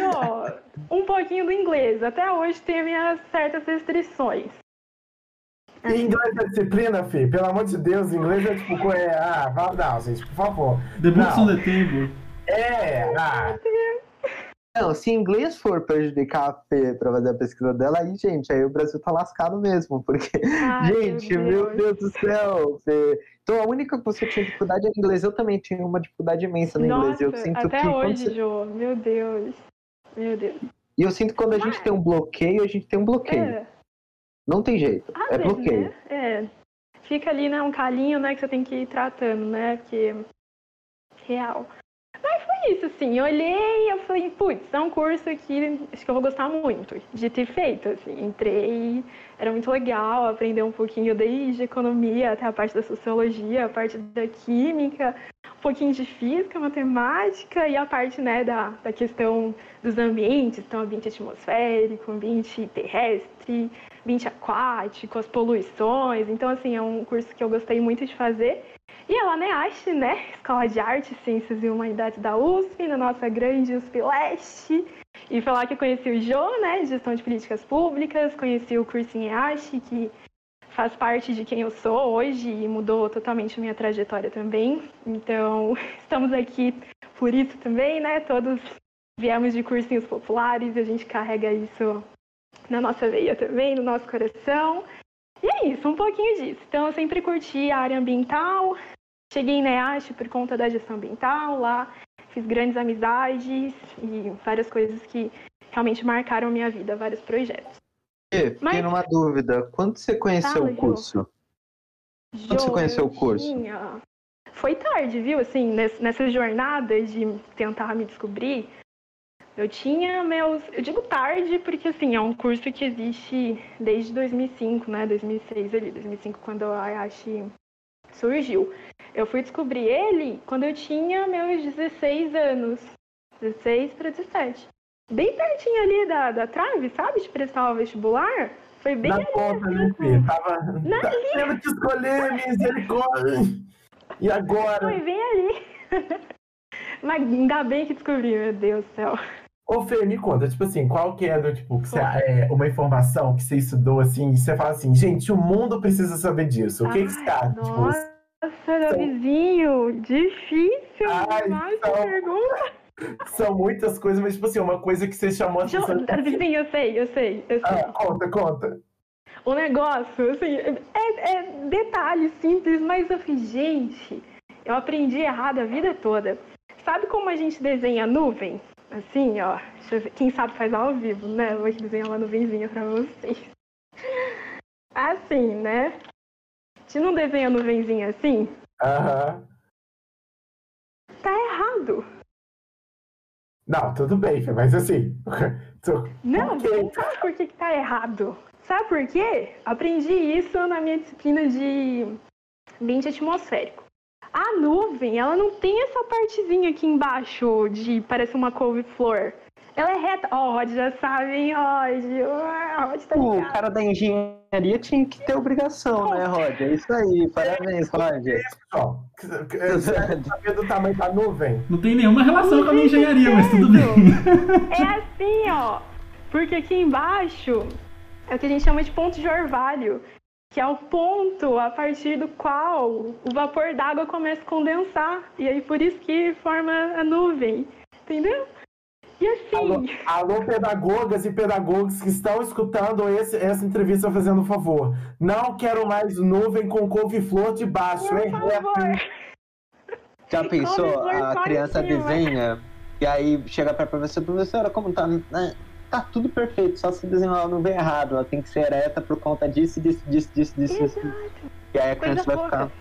[SPEAKER 6] Um pouquinho do inglês. Até hoje tem minhas certas restrições.
[SPEAKER 4] E inglês é disciplina, Fê? Pelo amor de Deus, inglês é tipo. É, ah, não, gente, por favor.
[SPEAKER 3] The Books
[SPEAKER 4] Não.
[SPEAKER 3] on the Table.
[SPEAKER 4] É, ah,
[SPEAKER 2] Não, se inglês for prejudicar a Fê pra fazer a pesquisa dela, aí, gente, aí o Brasil tá lascado mesmo, porque,
[SPEAKER 6] Ai,
[SPEAKER 2] gente,
[SPEAKER 6] meu
[SPEAKER 2] meu Deus do céu, Fê. Então a única que você tinha dificuldade é inglês, eu também tinha uma dificuldade imensa no inglês.
[SPEAKER 6] Nossa,
[SPEAKER 2] Eu sinto
[SPEAKER 6] até
[SPEAKER 2] que
[SPEAKER 6] hoje,
[SPEAKER 2] você-
[SPEAKER 6] Jô. Meu Deus. Meu Deus.
[SPEAKER 2] E eu sinto que quando a gente tem um bloqueio, a gente tem um bloqueio.
[SPEAKER 6] É,
[SPEAKER 2] Não tem jeito.
[SPEAKER 6] às
[SPEAKER 2] é
[SPEAKER 6] vezes,
[SPEAKER 2] bloqueio.
[SPEAKER 6] né? É. Fica ali, né, um calinho, né, que você tem que ir tratando, né? Porque. Real. Mas foi isso, assim. Eu olhei e eu falei, putz, é um curso que acho que eu vou gostar muito de ter feito, assim. Entrei, era muito legal aprender um pouquinho desde economia até a parte da sociologia, a parte da química, um pouquinho de física, matemática e a parte, né, da, da questão dos ambientes, então ambiente atmosférico, ambiente terrestre, ambiente aquático, as poluições. Então, assim, é um curso que eu gostei muito de fazer. E ela, né, acho, né, Escola de Artes, Ciências e Humanidades da USP, na nossa grande USP Leste. E foi lá que eu conheci o Jô, né, de Gestão de Políticas Públicas, conheci o curso em que faz parte de quem eu sou hoje e mudou totalmente minha trajetória também. Então, estamos aqui por isso também, né, todos viemos de cursinhos populares e a gente carrega isso na nossa veia também, no nosso coração. E é isso, um pouquinho disso. Então, eu sempre curti a área ambiental. Cheguei na EASH por conta da gestão ambiental. Lá fiz grandes amizades e várias coisas que realmente marcaram a minha vida, vários projetos.
[SPEAKER 2] Fê, Fiquei
[SPEAKER 6] Mas-
[SPEAKER 2] numa dúvida. Quando você conheceu
[SPEAKER 6] Fala,
[SPEAKER 2] o curso? Quando você conheceu
[SPEAKER 6] eu
[SPEAKER 2] o curso?
[SPEAKER 6] tinha- Foi tarde, viu? Assim, ness- nessa jornada de tentar me descobrir, eu tinha meus. Eu digo tarde porque, assim, é um curso que existe desde 2005, né? 2006 ali, 2005, quando a Ayashi surgiu. Eu fui descobrir ele quando eu tinha meus 16 anos. 16 para 17. Bem pertinho ali da, da trave, sabe? De prestar o vestibular. Foi bem
[SPEAKER 4] Na
[SPEAKER 6] ali,
[SPEAKER 4] conta,
[SPEAKER 6] assim,
[SPEAKER 4] né? Tava
[SPEAKER 6] Na
[SPEAKER 4] tá tendo que escolher, misericórdia. E agora?
[SPEAKER 6] Foi bem ali. Mas ainda bem que descobri, meu Deus do céu.
[SPEAKER 4] Ô, Fê, me conta, tipo assim, qual que é do, tipo, que você, é, uma informação que você estudou, assim, e você fala assim, gente, o mundo precisa saber disso. O que, que você acha? Tipo,
[SPEAKER 6] Nossa, meu vizinho, difícil
[SPEAKER 4] Ai, então.
[SPEAKER 6] essa pergunta.
[SPEAKER 4] são muitas coisas, mas, tipo assim, uma coisa que você chamou a atenção.
[SPEAKER 6] Vizinho, eu sei, eu sei, eu sei.
[SPEAKER 4] Ah, conta, conta.
[SPEAKER 6] O negócio, assim, é, é detalhe simples, mas eu fiz, gente, eu aprendi errado a vida toda. Sabe como a gente desenha nuvem? Assim, ó, deixa eu ver, quem sabe faz ao vivo, né? Eu vou desenhar uma nuvenzinha pra vocês. Assim, né? A gente não desenha nuvenzinha assim?
[SPEAKER 4] Aham.
[SPEAKER 6] Tá errado.
[SPEAKER 4] Não, tudo bem, mas assim. tô-
[SPEAKER 6] Não,
[SPEAKER 4] por
[SPEAKER 6] não sabe por que, que tá errado. Sabe por quê? Aprendi isso na minha disciplina de ambiente atmosférico. A nuvem, ela não tem essa partezinha aqui embaixo de parece uma couve-flor. Ela é reta. Ó, o Rod já sabe, hein, Rod? O Rod tá
[SPEAKER 2] O cara da engenharia tinha que ter obrigação, né, Rod? É isso aí, parabéns, Rod.
[SPEAKER 4] Saber do tamanho da nuvem?
[SPEAKER 3] Não tem nenhuma relação com a minha engenharia, mas tudo bem.
[SPEAKER 6] É assim, ó. Porque aqui embaixo é o que a gente chama de ponto de orvalho, que é o ponto a partir do qual o vapor d'água começa a condensar. E aí por isso que forma a nuvem. Entendeu? E
[SPEAKER 4] Alô,
[SPEAKER 6] assim,
[SPEAKER 4] alô, pedagogas e pedagogos que estão escutando esse- essa entrevista fazendo um favor. Não quero mais nuvem com couve-flor de baixo,
[SPEAKER 6] por
[SPEAKER 4] hein?
[SPEAKER 6] favor.
[SPEAKER 2] Já pensou? A criança
[SPEAKER 6] cima.
[SPEAKER 2] desenha e aí chega pra professora, professora, como tá? né? Tá tudo perfeito, só se desenhar a nuvem errado. Ela tem que ser ereta por conta disso, disso, disso, disso, disso. disso. E aí a
[SPEAKER 6] Coisa
[SPEAKER 2] criança vai
[SPEAKER 6] pouca.
[SPEAKER 2] ficar.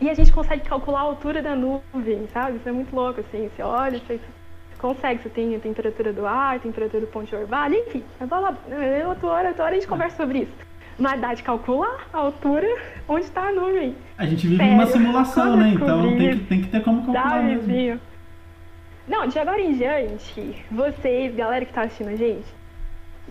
[SPEAKER 6] E a gente consegue calcular a altura da nuvem, sabe? Isso é muito louco, assim. Você olha, você consegue, você tem a temperatura do ar, a temperatura do ponto de orvalho, enfim. É blá, blá, outra hora, outra hora a gente conversa sobre isso. Mas dá de calcular a altura onde está a nuvem.
[SPEAKER 3] A gente vive
[SPEAKER 6] Sério,
[SPEAKER 3] numa simulação, né? Então tem que, tem que ter como
[SPEAKER 6] Dá,
[SPEAKER 3] calcular mesmo.
[SPEAKER 6] vizinho. Não, de agora em diante, vocês, galera que tá assistindo a gente,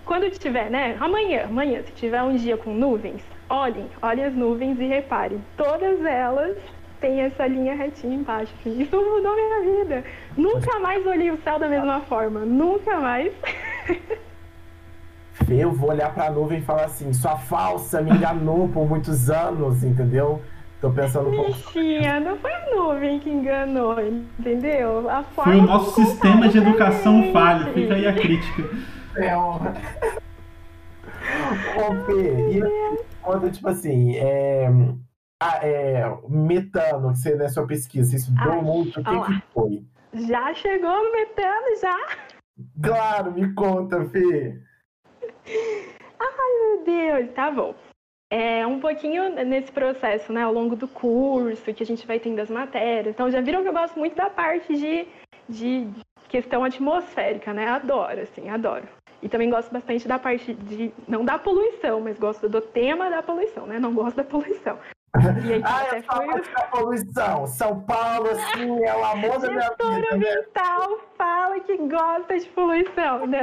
[SPEAKER 6] quando tiver, né? Amanhã, amanhã, se tiver um dia com nuvens, olhem, olhem as nuvens e reparem. Todas elas têm essa linha retinha embaixo. assim. Isso mudou minha vida. Nunca mais olhei o céu da mesma forma. Nunca mais.
[SPEAKER 4] Eu vou olhar pra nuvem e falar assim, sua falsa me enganou por muitos anos, entendeu? Tô pensando um pouco.
[SPEAKER 6] Bichinha, não foi a nuvem que enganou, entendeu? A
[SPEAKER 3] Foi
[SPEAKER 6] forma
[SPEAKER 3] o nosso sistema de educação
[SPEAKER 6] gente.
[SPEAKER 3] falho. Fica aí a crítica.
[SPEAKER 4] É, ó. Ô, Fê, e quando, tipo assim, é, ah, é, metano, que você na sua pesquisa, você estudou
[SPEAKER 6] Ai,
[SPEAKER 4] muito, o que, que foi?
[SPEAKER 6] Já chegou no metano, já?
[SPEAKER 4] Claro, me conta, Fê.
[SPEAKER 6] Meu Deus, tá bom. É um pouquinho nesse processo, né, ao longo do curso, que a gente vai tendo as matérias. Então, já viram que eu gosto muito da parte de, de questão atmosférica, né? Adoro, assim, adoro. E também gosto bastante da parte de, não da poluição, mas gosto do tema da poluição, né? Não gosto da poluição. E aí,
[SPEAKER 4] Ah, eu
[SPEAKER 6] foi
[SPEAKER 4] falo da poluição. São Paulo, assim, é o amor da minha vida, né?
[SPEAKER 6] ambiental fala que gosta de poluição. Não.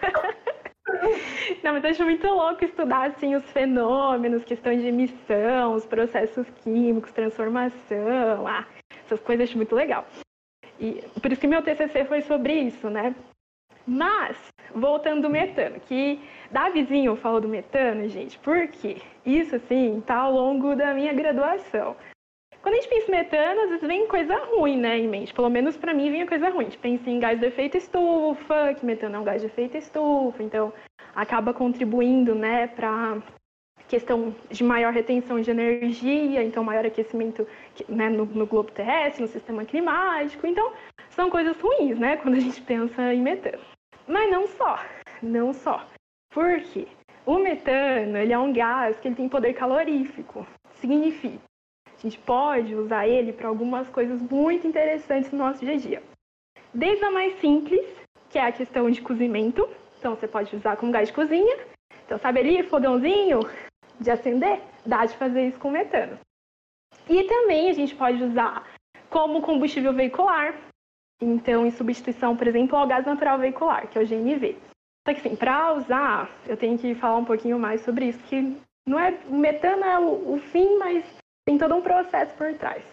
[SPEAKER 6] Não, mas acho muito louco estudar assim, os fenômenos, questão de emissão, os processos químicos, transformação, ah, essas coisas acho muito legal. E por isso que meu TCC foi sobre isso, né? Mas, voltando do metano, que Davizinho falou do metano, gente, por quê? Isso, assim, tá ao longo da minha graduação. Quando a gente pensa em metano, às vezes vem coisa ruim, né, em mente. Pelo menos pra mim vinha coisa ruim. A gente pensa em gás de efeito estufa, que metano é um gás de efeito estufa, então acaba contribuindo, né, pra questão de maior retenção de energia, então maior aquecimento né, no, no globo terrestre, no sistema climático. Então, são coisas ruins, né, quando a gente pensa em metano. Mas não só, não só. Por quê? O metano, ele é um gás que ele tem poder calorífico. Significa a gente pode usar ele para algumas coisas muito interessantes no nosso dia a dia. Desde a mais simples, que é a questão de cozimento. Então, você pode usar como gás de cozinha. Então, sabe ali, fogãozinho de acender? Dá de fazer isso com metano. E também a gente pode usar como combustível veicular. Então, em substituição, por exemplo, ao gás natural veicular, que é o GNV. Só que, assim, para usar, eu tenho que falar um pouquinho mais sobre isso, que não é, o metano é o, o fim, mas tem todo um processo por trás.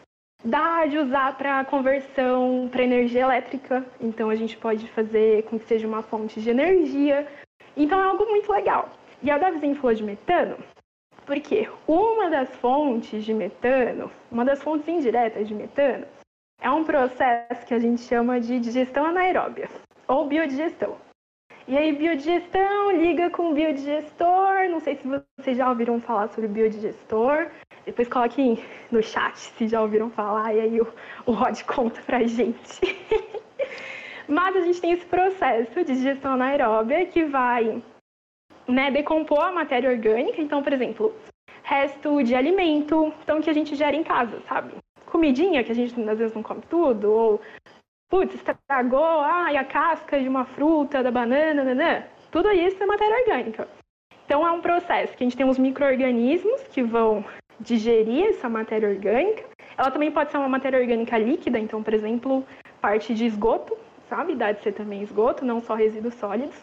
[SPEAKER 6] Dá de usar para conversão para energia elétrica, então a gente pode fazer com que seja uma fonte de energia. Então é algo muito legal. E a Davizinho falou de metano, porque uma das fontes de metano, uma das fontes indiretas de metano, é um processo que a gente chama de digestão anaeróbia, ou biodigestão. E aí, biodigestão liga com biodigestor. Não sei se vocês já ouviram falar sobre biodigestor. Depois coloquem no chat se já ouviram falar, e aí o, o Rod conta pra gente. Mas a gente tem esse processo de digestão anaeróbia que vai né, decompor a matéria orgânica. Então, por exemplo, resto de alimento, então que a gente gera em casa, sabe? Comidinha que a gente às vezes não come tudo, ou putz, estragou, ai, a casca de uma fruta, da banana, nanã. tudo isso é matéria orgânica. Então é um processo que a gente tem uns micro-organismos que vão digerir essa matéria orgânica. Ela também pode ser uma matéria orgânica líquida, então, por exemplo, parte de esgoto, sabe? Dá de ser também esgoto, não só resíduos sólidos.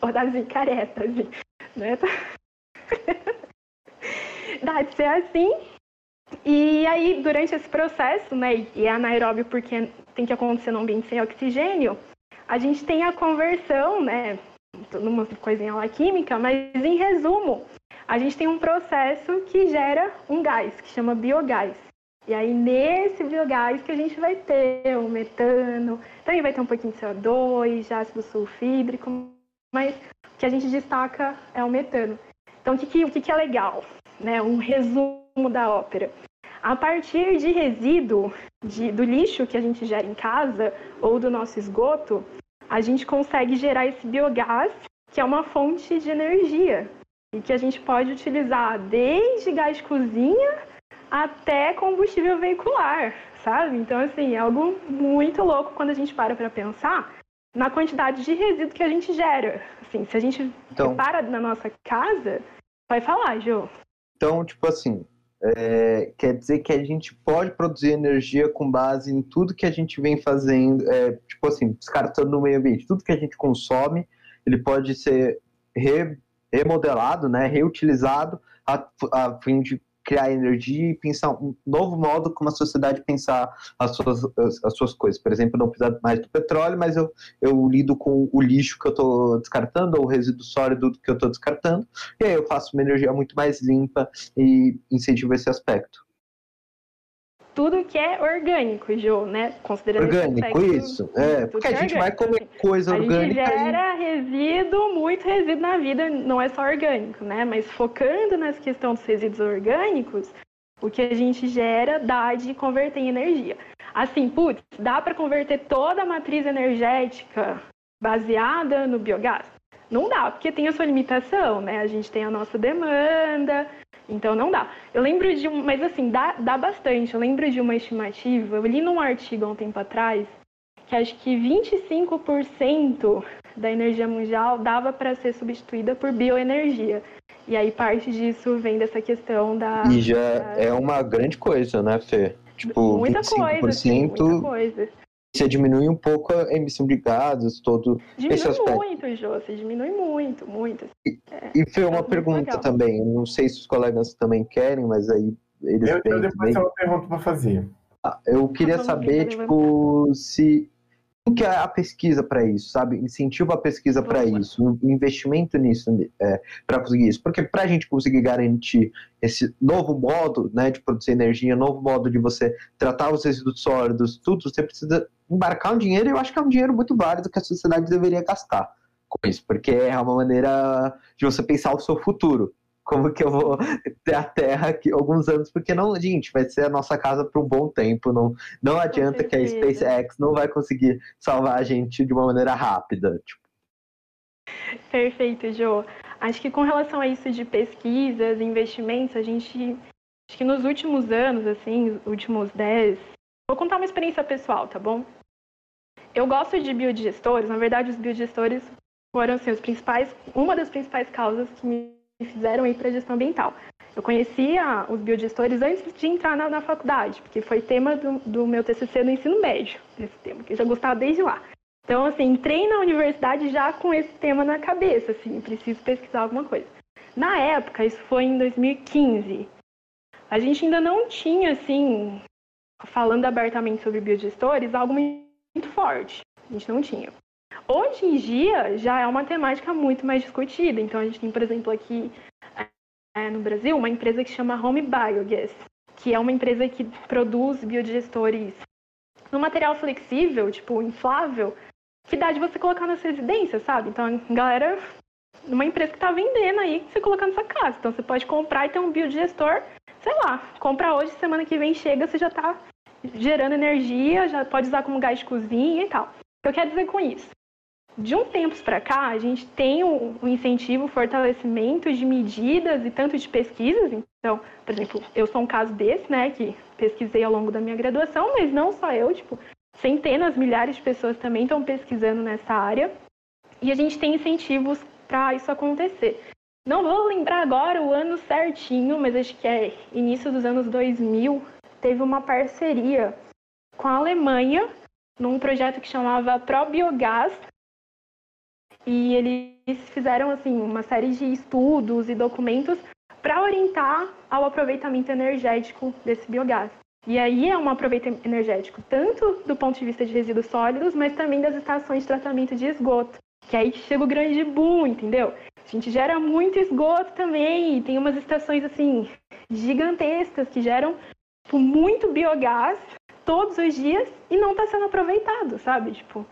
[SPEAKER 6] Ou das caretas, né? Dá de ser assim. E aí, durante esse processo, né, e é anaeróbio porque tem que acontecer no ambiente sem oxigênio, a gente tem a conversão, né, numa coisinha lá química, mas em resumo, a gente tem um processo que gera um gás, que chama biogás. E aí, nesse biogás que a gente vai ter o metano, também vai ter um pouquinho de CO2, de ácido sulfídrico, mas o que a gente destaca é o metano. Então, o que, que, o que, que é legal? Né? Um resumo da ópera. A partir de resíduo de, do lixo que a gente gera em casa ou do nosso esgoto, a gente consegue gerar esse biogás, que é uma fonte de energia e que a gente pode utilizar desde gás cozinha até combustível veicular, sabe? Então, assim, é algo muito louco quando a gente para para pensar na quantidade de resíduo que a gente gera. Assim, se a gente
[SPEAKER 2] Então-
[SPEAKER 6] repara na nossa casa, vai falar, Jô.
[SPEAKER 2] Então, tipo assim, é, quer dizer que a gente pode produzir energia com base em tudo que a gente vem fazendo, é, tipo assim, descartando no meio ambiente, tudo que a gente consome, ele pode ser re- remodelado, né, reutilizado a, a fim de criar energia e pensar um novo modo como a sociedade pensar as suas, as, as suas coisas. Por exemplo, não precisar mais do petróleo, mas eu, eu lido com o lixo que eu estou descartando ou o resíduo sólido que eu estou descartando, e aí eu faço uma energia muito mais limpa e incentivo esse aspecto.
[SPEAKER 6] Que é orgânico, Jô, né? Considerando
[SPEAKER 2] Orgânico, isso. É,
[SPEAKER 6] tudo
[SPEAKER 2] porque a
[SPEAKER 6] é
[SPEAKER 2] gente vai comer coisa
[SPEAKER 6] A gente
[SPEAKER 2] orgânica e
[SPEAKER 6] gera resíduo, muito resíduo na vida, não é só orgânico, né? Mas focando nessa questão dos resíduos orgânicos, o que a gente gera dá de converter em energia. Assim, putz, dá para converter toda a matriz energética baseada no biogás? Não dá, porque tem a sua limitação, né? A gente tem a nossa demanda, então não dá. Eu lembro de um, mas assim, dá, dá bastante. Eu lembro de uma estimativa, eu li num artigo há um tempo atrás, que acho que 25% da energia mundial dava para ser substituída por bioenergia. E aí parte disso vem dessa questão da.
[SPEAKER 2] E já
[SPEAKER 6] da-
[SPEAKER 2] é uma grande coisa, né, Fê? Tipo,
[SPEAKER 6] muita
[SPEAKER 2] 25%,
[SPEAKER 6] coisa, assim, muita coisa.
[SPEAKER 2] Você diminui um pouco a emissão de gases, todo esse
[SPEAKER 6] Diminui
[SPEAKER 2] aspecto.
[SPEAKER 6] muito, Jô, você diminui muito, muito.
[SPEAKER 2] E Fê, uma
[SPEAKER 6] muito
[SPEAKER 2] pergunta
[SPEAKER 6] legal.
[SPEAKER 2] também, eu não sei se os colegas também querem, mas aí eles
[SPEAKER 4] Eu, eu depois
[SPEAKER 2] também.
[SPEAKER 4] tenho uma pergunta pra fazer.
[SPEAKER 2] Eu queria
[SPEAKER 6] lá,
[SPEAKER 2] saber,
[SPEAKER 6] vamos
[SPEAKER 2] tipo, se que é a pesquisa para isso, sabe? Incentivo a pesquisa para
[SPEAKER 6] Boa.
[SPEAKER 2] isso, o investimento nisso, é, para conseguir isso. Porque para a gente conseguir garantir esse novo modo né, de produzir energia, novo modo de você tratar os resíduos sólidos, tudo, você precisa embarcar um dinheiro e eu acho que é um dinheiro muito válido que a sociedade deveria gastar com isso, porque é uma maneira de você pensar o seu futuro. Como que eu vou ter a Terra aqui alguns anos? Porque não, gente, vai ser a nossa casa por um bom tempo. Não, não adianta que a. SpaceX não vai conseguir salvar a gente de uma maneira rápida. Tipo,
[SPEAKER 6] Perfeito, Jô. Acho que com relação a isso de pesquisas, investimentos, a gente. Acho que nos últimos anos, assim, últimos 10. Vou contar uma experiência pessoal, tá bom? Eu gosto de biodigestores, na verdade, os biodigestores foram assim, os principais, uma das principais causas que me fizeram ir para a gestão ambiental. Eu conhecia os biodigestores antes de entrar na, na faculdade, porque foi tema do, do meu TCC no ensino médio, esse tema, que eu já gostava desde lá. Então, assim, entrei na universidade já com esse tema na cabeça, assim, preciso pesquisar alguma coisa. Na época, isso foi em 2015, a gente ainda não tinha, assim, falando abertamente sobre biodigestores, algo muito forte. A gente não tinha. Hoje em dia, já é uma temática muito mais discutida. Então, a gente tem, por exemplo, aqui é, no Brasil, uma empresa que chama Home Biogas, que é uma empresa que produz biodigestores no material flexível, tipo inflável, que dá de você colocar nas residências, sabe? Então, galera, uma empresa que tá vendendo aí, você colocar na sua casa. Então, você pode comprar e ter um biodigestor, sei lá, compra hoje, semana que vem chega, você já tá gerando energia, já pode usar como gás de cozinha e tal. O que eu quero dizer com isso? De um tempo para cá, a gente tem um, um incentivo, um fortalecimento de medidas e tanto de pesquisas. Então, por exemplo, eu sou um caso desse, né, que pesquisei ao longo da minha graduação, mas não só eu, tipo, centenas, milhares de pessoas também estão pesquisando nessa área. E a gente tem incentivos para isso acontecer. Não vou lembrar agora o ano certinho, mas acho que é início dos anos 2000, teve uma parceria com a Alemanha num projeto que chamava ProBiogás. E eles fizeram assim uma série de estudos e documentos para orientar ao aproveitamento energético desse biogás. E aí é um aproveitamento energético tanto do ponto de vista de resíduos sólidos, mas também das estações de tratamento de esgoto. Que é aí que chega o grande boom, entendeu? A gente gera muito esgoto também, e tem umas estações assim gigantescas que geram tipo, muito biogás todos os dias e não está sendo aproveitado, sabe? Tipo,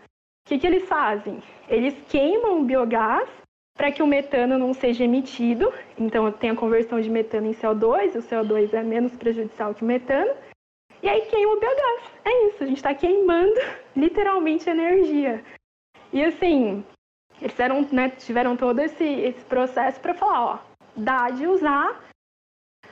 [SPEAKER 6] o que, que eles fazem? Eles queimam o biogás para que o metano não seja emitido, então tem a conversão de metano em CO2, o CO2 é menos prejudicial que o metano, e aí queima o biogás. É isso, a gente está queimando literalmente energia. E assim, eles fizeram, né, tiveram todo esse, esse processo para falar, ó, dá de usar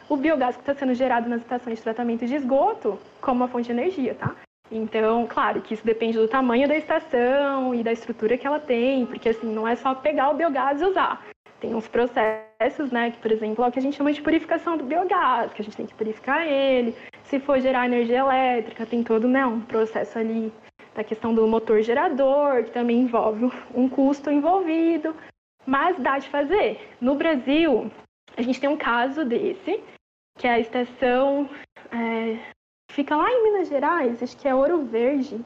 [SPEAKER 6] o biogás que está sendo gerado nas estações de tratamento de esgoto como uma fonte de energia, tá? Então, claro que isso depende do tamanho da estação e da estrutura que ela tem, porque assim, não é só pegar o biogás e usar. Tem uns processos, né, que, por exemplo, é o que a gente chama de purificação do biogás, que a gente tem que purificar ele. Se for gerar energia elétrica, tem todo, né, um processo ali da questão do motor gerador, que também envolve um custo envolvido, mas dá de fazer. No Brasil, a gente tem um caso desse, que é a estação é, fica lá em Minas Gerais, acho que é Ouro Verde.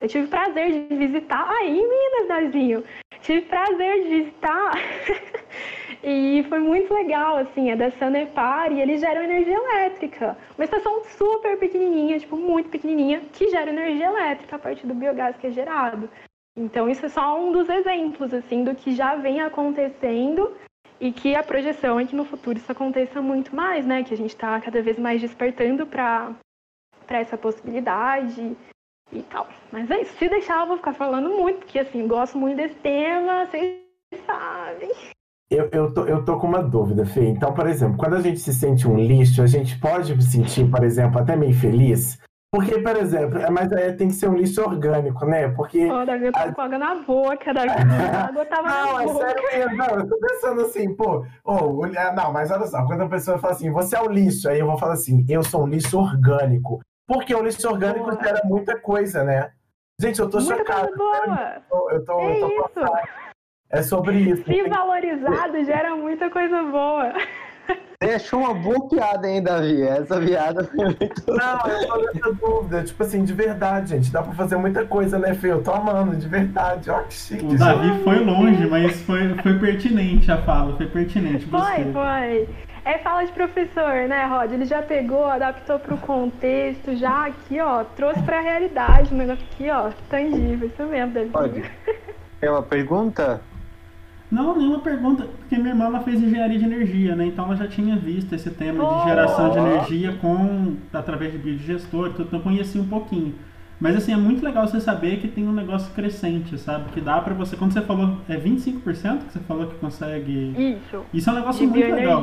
[SPEAKER 6] Eu tive prazer de visitar aí em Minas, Dazinho. Tive prazer de visitar E foi muito legal, assim, é da Sanepar e eles geram energia elétrica. Uma estação super pequenininha, tipo, muito pequenininha, que gera energia elétrica a partir do biogás que é gerado. Então, isso é só um dos exemplos, assim, do que já vem acontecendo e que a projeção é que no futuro isso aconteça muito mais, né? Que a gente está cada vez mais despertando para essa possibilidade e tal. Mas é isso. Se deixar, eu vou ficar falando muito, porque, assim, gosto muito desse tema, vocês sabem.
[SPEAKER 4] Eu, eu, tô, eu tô com uma dúvida, Fê. Então, por exemplo, quando a gente se sente um lixo, a gente pode se sentir, por exemplo, até meio feliz? Porque, por exemplo, é, mas é, tem que ser um lixo orgânico, né? Porque.
[SPEAKER 6] Ô, Davi, eu
[SPEAKER 4] a-
[SPEAKER 6] com água na boca, Davi. A água tava
[SPEAKER 4] Não,
[SPEAKER 6] na
[SPEAKER 4] é
[SPEAKER 6] boca.
[SPEAKER 4] sério. Não, eu tô pensando assim, pô, olha- não, mas olha só, quando a pessoa fala assim, você é um lixo, aí eu vou falar assim, eu sou um lixo orgânico. Porque o lixo orgânico
[SPEAKER 6] Boa.
[SPEAKER 4] gera muita coisa, né? Gente, eu tô
[SPEAKER 6] Muita
[SPEAKER 4] chocado.
[SPEAKER 6] coisa boa.
[SPEAKER 4] Eu tô, eu tô,
[SPEAKER 6] É
[SPEAKER 4] eu tô
[SPEAKER 6] isso.
[SPEAKER 4] passado. É sobre isso.
[SPEAKER 6] Se valorizado, gera muita coisa boa.
[SPEAKER 2] Você achou uma boa piada, hein, Davi? Essa piada foi muito.
[SPEAKER 4] Não, eu tô nessa dúvida. Tipo assim, de verdade, gente. Dá pra fazer muita coisa, né, Fê? Eu tô amando, de verdade. Ó, que chique.
[SPEAKER 3] O
[SPEAKER 4] gente.
[SPEAKER 3] Davi foi longe, mas foi, foi pertinente a fala, foi pertinente.
[SPEAKER 6] Foi,
[SPEAKER 3] Gostei.
[SPEAKER 6] foi. É fala de professor, né, Rod? Ele já pegou, adaptou pro contexto, já aqui, ó, trouxe pra realidade o negócio aqui, ó, tangível. Isso mesmo, Davi.
[SPEAKER 2] Pode. É uma pergunta?
[SPEAKER 3] Não, nenhuma pergunta, porque minha irmã ela fez engenharia de energia, né? Então ela já tinha visto esse tema
[SPEAKER 6] Oh!
[SPEAKER 3] de geração de energia com através de biodigestor, tudo, então eu conhecia um pouquinho. Mas assim, é muito legal você saber que tem um negócio crescente, sabe? Que dá pra você, quando você falou, é 25% que você falou que consegue.
[SPEAKER 6] Isso.
[SPEAKER 3] Isso é um negócio
[SPEAKER 6] De
[SPEAKER 3] muito legal.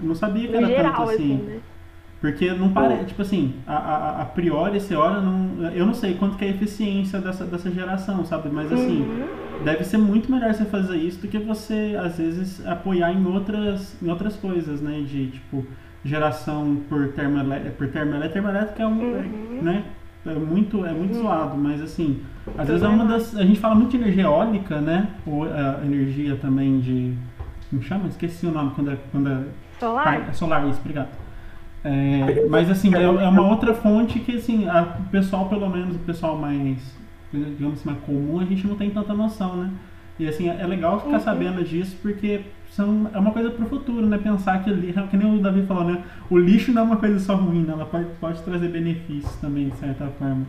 [SPEAKER 3] não sabia que era
[SPEAKER 6] geral,
[SPEAKER 3] tanto assim.
[SPEAKER 6] assim, né?
[SPEAKER 3] Porque não parece, tipo assim, a, a, a priori você olha, não, eu não sei quanto que é a eficiência dessa, dessa geração, sabe? Mas assim,
[SPEAKER 6] Uhum.
[SPEAKER 3] deve ser muito melhor você fazer isso do que você, às vezes, apoiar em outras, em outras coisas, né? De, tipo, geração por termoelétrica, por termoelétrica, termoelétrica é um,
[SPEAKER 6] Uhum.
[SPEAKER 3] né? É muito, é muito zoado, mas assim, às vezes é uma das, a gente fala muito de energia eólica, né? Ou a energia também de, como chama? Esqueci o nome quando é, quando é
[SPEAKER 6] Solar?
[SPEAKER 3] Pai- solar, isso, obrigado. É, mas assim, é, é uma outra fonte que assim, a- o pessoal, pelo menos o pessoal mais, digamos assim, mais comum, a gente não tem tanta noção, né? E assim, é é legal ficar
[SPEAKER 6] Uhum.
[SPEAKER 3] sabendo disso porque são, é uma coisa pro futuro, né? Pensar que, li- que nem o Davi falou, né? O lixo não é uma coisa só ruim, né? Ela pode, pode trazer benefícios também, de certa forma.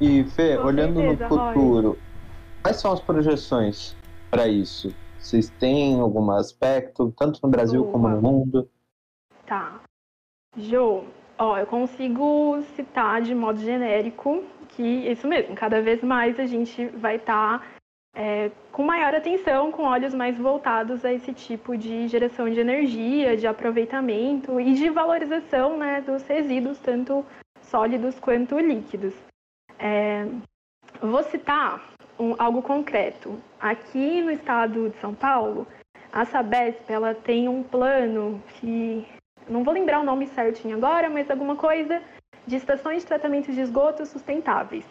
[SPEAKER 2] E, Fê,
[SPEAKER 6] Com
[SPEAKER 2] olhando
[SPEAKER 6] certeza,
[SPEAKER 2] no
[SPEAKER 6] Roy.
[SPEAKER 2] futuro, quais são as projeções para isso? Vocês têm algum aspecto, tanto no Brasil
[SPEAKER 6] Boa.
[SPEAKER 2] como no mundo?
[SPEAKER 6] Tá. Jô, ó, eu consigo citar de modo genérico que isso mesmo, cada vez mais a gente vai estar com maior atenção, com olhos mais voltados a esse tipo de geração de energia, de aproveitamento e de valorização né, dos resíduos, tanto sólidos quanto líquidos. É, vou citar um- algo concreto. Aqui no estado de São Paulo, a Sabesp ela tem um plano que não vou lembrar o nome certinho agora, mas alguma coisa de estações de tratamento de esgoto sustentáveis.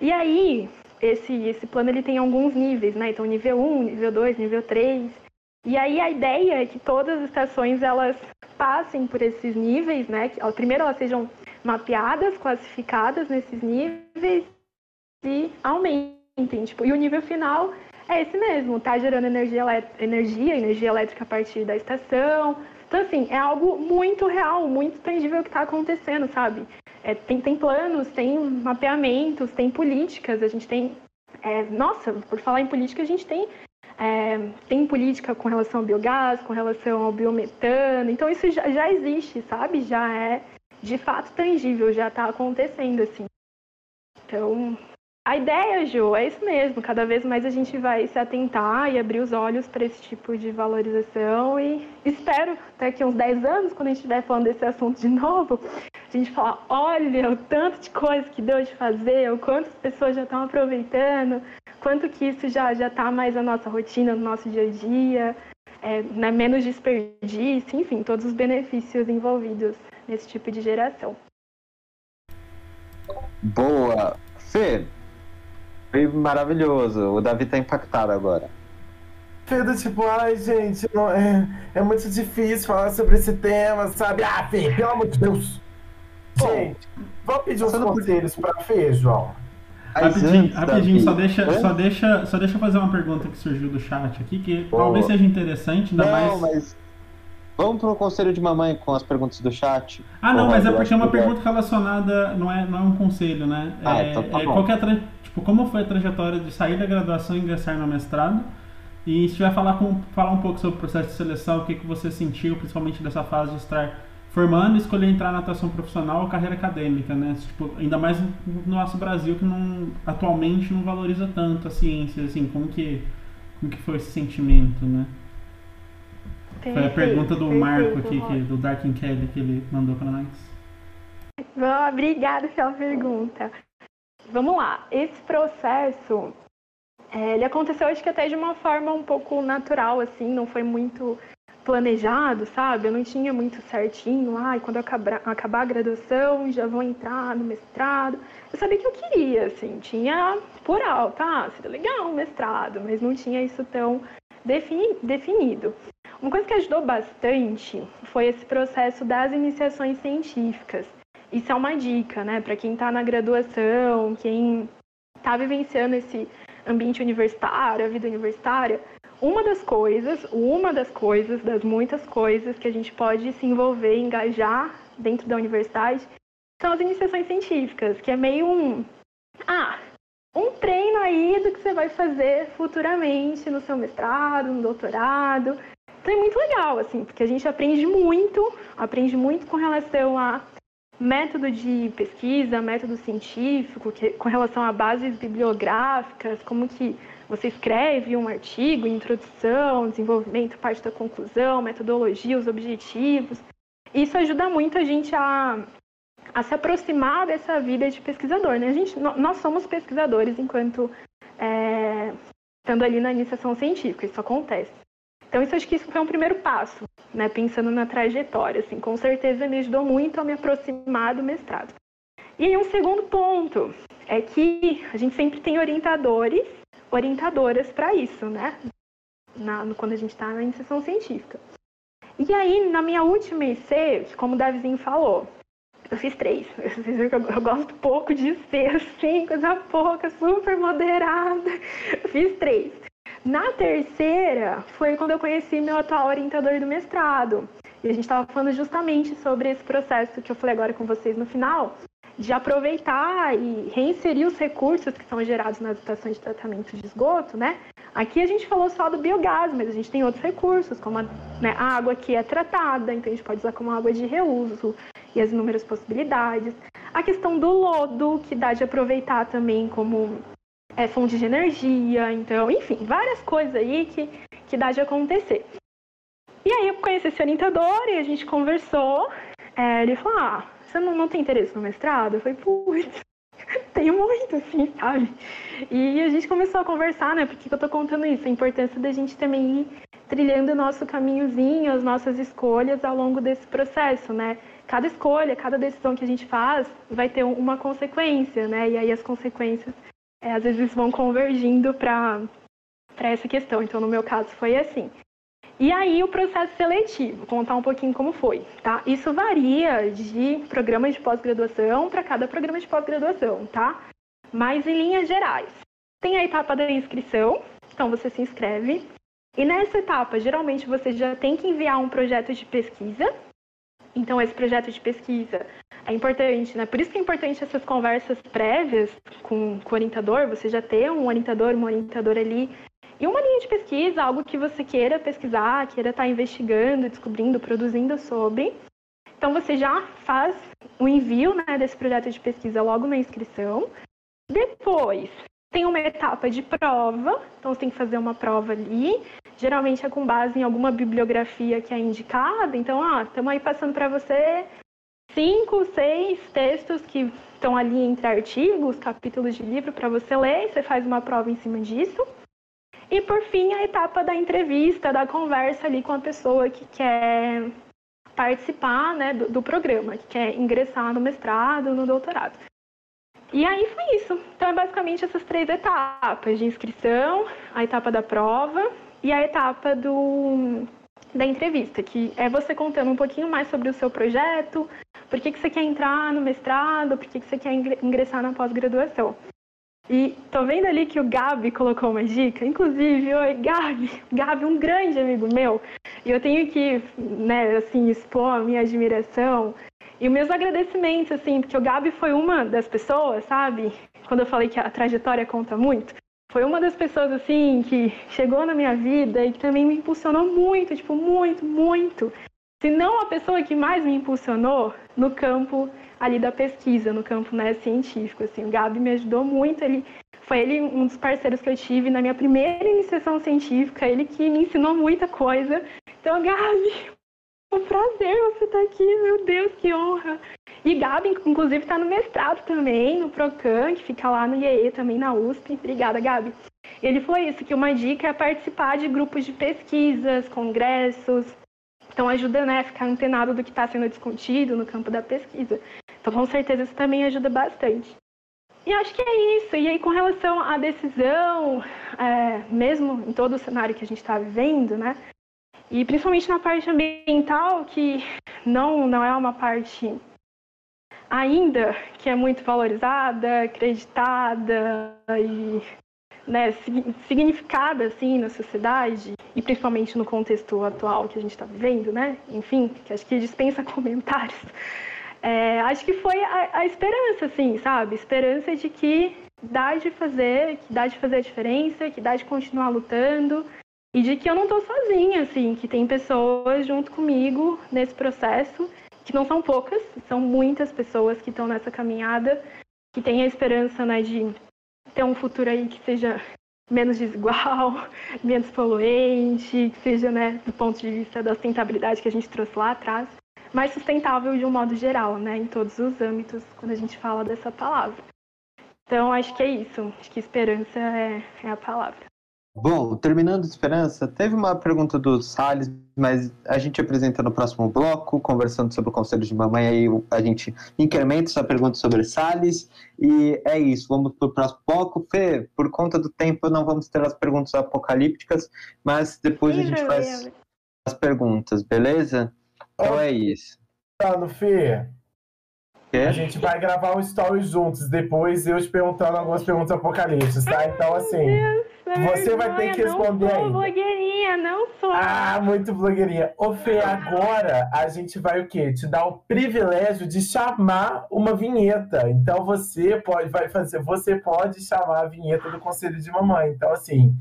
[SPEAKER 6] E aí, esse, esse plano ele tem alguns níveis, né? Então, nível 1, nível 2, nível 3. E aí, a ideia é que todas as estações elas passem por esses níveis, né? Que, primeiro, elas sejam mapeadas, classificadas nesses níveis e aumentem. Tipo, e o nível final é esse mesmo, tá gerando energia, energia, energia elétrica a partir da estação. Então, assim, é algo muito real, muito tangível que está acontecendo, sabe? É, tem, tem planos, tem mapeamentos, tem políticas, a gente tem. é, nossa, por falar em política, a gente tem. é, tem política com relação ao biogás, com relação ao biometano. Então, isso já, já existe, sabe? Já é de fato tangível, já está acontecendo, assim. Então, a ideia, Ju, é isso mesmo. Cada vez mais a gente vai se atentar e abrir os olhos para esse tipo de valorização e espero daqui uns 10 anos, quando a gente estiver falando desse assunto de novo, a gente falar, olha o tanto de coisa que deu de fazer, o quanto as pessoas já estão aproveitando, quanto que isso já já está mais na nossa rotina, no nosso dia a dia, é, né, menos desperdício, enfim, todos os benefícios envolvidos nesse tipo de geração.
[SPEAKER 2] Boa! Fê, foi maravilhoso. O Davi tá impactado agora.
[SPEAKER 4] Do tipo, ai, gente, não, é, é muito difícil falar sobre esse tema, sabe? Ah, Fê, pelo amor de Deus! Gente, vamos pedir uns conselhos pra Fê, João?
[SPEAKER 3] Rapidinho, rapidinho, só deixa, só, deixa, só deixa eu fazer uma pergunta que surgiu do chat aqui, que
[SPEAKER 2] Boa.
[SPEAKER 3] talvez seja interessante, ainda
[SPEAKER 2] Não,
[SPEAKER 3] mais.
[SPEAKER 2] mas vamos pro conselho de mamãe com as perguntas do chat.
[SPEAKER 3] Ah, não, mas é porque é uma pergunta relacionada, não é, não é um conselho, né?
[SPEAKER 2] Ah,
[SPEAKER 3] é,
[SPEAKER 2] então tá
[SPEAKER 3] é
[SPEAKER 2] bom.
[SPEAKER 3] qual é a tra- tipo, como foi a trajetória de sair da graduação e ingressar no mestrado? E se tiver falar, com, falar um pouco sobre o processo de seleção, o que, que você sentiu, principalmente dessa fase de estar formando e escolher entrar na atuação profissional ou carreira acadêmica, né? Tipo, ainda mais no nosso Brasil que não, atualmente não valoriza tanto a ciência, assim, como que, como que foi esse sentimento, né? Foi a pergunta do Marco aqui, que, do Darkin Kelly, que ele mandou para nós.
[SPEAKER 6] Bom, obrigada pela pergunta. Vamos lá. Esse processo, é, ele aconteceu acho que até de uma forma um pouco natural, assim, não foi muito planejado, sabe? Eu não tinha muito certinho, ai, quando eu acabar, acabar a graduação, já vou entrar no mestrado. Eu sabia que eu queria, assim, tinha por alto, ah, seria legal um mestrado, mas não tinha isso tão defini- definido. Uma coisa que ajudou bastante foi esse processo das iniciações científicas. Isso é uma dica, né, para quem está na graduação, quem está vivenciando esse ambiente universitário, a vida universitária. Uma das coisas, uma das coisas, das muitas coisas que a gente pode se envolver, engajar dentro da universidade, são as iniciações científicas, que é meio um, ah, um treino aí do que você vai fazer futuramente no seu mestrado, no doutorado. Então é muito legal, assim, porque a gente aprende muito, aprende muito com relação a método de pesquisa, método científico, que, com relação a bases bibliográficas, como que você escreve um artigo, introdução, desenvolvimento, parte da conclusão, metodologia, os objetivos. Isso ajuda muito a gente a, a se aproximar dessa vida de pesquisador. Né? A gente, nós somos pesquisadores enquanto é, estando ali na iniciação científica, isso acontece. Então, isso acho que isso foi um primeiro passo, né? Pensando na trajetória, assim, com certeza me ajudou muito a me aproximar do mestrado. E aí, um segundo ponto é que a gente sempre tem orientadores, orientadoras para isso, né? Na, quando a gente está na iniciação científica. E aí, na minha última IC, como o Davizinho falou, eu fiz três. Vocês viram que eu, eu gosto pouco de ser assim, coisa pouca, super moderada. Eu fiz três. Na terceira, foi quando eu conheci meu atual orientador do mestrado. E a gente estava falando justamente sobre esse processo que eu falei agora com vocês no final, de aproveitar e reinserir os recursos que são gerados nas estações de tratamento de esgoto, né? Aqui a gente falou só do biogás, mas a gente tem outros recursos, como a, né, a água que é tratada, então a gente pode usar como água de reuso e as inúmeras possibilidades. A questão do lodo, que dá de aproveitar também como é, fonte de energia, então, enfim, várias coisas aí que, que dá de acontecer. E aí eu conheci esse orientador e a gente conversou. É, ele falou, ah, você não, não tem interesse no mestrado? Eu falei, putz, tenho muito, assim, sabe? E a gente começou a conversar, né? Por que que eu tô contando isso? A importância da gente também ir trilhando o nosso caminhozinho, as nossas escolhas ao longo desse processo, né? Cada escolha, cada decisão que a gente faz vai ter uma consequência, né? E aí as consequências é, às vezes vão convergindo para essa questão. Então, no meu caso, foi assim. E aí, o processo seletivo, contar um pouquinho como foi, tá? Isso varia de programa de pós-graduação para cada programa de pós-graduação, tá? Mas, em linhas gerais, tem a etapa da inscrição, então você se inscreve. E nessa etapa, geralmente, você já tem que enviar um projeto de pesquisa. Então, esse projeto de pesquisa é importante, né? Por isso que é importante essas conversas prévias com, com o orientador, você já ter um orientador, uma orientadora ali, e uma linha de pesquisa, algo que você queira pesquisar, queira estar investigando, descobrindo, produzindo sobre. Então você já faz o envio né, desse projeto de pesquisa logo na inscrição. Depois tem uma etapa de prova, então você tem que fazer uma prova ali. Geralmente é com base em alguma bibliografia que é indicada. Então, ah, estamos aí passando para você cinco, seis textos que estão ali entre artigos, capítulos de livro para você ler, você faz uma prova em cima disso. E por fim, a etapa da entrevista, da conversa ali com a pessoa que quer participar né, do, do programa, que quer ingressar no mestrado, no doutorado. E aí foi isso. Então é basicamente essas três etapas de inscrição, a etapa da prova e a etapa do, da entrevista, que é você contando um pouquinho mais sobre o seu projeto, por que, que você quer entrar no mestrado, por que, que você quer ingressar na pós-graduação. E tô vendo ali que o Gabi colocou uma dica, inclusive, oi, Gabi, Gabi, um grande amigo meu, e eu tenho que, né, assim, expor a minha admiração e os meus agradecimentos, assim, porque o Gabi foi uma das pessoas, sabe, quando eu falei que a trajetória conta muito, foi uma das pessoas, assim, que chegou na minha vida e que também me impulsionou muito, tipo, muito, muito. Se não a pessoa que mais me impulsionou no campo ali da pesquisa, no campo né, científico. Assim, o Gabi me ajudou muito, ele foi ele um dos parceiros que eu tive na minha primeira iniciação científica, ele que me ensinou muita coisa. Então, Gabi, um prazer você estar aqui, meu Deus, que honra. E Gabi, inclusive, está no mestrado também, no Procan, que fica lá no IEE, também na USP. Obrigada, Gabi. Ele falou isso, que uma dica é participar de grupos de pesquisas, congressos. Então ajuda né, a ficar antenado do que está sendo discutido no campo da pesquisa. Então, com certeza, isso também ajuda bastante. E acho que é isso. E aí, com relação à decisão, é, mesmo em todo o cenário que a gente está vivendo, né? E principalmente na parte ambiental, que não, não é uma parte ainda que é muito valorizada, acreditada e né, significada assim na sociedade e principalmente no contexto atual que a gente está vivendo, né? Enfim, que acho que dispensa comentários. É, acho que foi a, a, esperança, assim, sabe? Esperança de que dá de fazer, que dá de fazer a diferença, que dá de continuar lutando e de que eu não estou sozinha, assim, que tem pessoas junto comigo nesse processo, que não são poucas, são muitas pessoas que estão nessa caminhada, que têm a esperança, né, de ter um futuro aí que seja menos desigual, menos poluente, que seja, né, do ponto de vista da sustentabilidade que a gente trouxe lá atrás mais sustentável de um modo geral, né, em todos os âmbitos, quando a gente fala dessa palavra. Então, acho que é isso. Acho que esperança é, é a palavra.
[SPEAKER 2] Bom, terminando esperança, teve uma pergunta do Salles, mas a gente apresenta no próximo bloco, conversando sobre o Conselho de Mamãe, aí a gente incrementa essa pergunta sobre Salles, e é isso, vamos para o próximo bloco. Fê, por conta do tempo, não vamos ter as perguntas apocalípticas, mas depois a gente faz as perguntas, beleza? Então é isso.
[SPEAKER 4] Mano, Fê. Quê? A gente vai gravar um story juntos, depois eu te perguntando algumas perguntas apocalípticas, tá? Então, assim, você vai ter que responder
[SPEAKER 6] não
[SPEAKER 4] sou
[SPEAKER 6] blogueirinha, não sou.
[SPEAKER 4] Ah, muito blogueirinha. Ô, Fê, agora a gente vai o quê? Te dar o privilégio de chamar uma vinheta. Então, você pode, vai fazer, você pode chamar a vinheta do Conselho de Mamãe. Então, assim,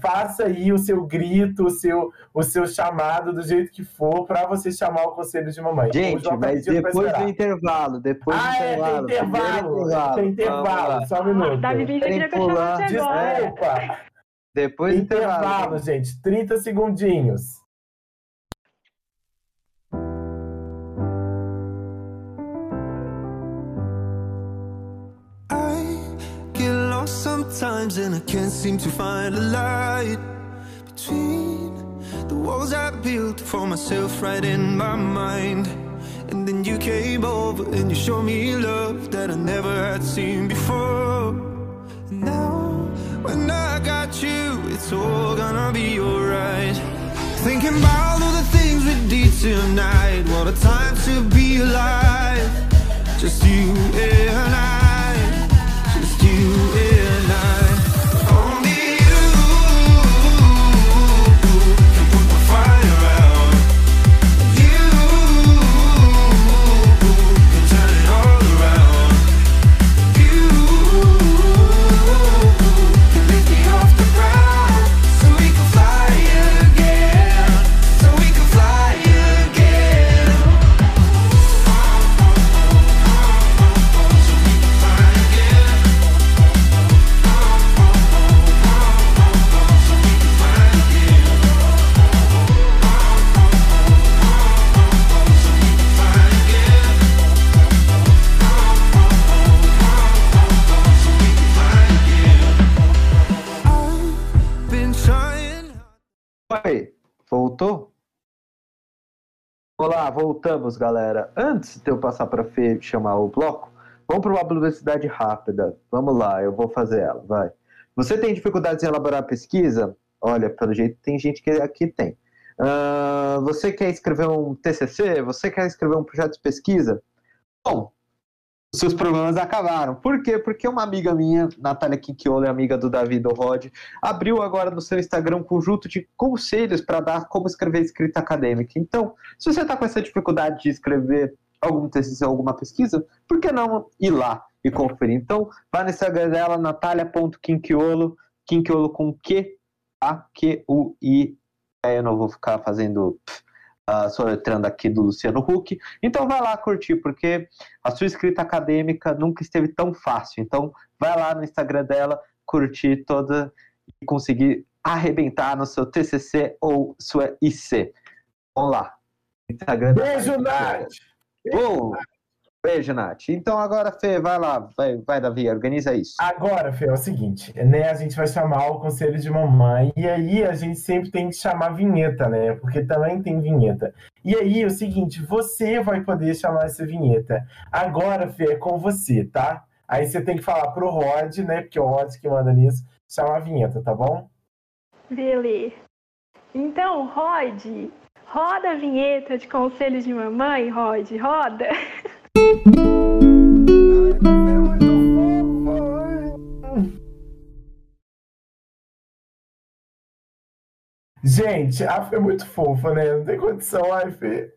[SPEAKER 4] faça aí o seu grito, o seu, o seu chamado do jeito que for para você chamar o conselho de mamãe.
[SPEAKER 2] Gente, mas depois do intervalo, depois
[SPEAKER 4] ah,
[SPEAKER 2] do
[SPEAKER 4] intervalo. É, tem intervalo, intervalo. tem intervalo, só um minuto.
[SPEAKER 6] Davi queria que eu chamasse agora.
[SPEAKER 4] Desculpa.
[SPEAKER 2] Depois do
[SPEAKER 4] intervalo, intervalo, gente, 30 segundinhos.
[SPEAKER 1] Sometimes and I can't seem to find a light between the walls I built for myself right in my mind. And then you came over and you showed me love that I never had seen before. And now, when I got you, it's all gonna be alright. Thinking about all the things we did tonight. What a time to be alive. Just you and I. Just you and I.
[SPEAKER 2] Olá, voltamos, galera. Antes de eu passar para Fê chamar o bloco, vamos para uma publicidade rápida. Vamos lá, eu vou fazer ela, vai. Você tem dificuldades em elaborar pesquisa? Olha, pelo jeito tem gente que aqui tem. Uh, você quer escrever um TCC? Você quer escrever um projeto de pesquisa? Bom, os seus problemas acabaram. Por quê? Porque uma amiga minha, Natália Quinquiolo, amiga do Davi do Rod, abriu agora no seu Instagram um conjunto de conselhos para dar como escrever escrita acadêmica. Então, se você está com essa dificuldade de escrever algum ou alguma pesquisa, por que não ir lá e conferir? Então, vai no Instagram dela, natalia.quinquiolo, Quinquiolo com Q, A, Q, U, I. Eu não vou ficar fazendo uh, soletrando aqui do Luciano Huck. Então vai lá curtir, porque a sua escrita acadêmica nunca esteve tão fácil. Então vai lá no Instagram dela, curtir toda e conseguir arrebentar no seu TCC ou sua IC. Vamos lá.
[SPEAKER 4] Instagram Beijo, Nath!
[SPEAKER 2] Beijo, Nath. Então agora, Fê, vai lá, vai, vai Davi, organiza isso.
[SPEAKER 4] Agora, Fê, é o seguinte, né? A gente vai chamar o conselho de mamãe, e aí a gente sempre tem que chamar vinheta, né? Porque também tem vinheta. E aí, é o seguinte, você vai poder chamar essa vinheta. Agora, Fê, é com você, tá? Aí você tem que falar pro Rod, né? Porque é o Rod que manda nisso, chamar a vinheta, tá bom?
[SPEAKER 6] Beleza. Então, Rod, roda a vinheta de conselhos de mamãe, Rod, roda.
[SPEAKER 4] Gente, a Fê é muito fofa, né? Não tem condição, ai, Fê.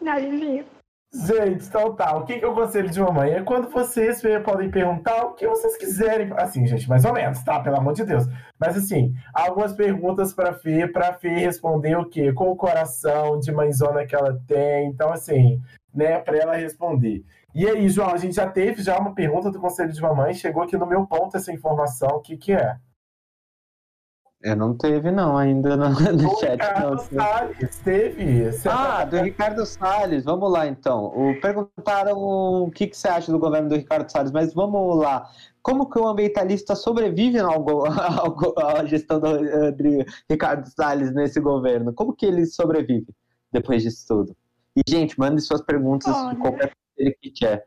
[SPEAKER 6] Narizinho.
[SPEAKER 4] Gente, então tá. O que, que é o conselho de mamãe? É quando vocês podem perguntar o que vocês quiserem. Assim, gente, mais ou menos, tá? Pelo amor de Deus. Mas assim, algumas perguntas pra Fê, pra Fê responder o quê? Com o coração de mãezona que ela tem. Então, assim, né, para ela responder. E aí, João, a gente já teve já uma pergunta do Conselho de Mamãe, chegou aqui no meu ponto essa informação, o que que é?
[SPEAKER 2] Eu não teve, não, ainda no, no chat.
[SPEAKER 4] Ricardo
[SPEAKER 2] não.
[SPEAKER 4] Salles, teve.
[SPEAKER 2] Você ah, tá... do Ricardo Salles. Vamos lá, então. O, perguntaram o que, que você acha do governo do Ricardo Salles, mas vamos lá. Como que o ambientalista sobrevive à gestão do, do Ricardo Salles nesse governo? Como que ele sobrevive depois disso tudo? E, gente, mande suas perguntas Olha. qualquer coisa que quer.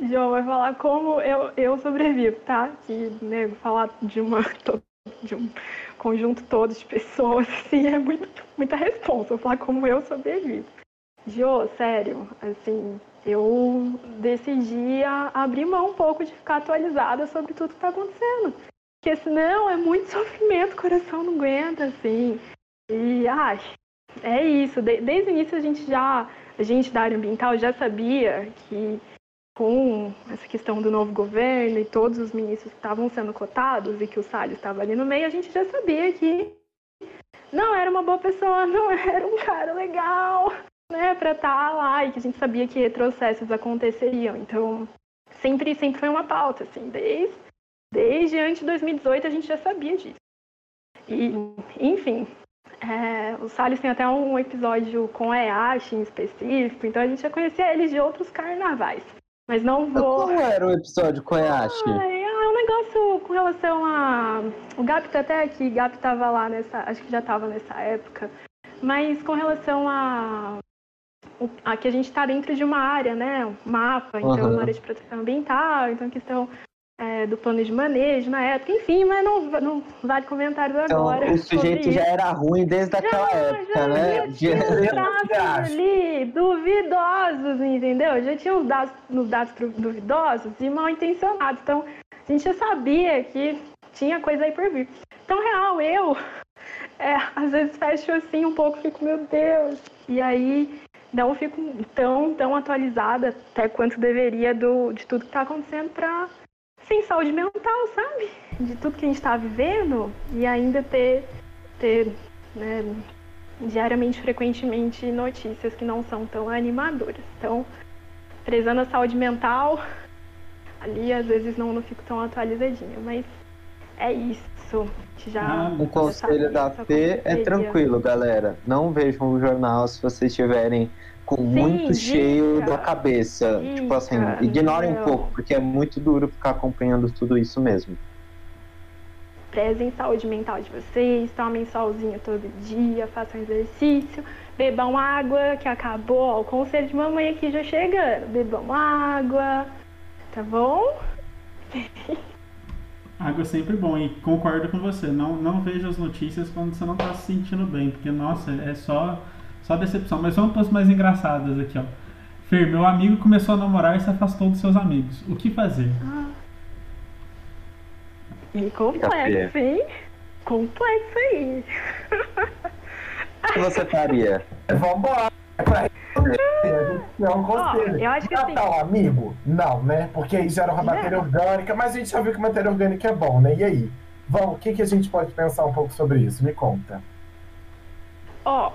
[SPEAKER 6] João vai falar como eu, eu sobrevivo, tá? Que, né, falar de uma de um conjunto todo de pessoas, assim, é muito, muita resposta. Vou falar como eu sobrevivo. Jô, sério, assim, eu decidi abrir mão um pouco de ficar atualizada sobre tudo que tá acontecendo. Porque senão é muito sofrimento, o coração não aguenta, assim. E, ah, é isso. desde o início a gente já, a gente da área ambiental já sabia que com essa questão do novo governo e todos os ministros estavam sendo cotados e que o Salles estava ali no meio, a gente já sabia que não era uma boa pessoa, não era um cara legal, né, para estar tá lá e que a gente sabia que retrocessos aconteceriam. Então, sempre sempre foi uma pauta assim, desde desde antes de 2018 a gente já sabia disso. E, enfim, é, o Salles tem até um episódio com a Eash em específico, então a gente já conhecia eles de outros carnavais. Mas não vou.
[SPEAKER 2] Qual era o episódio com a Eash?
[SPEAKER 6] Ah, é um negócio com relação a. O Gap tá até aqui, Gap tava lá nessa. Acho que já tava nessa época. Mas com relação a. A que a gente está dentro de uma área, né? Um mapa, então uhum. uma área de proteção ambiental, então questão é, do plano de manejo na época, enfim, mas não, não vale comentários
[SPEAKER 2] então,
[SPEAKER 6] agora.
[SPEAKER 2] O sujeito já era ruim desde aquela já, época,
[SPEAKER 6] já,
[SPEAKER 2] né?
[SPEAKER 6] Já tinha ali duvidosos, entendeu? Já tinha os dados, os dados duvidosos e mal intencionados. Então, a gente já sabia que tinha coisa aí por vir. Então, real, eu é, às vezes fecho assim um pouco, fico, meu Deus. E aí não fico tão, tão atualizada até quanto deveria do, de tudo que está acontecendo para sem saúde mental, sabe? De tudo que a gente está vivendo e ainda ter, ter né, diariamente, frequentemente, notícias que não são tão animadoras. Então, prezando a saúde mental, ali às vezes não, não fico tão atualizadinha, mas é isso. Já
[SPEAKER 2] ah, o conselho da P é tranquilo, galera. Não vejam o jornal se vocês estiverem Sim, muito cheio da cabeça. Dica, tipo assim, ignorem um pouco, porque é muito duro ficar acompanhando tudo isso mesmo.
[SPEAKER 6] Prezem saúde mental de vocês, tomem solzinho todo dia, façam exercício, bebam água, que acabou. o conselho de mamãe aqui já chegando. Bebam água, tá bom?
[SPEAKER 3] Água é sempre bom e concordo com você. Não, não veja as notícias quando você não está se sentindo bem, porque nossa, é só só decepção. Mas vamos para as mais engraçadas aqui, ó. Fer, meu amigo começou a namorar e se afastou dos seus amigos. O que fazer?
[SPEAKER 6] E complexo, hein? Complexo aí.
[SPEAKER 2] O que você faria?
[SPEAKER 4] Vambora. É pra responder. A gente quer um conselho.
[SPEAKER 6] eu acho que assim-
[SPEAKER 4] Matar um amigo? Não, né? Porque aí gera uma matéria
[SPEAKER 6] Não.
[SPEAKER 4] orgânica, mas a gente já viu que matéria orgânica é bom, né? E aí? Vamos, o que, que a gente pode pensar um pouco sobre isso? Me conta.
[SPEAKER 6] Ó,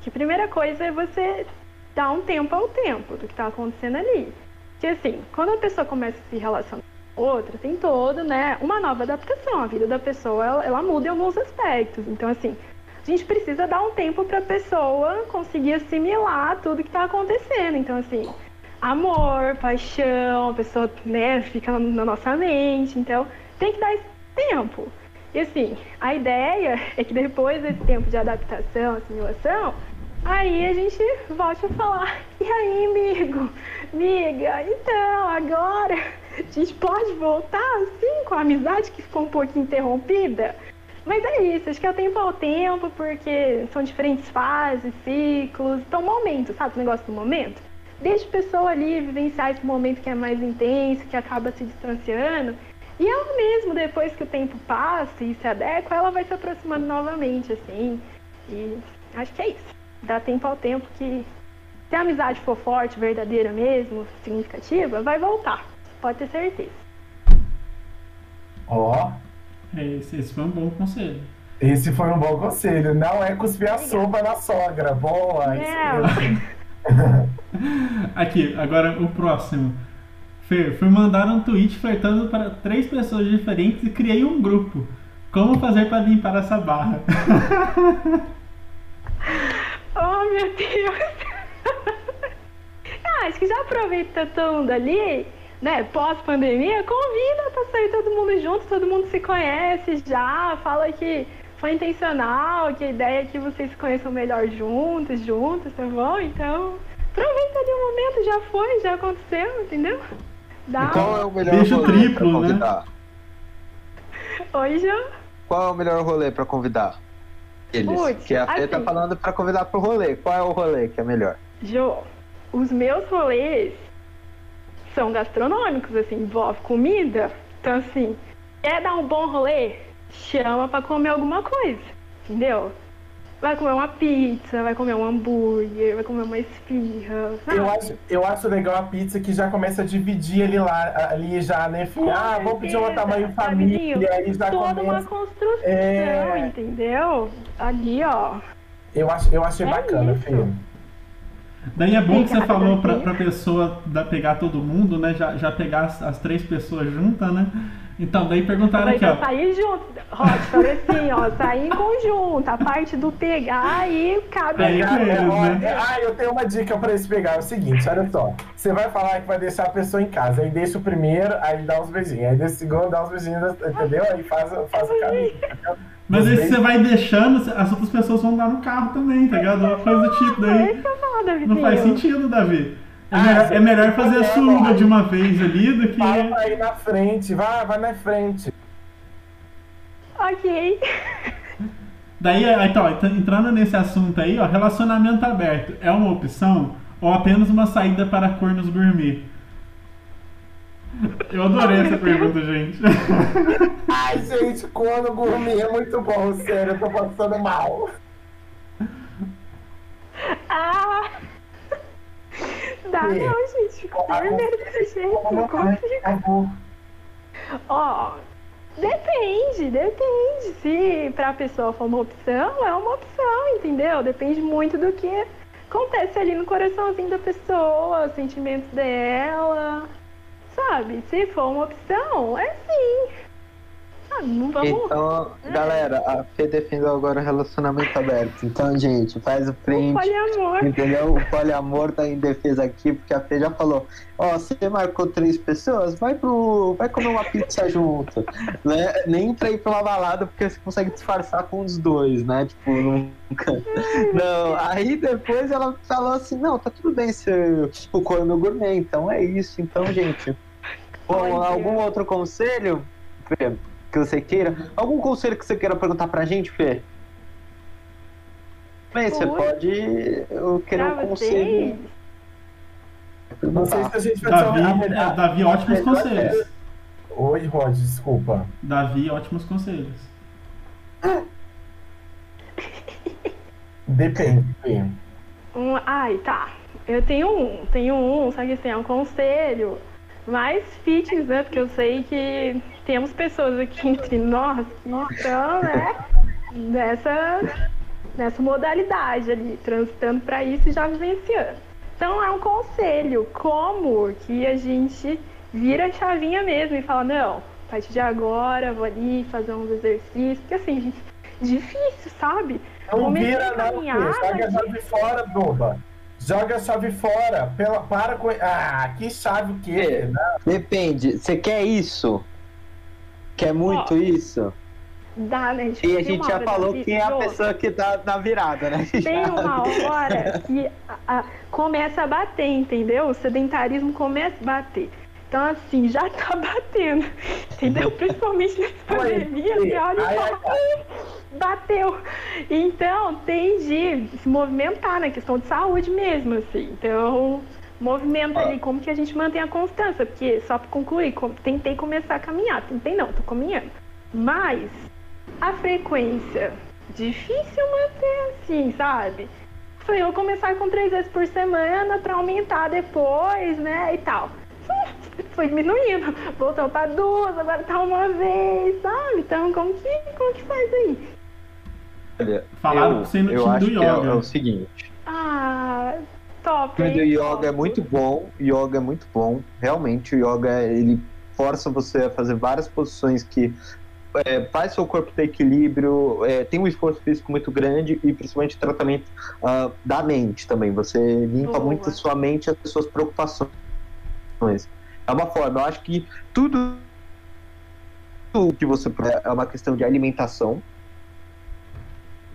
[SPEAKER 6] que primeira coisa é você dar um tempo ao tempo do que tá acontecendo ali. Que assim, quando a pessoa começa a se relacionar com outra, tem todo, né, uma nova adaptação. A vida da pessoa, ela, ela muda em alguns aspectos. Então, assim, a gente precisa dar um tempo pra pessoa conseguir assimilar tudo que tá acontecendo. Então, assim, amor, paixão, a pessoa, né, fica na nossa mente. Então, tem que dar esse tempo. E assim, a ideia é que depois desse tempo de adaptação, assimilação, aí a gente volte a falar. E aí, amigo? Amiga, então, agora a gente pode voltar assim com a amizade que ficou um pouquinho interrompida? Mas é isso, acho que é o tempo ao tempo, porque são diferentes fases, ciclos, então momento, sabe? O negócio do momento. Deixa a pessoa ali vivenciar esse momento que é mais intenso, que acaba se distanciando. E ela mesmo, depois que o tempo passa e se adequa, ela vai se aproximando novamente, assim. E acho que é isso. Dá tempo ao tempo que, se a amizade for forte, verdadeira mesmo, significativa, vai voltar. Pode ter certeza.
[SPEAKER 4] Ó,
[SPEAKER 3] É, Esse, esse foi um bom conselho.
[SPEAKER 4] esse foi um bom conselho. Não é cuspir a sopa na sogra. Boa. isso
[SPEAKER 6] É.
[SPEAKER 3] Aqui, agora o próximo. Fer, fui mandar um tweet flertando para três pessoas diferentes e criei um grupo. Como fazer para limpar essa barra?
[SPEAKER 6] Oh, meu Deus! ah, acho que já aproveita todo mundo ali, né? Pós-pandemia, convida pra sair todo mundo junto, todo mundo se conhece já, fala que foi intencional, que a ideia é que vocês se conheçam melhor juntos, juntos, tá bom? Então, aproveita ali o momento, já foi, já aconteceu, entendeu? Dá
[SPEAKER 2] E qual é o melhor
[SPEAKER 3] Beijo
[SPEAKER 2] rolê
[SPEAKER 3] triplo,
[SPEAKER 2] pra
[SPEAKER 3] né?
[SPEAKER 2] convidar?
[SPEAKER 6] Oi, João.
[SPEAKER 2] Qual é o melhor rolê pra convidar? Eles.
[SPEAKER 6] Putz,
[SPEAKER 2] que a Fê tá
[SPEAKER 6] assim.
[SPEAKER 2] falando pra convidar pro rolê. Qual é o rolê que é melhor?
[SPEAKER 6] Jô, os meus rolês são gastronômicos, assim, envolve comida. Então, assim, quer dar um bom rolê? Chama pra comer alguma coisa, entendeu? Vai comer uma pizza, vai comer um hambúrguer, vai comer uma esfirra, sabe?
[SPEAKER 4] Eu acho, eu acho legal a pizza que já começa a dividir ali lá, ali já, né?
[SPEAKER 6] Com
[SPEAKER 4] Ah, vamos pedir um tamanho
[SPEAKER 6] sabe,
[SPEAKER 4] família,
[SPEAKER 6] Dinho?
[SPEAKER 4] aí já
[SPEAKER 6] Toda uma
[SPEAKER 4] começa.
[SPEAKER 6] construção,
[SPEAKER 4] É.
[SPEAKER 6] entendeu? Ali, ó.
[SPEAKER 4] Eu, acho, eu achei
[SPEAKER 6] É
[SPEAKER 4] bacana,
[SPEAKER 6] isso.
[SPEAKER 4] Fê.
[SPEAKER 3] Daí é bom que você falou pra, pra pessoa da, pegar todo mundo, né? Já, já pegar as, as três pessoas juntas, né? Então, daí perguntaram
[SPEAKER 6] Vai
[SPEAKER 3] aqui, ó.
[SPEAKER 6] sair junto. Rod, falei assim, ó, sair em conjunto. A parte do pegar aí cabe
[SPEAKER 3] Aí
[SPEAKER 6] a
[SPEAKER 3] com eles,
[SPEAKER 4] Olha,
[SPEAKER 3] né?
[SPEAKER 4] Ah, eu tenho uma dica pra eles pegar. É o seguinte, olha só. Você vai falar que vai deixar a pessoa em casa. Aí deixa o primeiro, aí dá uns beijinhos. Aí deixa o segundo, dá uns beijinhos, entendeu? Aí faz, faz o caminho.
[SPEAKER 3] Mas aí você vai deixando, as outras pessoas vão dar no carro também, tá ligado? Uma coisa do tipo, daí
[SPEAKER 6] Davi.
[SPEAKER 3] não faz sentido, Davi. É,
[SPEAKER 4] Ah,
[SPEAKER 3] melhor, é melhor fazer a
[SPEAKER 4] você-
[SPEAKER 3] suruba de uma vez ali do que.
[SPEAKER 4] Fala pra ir na frente, vai, vai na frente.
[SPEAKER 6] Ok.
[SPEAKER 3] Daí, então, ent- entrando nesse assunto aí, ó, relacionamento aberto é uma opção ou apenas uma saída para cornos gourmet? Eu adorei essa pergunta, gente.
[SPEAKER 4] Ai, gente, quando gourmet é muito bom, sério, eu tô passando mal.
[SPEAKER 6] Ah! Dá
[SPEAKER 4] Fê,
[SPEAKER 6] não, gente. Fica
[SPEAKER 4] a-
[SPEAKER 6] vermelho desse jeito. Não consigo. Ó, depende, depende. Se pra pessoa for uma opção, é uma opção, entendeu? Depende muito do que acontece ali no coraçãozinho da pessoa, os sentimentos dela. Sabe? Se for uma opção, é sim. Não vamos.
[SPEAKER 2] Então, galera, a Fê defendeu agora o relacionamento aberto. Então, gente, faz o print.
[SPEAKER 6] Poliamor.
[SPEAKER 2] Entendeu? O poliamor tá em defesa aqui, porque a Fê já falou: Ó, você marcou três pessoas, vai pro. Vai comer uma pizza junto. Né? Nem pra ir pra uma balada, porque você consegue disfarçar com os dois, né? Tipo, nunca. Não, aí depois ela falou assim: não, tá tudo bem ser o corno gourmet, então é isso. Então, gente. Bom, algum outro conselho, Fê, que você queira? Algum conselho que você queira perguntar pra gente, Fê? Bem, você pode. Eu quero um conselho.
[SPEAKER 4] Não sei se a gente vai
[SPEAKER 3] Davi,
[SPEAKER 4] ter a
[SPEAKER 3] é, Davi, ótimos conselhos.
[SPEAKER 4] Oi, Rod, desculpa.
[SPEAKER 3] Davi, ótimos conselhos.
[SPEAKER 4] Depende.
[SPEAKER 6] Um, ai, tá. Eu tenho um, tenho um, só que assim, é um conselho mais fitness, né? Porque eu sei que temos pessoas aqui entre nós que estão, né, nessa, nessa modalidade ali, transitando para isso e já vivenciando. Então é um conselho, como que a gente vira a chavinha mesmo e fala, não, a partir de agora vou ali fazer uns exercícios, porque assim, gente, difícil, sabe?
[SPEAKER 4] Não
[SPEAKER 6] Comecei
[SPEAKER 4] vira não, a
[SPEAKER 6] mas-
[SPEAKER 4] chave fora, boba. Joga a chave fora. Pela, para com. Ah, que chave o quê?
[SPEAKER 2] É.
[SPEAKER 4] Não,
[SPEAKER 2] Depende. Você quer isso? Quer muito
[SPEAKER 6] Ó,
[SPEAKER 2] isso?
[SPEAKER 6] Dá, né?
[SPEAKER 2] E a gente já falou
[SPEAKER 6] da
[SPEAKER 2] quem é a pessoa que tá na virada, né?
[SPEAKER 6] Tem uma hora que a- a- começa a bater, entendeu? O sedentarismo começa a bater. Então, assim, já tá batendo, entendeu? Principalmente nessa pandemia, você olha e
[SPEAKER 4] ai,
[SPEAKER 6] fala, "Hum, bateu. Então, tem de se movimentar, na questão de saúde mesmo, assim. Então, movimento ali, como que a gente mantém a constância? Porque, só para concluir, tentei começar a caminhar. Tentei não, tô caminhando. Mas, a frequência, difícil manter assim, sabe? Falei, eu vou começar com três vezes por semana para aumentar depois, né, e tal. Foi diminuindo, voltou para duas, agora tá uma vez, sabe? Então, como que, como que faz aí?
[SPEAKER 2] Olha,
[SPEAKER 3] Falaram
[SPEAKER 2] eu,
[SPEAKER 3] pra você no
[SPEAKER 2] eu
[SPEAKER 3] time
[SPEAKER 2] acho
[SPEAKER 3] do
[SPEAKER 2] que é,
[SPEAKER 3] yoga.
[SPEAKER 2] é o seguinte.
[SPEAKER 6] Ah, top.
[SPEAKER 2] O time do yoga é muito bom, yoga é muito bom. Realmente, o yoga ele força você a fazer várias posições que é, faz seu corpo ter equilíbrio, é, tem um esforço físico muito grande e principalmente tratamento ah, da mente também. Você limpa
[SPEAKER 6] Boa.
[SPEAKER 2] muito a sua mente e as suas preocupações. É uma forma, eu acho que tudo tudo que você é uma questão de alimentação.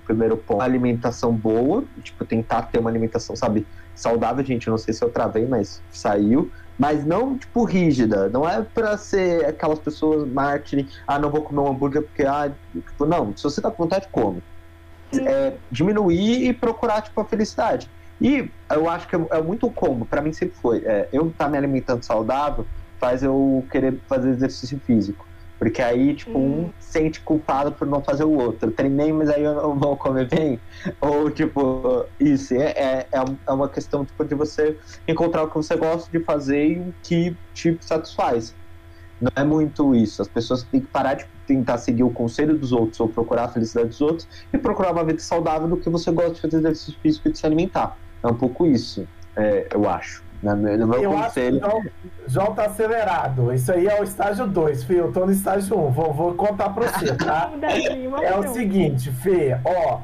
[SPEAKER 2] Primeiro ponto, alimentação boa, tipo, tentar ter uma alimentação, sabe, saudável, gente, não sei se eu travei, mas saiu, mas não, tipo, rígida, não é pra ser aquelas pessoas mártires, ah, não vou comer um hambúrguer porque, ah, tipo, não, se você tá com vontade, come. É, diminuir e procurar, tipo, a felicidade. E eu acho que é, é muito combo, pra mim sempre foi, é, eu estar me alimentando saudável faz eu querer fazer exercício físico. Porque aí, tipo, um
[SPEAKER 6] Hum.
[SPEAKER 2] sente culpado por não fazer o outro. Treinei, mas aí eu não vou comer bem. Ou, tipo, isso. É, é, é é uma questão, tipo, de você encontrar o que você gosta de fazer e o que te satisfaz. Não é muito isso. As pessoas têm que parar de tentar seguir o conselho dos outros ou procurar a felicidade dos outros e procurar uma vida saudável do que você gosta de fazer exercício físico e de se alimentar. É um pouco isso, é, eu acho. No meu, no meu
[SPEAKER 4] Eu acho que
[SPEAKER 2] conselho.
[SPEAKER 4] o João, João tá acelerado. Isso aí é o estágio 2, Fê. Eu tô no estágio 1. Um. Vou, vou contar pra você, tá? É o seguinte, Fê, ó.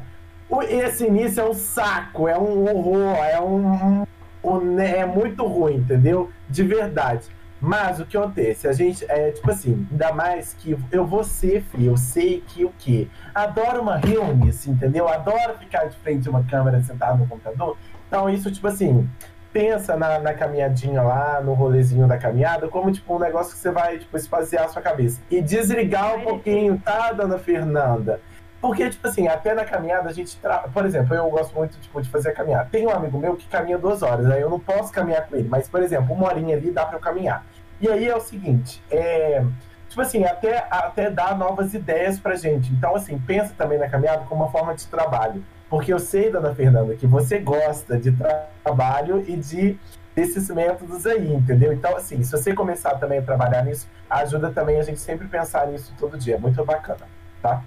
[SPEAKER 4] Esse início é um saco, é um horror, é um. um- é muito ruim, entendeu? De verdade. Mas o que acontece? A gente, é tipo assim, ainda mais que eu vou ser, Fê, eu sei que o quê? Adoro uma reunião, entendeu? Adoro ficar de frente a uma câmera sentado no computador. Então, isso, tipo assim, pensa na, na caminhadinha lá, no rolezinho da caminhada, como tipo um negócio que você vai tipo, esvaziar a sua cabeça. E desligar um pouquinho, tá, dona Fernanda? Porque, tipo assim, até na caminhada a gente. Tra... Por exemplo, eu gosto muito tipo, de fazer a caminhada. Tem um amigo meu que caminha duas horas, aí eu não posso caminhar com ele. Mas, por exemplo, uma horinha ali dá pra eu caminhar. E aí é o seguinte, é. Tipo assim, até, até dar novas ideias pra gente. Então, assim, pensa também na caminhada como uma forma de trabalho. Porque eu sei, dona Fernanda, que você gosta de tra- trabalho e de desses métodos aí, entendeu? Então, assim, se você começar também a trabalhar nisso, ajuda também a gente sempre pensar nisso todo dia. Muito bacana, tá?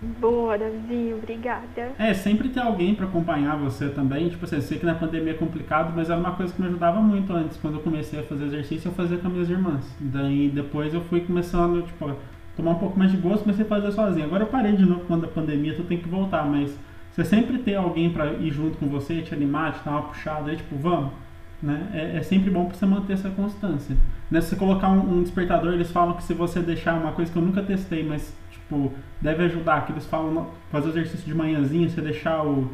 [SPEAKER 6] Boa, Davi, obrigada.
[SPEAKER 3] É, sempre ter alguém pra acompanhar você também. Tipo assim, eu sei que na pandemia é complicado, mas era uma coisa que me ajudava muito antes. Quando eu comecei a fazer exercício, eu fazia com as minhas irmãs. Daí depois eu fui começando, tipo, a tomar um pouco mais de gosto, comecei a fazer sozinho. Agora eu parei de novo quando a pandemia, tu tem que voltar, mas você sempre ter alguém pra ir junto com você, te animar, te dar uma puxada aí, tipo, vamos. Né? É, é sempre bom pra você manter essa constância. Né? Se você colocar um, um despertador, eles falam que se você deixar uma coisa que eu nunca testei, mas tipo, deve ajudar, que eles falam fazer o exercício de manhãzinha, você deixar o,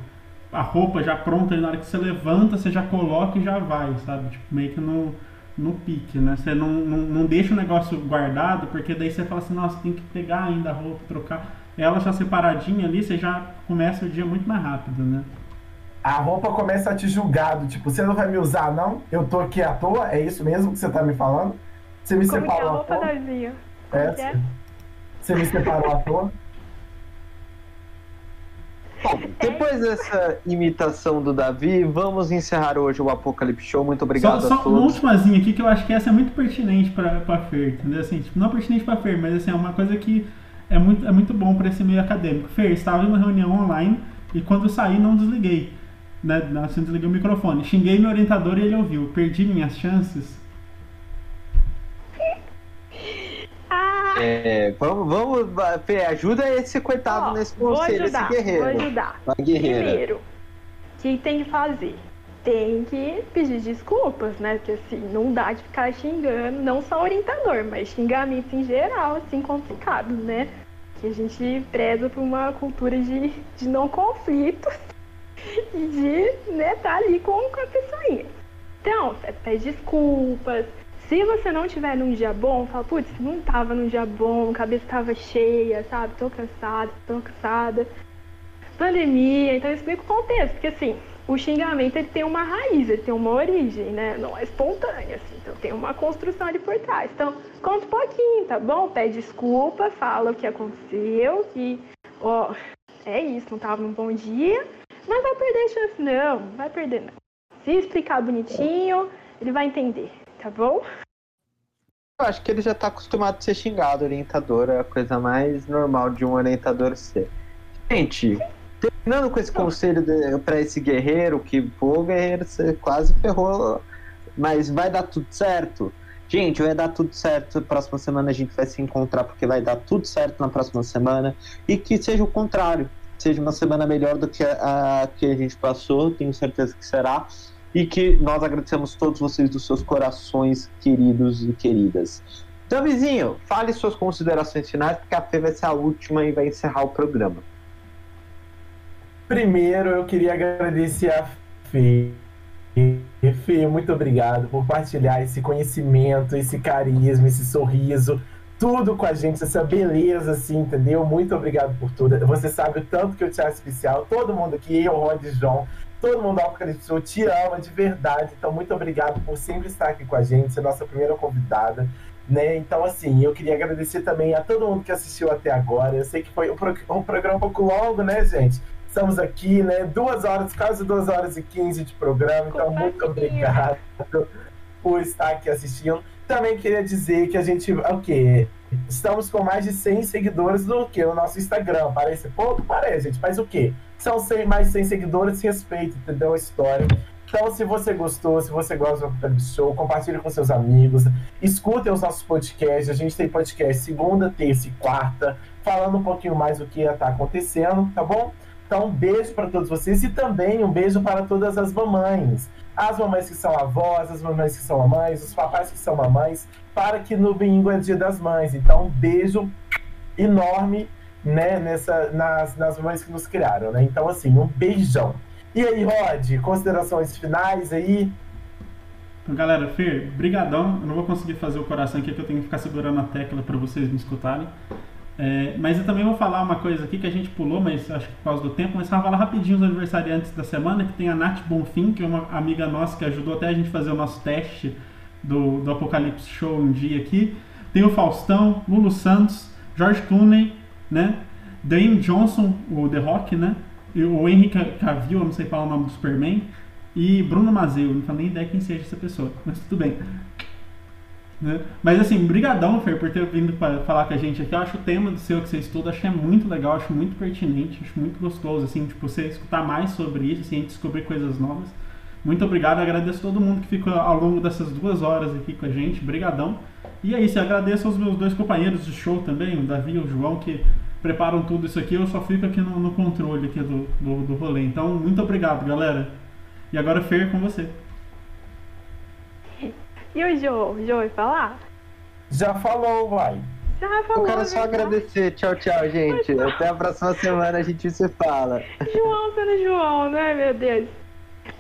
[SPEAKER 3] a roupa já pronta na hora que você levanta, você já coloca e já vai, sabe? Tipo, meio que no, no pique, né? Você não, não, não deixa o negócio guardado, porque daí você fala assim, nossa, tem que pegar ainda a roupa, trocar. Ela já separadinha ali, você já começa o dia muito mais rápido, né?
[SPEAKER 4] a roupa começa a te julgar, do tipo, você não vai me usar, não? Eu tô aqui à toa? É isso mesmo que você tá me falando? Você me
[SPEAKER 6] Como que é a
[SPEAKER 4] separou à
[SPEAKER 6] roupa,
[SPEAKER 4] toa?
[SPEAKER 6] Davinho?
[SPEAKER 4] É,
[SPEAKER 6] é?
[SPEAKER 4] Você me separou à toa?
[SPEAKER 2] Bom, depois dessa imitação do Davi, vamos encerrar hoje o Apocalipse Show. Muito
[SPEAKER 3] Só,
[SPEAKER 2] obrigado a
[SPEAKER 3] só uma
[SPEAKER 2] todos.
[SPEAKER 3] ultimazinha aqui que eu acho que essa é muito pertinente pra, pra Fer, entendeu? Assim, tipo, não pertinente pra Fer, mas assim, é uma coisa que é muito, é muito bom pra esse meio acadêmico. Fer, estava em uma reunião online e quando eu saí não desliguei. Né? Não, assim, desliguei o microfone. Xinguei meu orientador e ele ouviu. Perdi minhas chances.
[SPEAKER 6] Ah,
[SPEAKER 2] É, vamos, vamos, Fê, ajuda esse coitado
[SPEAKER 6] ó,
[SPEAKER 2] nesse
[SPEAKER 6] vou
[SPEAKER 2] conselho,
[SPEAKER 6] ajudar,
[SPEAKER 2] esse guerreiro.
[SPEAKER 6] vou ajudar. Primeiro, o que tem que fazer? Tem que pedir desculpas, né? Porque assim, não dá de ficar xingando, não só o orientador, mas xingamento em geral, assim, complicado, né? Que a gente preza por uma cultura de, de não conflitos e de, né, tá ali com, com a pessoinha. Então, pede desculpas. Se você não tiver num dia bom, fala, putz, não tava num dia bom, cabeça tava cheia, sabe? Tô cansada, tô cansada pandemia, então explica o contexto, porque assim, o xingamento ele tem uma raiz, ele tem uma origem, né? Não é espontâneo, assim, então tem uma construção ali por trás. Então, conta um pouquinho, tá bom? Pede desculpa, fala o que aconteceu, que, ó, é isso, não tava num bom dia, mas vai perder chance, não, não vai perder não. Se explicar bonitinho, ele vai entender, tá bom?
[SPEAKER 2] Eu acho que ele já tá acostumado a ser xingado, orientador, é a coisa mais normal de um orientador ser. Gente, terminando com esse conselho pra esse guerreiro, que, pô, guerreiro, você quase ferrou, mas vai dar tudo certo. Gente, vai dar tudo certo. Próxima semana a gente vai se encontrar porque vai dar tudo certo na próxima semana. E que seja o contrário. Seja uma semana melhor do que a, a que a gente passou, tenho certeza que será. E que nós agradecemos todos vocês dos seus corações queridos e queridas. Davizinho, fale suas considerações finais, porque a Fê vai ser a última e vai encerrar o programa.
[SPEAKER 4] Primeiro, eu queria agradecer a Fê. Fê, muito obrigado por partilhar esse conhecimento, esse carisma, esse sorriso, tudo com a gente, essa beleza, assim, entendeu? Muito obrigado por tudo. Você sabe o tanto que eu te acho especial, todo mundo aqui, eu, Rod e João, todo mundo do Apocalipse te ama de verdade. Então, muito obrigado por sempre estar aqui com a gente, ser nossa primeira convidada. Né? Então, assim, eu queria agradecer também a todo mundo que assistiu até agora. Eu sei que foi um programa um pouco longo, né, gente? Estamos aqui, né? Duas horas, quase duas horas e quinze de programa. Então, muito obrigado por estar aqui assistindo. Também queria dizer que a gente, o quê? Estamos com mais de 100 seguidores no que no nosso Instagram. Parece pouco? Parece, gente. Mas o quê? São 100, mais de 100 seguidores, respeito, entendeu? A história. Então, se você gostou, se você gosta do Apocalipse Show, compartilhe com seus amigos. Escutem os nossos podcasts. A gente tem podcast segunda, terça e quarta, falando um pouquinho mais do que está acontecendo, tá bom? Então, um beijo para todos vocês e também um beijo para todas as mamães. As mamães que são avós, as mamães que são mamães, os papais que são mamães, para que no domingo é dia das mães. Então, um beijo enorme né, nessa, nas, nas mamães que nos criaram, né? Então, assim, um beijão. E aí, Rod, considerações finais aí?
[SPEAKER 3] Então, galera, Fer, brigadão. Eu não vou conseguir fazer o coração aqui, porque eu tenho que ficar segurando a tecla para vocês me escutarem. É, mas eu também vou falar uma coisa aqui que a gente pulou, mas acho que por causa do tempo, mas vou falar rapidinho os aniversariantes da semana, que tem a Nath Bonfim, que é uma amiga nossa que ajudou até a gente fazer o nosso teste do, do Apocalipse Show um dia aqui. Tem o Faustão, Lulu Santos, George Clooney, né? Dwayne Johnson, o The Rock, né? E o Henry Ca- Cavill, eu não sei falar o nome do Superman. E Bruno Mazeu, não tenho nem ideia quem seja essa pessoa, mas tudo bem. Né? Mas assim, brigadão, Fer, por ter vindo para falar com a gente aqui. Eu acho o tema do seu que você estuda, acho que é muito legal, acho muito pertinente, acho muito gostoso, assim, tipo, você escutar mais sobre isso, assim, a gente descobrir coisas novas. Muito obrigado, agradeço todo mundo que ficou ao longo dessas duas horas aqui com a gente, brigadão. E é isso, agradeço aos meus dois companheiros de show também, o Davi e o João, que preparam tudo isso aqui, eu só fico aqui no, no controle aqui do, do, do rolê. Então, muito obrigado, galera. E agora, Fer, com você.
[SPEAKER 6] E o Jô? O Jô vai falar?
[SPEAKER 4] Já falou, vai.
[SPEAKER 6] Já falou.
[SPEAKER 2] Eu quero só
[SPEAKER 6] né?
[SPEAKER 2] agradecer. Tchau, tchau, gente. Até a próxima semana a gente se fala.
[SPEAKER 6] João sendo João, né, meu Deus?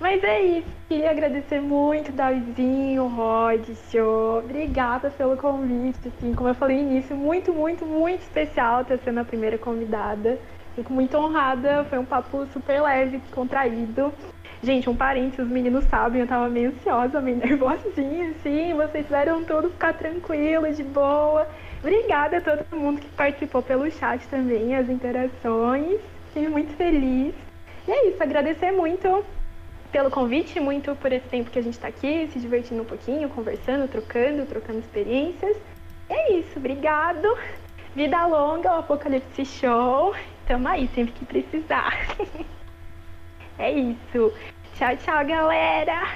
[SPEAKER 6] Mas é isso. Queria agradecer muito, Davizinho, Rod, Jô. Obrigada pelo convite. Assim, como eu falei no início, muito, muito, muito especial ter sendo a primeira convidada. Fico muito honrada, foi um papo super leve, descontraído. Gente, um parênteses, os meninos sabem, eu tava meio ansiosa, meio nervosinha, assim. Vocês fizeram tudo ficar tranquilo, de boa. Obrigada a todo mundo que participou pelo chat também, as interações. Fiquei muito feliz. E é isso, agradecer muito pelo convite, muito por esse tempo que a gente tá aqui, se divertindo um pouquinho, conversando, trocando, trocando experiências. E é isso, obrigado. Vida longa, o Apocalipse Show. Tamo aí, sempre que precisar. é isso. Tchau, tchau, galera.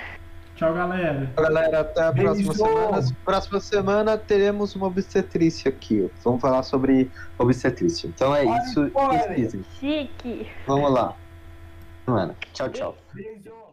[SPEAKER 3] Tchau, galera.
[SPEAKER 2] Galera, até a próxima semana. Próxima semana teremos uma obstetrícia aqui. Vamos falar sobre obstetrícia. Então é
[SPEAKER 4] Olha,
[SPEAKER 2] isso. Pesquisem.
[SPEAKER 6] Chique.
[SPEAKER 2] Vamos lá. Mano, tchau, tchau.
[SPEAKER 4] Beijo.